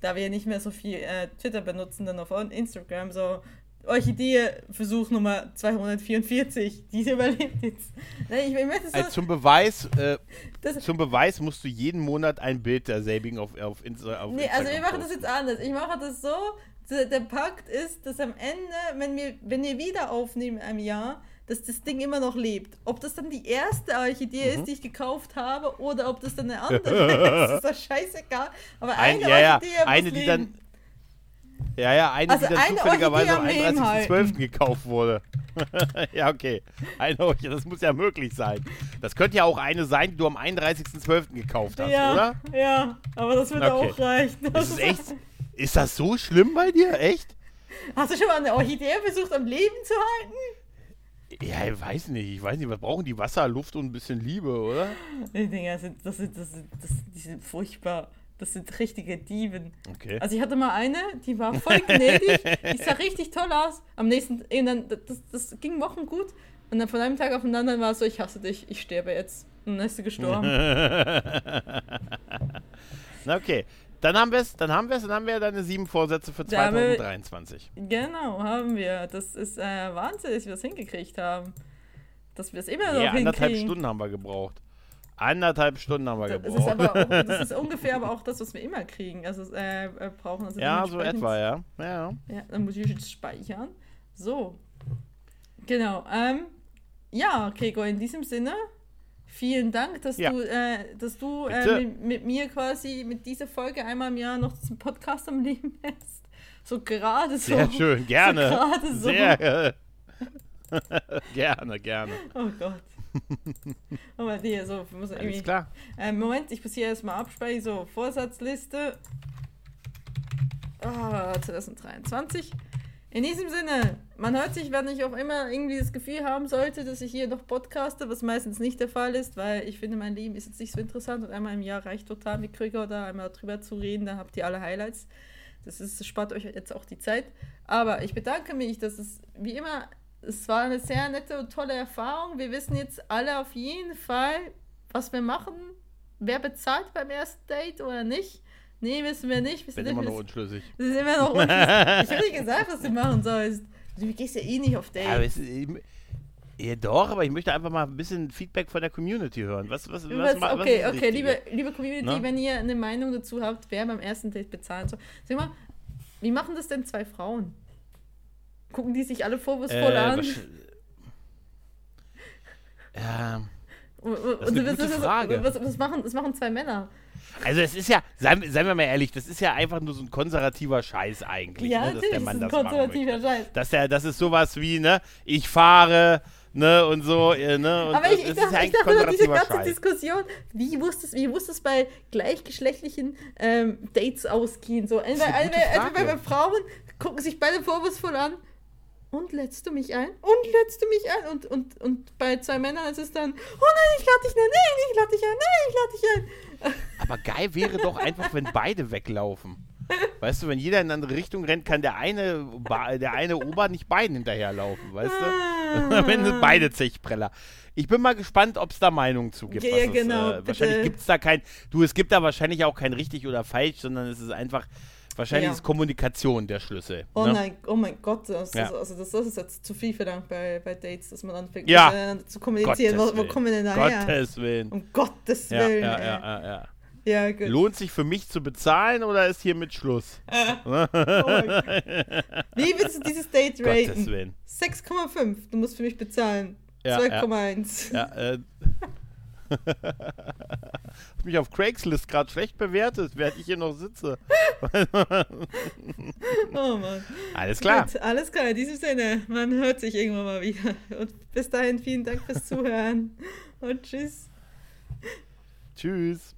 Da wir nicht mehr so viel äh, Twitter benutzen, dann auf Instagram so. Orchidee, Versuch Nummer 244, die überlebt jetzt. Nein, ich, ich möchte so, Also zum Beweis, äh, zum Beweis musst du jeden Monat ein Bild der selbigen auf, auf, Insta, auf Nee, Instagram also wir machen das jetzt anders. Ich mache das so, der, Pakt ist, dass am Ende, wenn wir, wenn wir wieder aufnehmen einem Jahr, dass das Ding immer noch lebt. Ob das dann die erste Orchidee Mhm. ist, die ich gekauft habe, oder ob das dann eine andere ist, ist das scheißegal. Aber Ein, eine ja, ja, Orchidee muss eine, die dann. Ja, ja, eine, Also die dann eine zufälligerweise am Orchidee am Leben 31.12. gekauft wurde. ja, okay. Eine Orchidee, das muss ja möglich sein. Das könnte ja auch eine sein, die du am 31.12. gekauft hast, ja, oder? ja, aber das wird Okay. auch reichen. Das ist echt. Ist das so schlimm bei dir? Echt? Hast du schon mal eine Orchidee versucht, am Leben zu halten? Ja, ich weiß nicht. Ich weiß nicht, was brauchen die? Wasser, Luft und ein bisschen Liebe, oder? Die Dinger sind, das sind, das sind, das, die sind furchtbar. Das sind richtige Dieven. Okay. Also ich hatte mal eine, die war voll gnädig, die sah richtig toll aus. Am nächsten, und dann, das, das ging Wochen gut. Und dann von einem Tag auf den anderen war es so, ich hasse dich, ich sterbe jetzt. Und dann ist sie gestorben. Okay. Dann haben wir es, dann haben wir es, dann haben wir deine sieben Vorsätze für Da haben wir- 2023. genau, haben wir. Das ist äh, Wahnsinn, dass wir das hingekriegt haben. Dass wir es immer noch Ja, anderthalb hinkriegen. Stunden haben wir gebraucht. Anderthalb Stunden haben wir Das ist, gebraucht. aber auch, das ist ungefähr aber auch das, was wir immer kriegen. Also äh, brauchen. Also ja, so etwa, ja. Ja. Ja, dann muss ich jetzt speichern. So. Genau. Ähm, ja, Keko, in diesem Sinne, vielen Dank, dass Ja. du, äh, dass du äh, mit, mit mir quasi mit dieser Folge einmal im Jahr noch diesen Podcast am Leben lässt. So gerade so. Sehr schön, gerne. So so. Sehr. äh, gerne, gerne. Oh Gott. Oh mein Gott, so, müssen Alles irgendwie. klar. Äh, Moment, ich muss hier erstmal abspeichern. So, Vorsatzliste. Ah, 2023. In diesem Sinne, man hört sich, wenn ich auch immer irgendwie das Gefühl haben sollte, dass ich hier noch podcaste, was meistens nicht der Fall ist, weil ich finde, mein Leben ist jetzt nicht so interessant und einmal im Jahr reicht total mit Krüger da einmal drüber zu reden, da habt ihr alle Highlights. Das, ist, spart euch jetzt auch die Zeit. Aber ich bedanke mich, dass es wie immer, es war eine sehr nette und tolle Erfahrung. Wir wissen jetzt alle auf jeden Fall, was wir machen. Wer bezahlt beim ersten Date oder nicht? Nee, wissen wir nicht. Wissen Bin nicht immer noch unschlüssig. das ist immer noch unschlüssig. Ich habe dir gesagt, was du machen sollst. Du gehst ja eh nicht auf ich- ja, doch, aber ich möchte einfach mal ein bisschen Feedback von der Community hören. Was, was, was, Was, ma- was okay, das okay, liebe, liebe Community, Ne? wenn ihr eine Meinung dazu habt, wer beim ersten Date bezahlen soll. Sag mal, wie machen das denn zwei Frauen? Gucken die sich alle vorwurfsvoll Äh, an? Und, und, ist eine gute Frage. Was, was, machen, was machen zwei Männer? Also es ist ja, seien, seien wir mal ehrlich, das ist ja einfach nur so ein konservativer Scheiß eigentlich, ja, ne, dass der Mann das das konservativer Scheiß. Dass der, das ist sowas wie, ne, ich fahre, ne, und so, äh, ne, und Aber das, ich, ich das dachte, ist ja ich dachte noch, diese ganze Scheiß. Diskussion, wie muss es, wie muss es bei gleichgeschlechtlichen ähm, Dates ausgehen? So, entweder, entweder Frage. bei Frauen gucken sich beide vorwurfsvoll an. Und lädst du mich ein? Und lädst du mich ein? Und, und, und bei zwei Männern ist es dann, oh nein, ich lade dich ein, nein, ich lade dich ein, nein, ich lade dich ein. Aber geil wäre doch einfach, wenn beide weglaufen. Weißt du, wenn jeder in eine andere Richtung rennt, kann der eine, der eine Ober nicht beiden hinterherlaufen, weißt du? Wenn sind beide Zechpreller. Ich bin mal gespannt, ob es da Meinungen zu gibt. Ja, es, genau, äh, wahrscheinlich gibt es da kein, du, es gibt da wahrscheinlich auch kein richtig oder falsch, sondern es ist einfach, wahrscheinlich Ja. ist Kommunikation der Schlüssel. Oh, ne? nein, oh mein Gott, das, Ja. ist, also das, das ist jetzt zu viel verlangt bei, bei Dates, dass man anfängt Ja. miteinander zu kommunizieren. Gottes Wo, wo kommen wir denn daher? Gottes Willen. Um Gottes Willen. ja, ja, ja, ja. gut. Lohnt sich für mich zu bezahlen oder ist hiermit Schluss? Oh. Wie willst du dieses Date raten? Willen. 6,5. Du musst für mich bezahlen. Ja, 2,1. Ja, äh. Hast mich auf Craigslist gerade schlecht bewertet, während ich hier noch sitze. oh Mann. Alles klar. Gut, alles klar. In diesem Sinne, man hört sich irgendwann mal wieder. Und bis dahin vielen Dank fürs Zuhören und tschüss. Tschüss.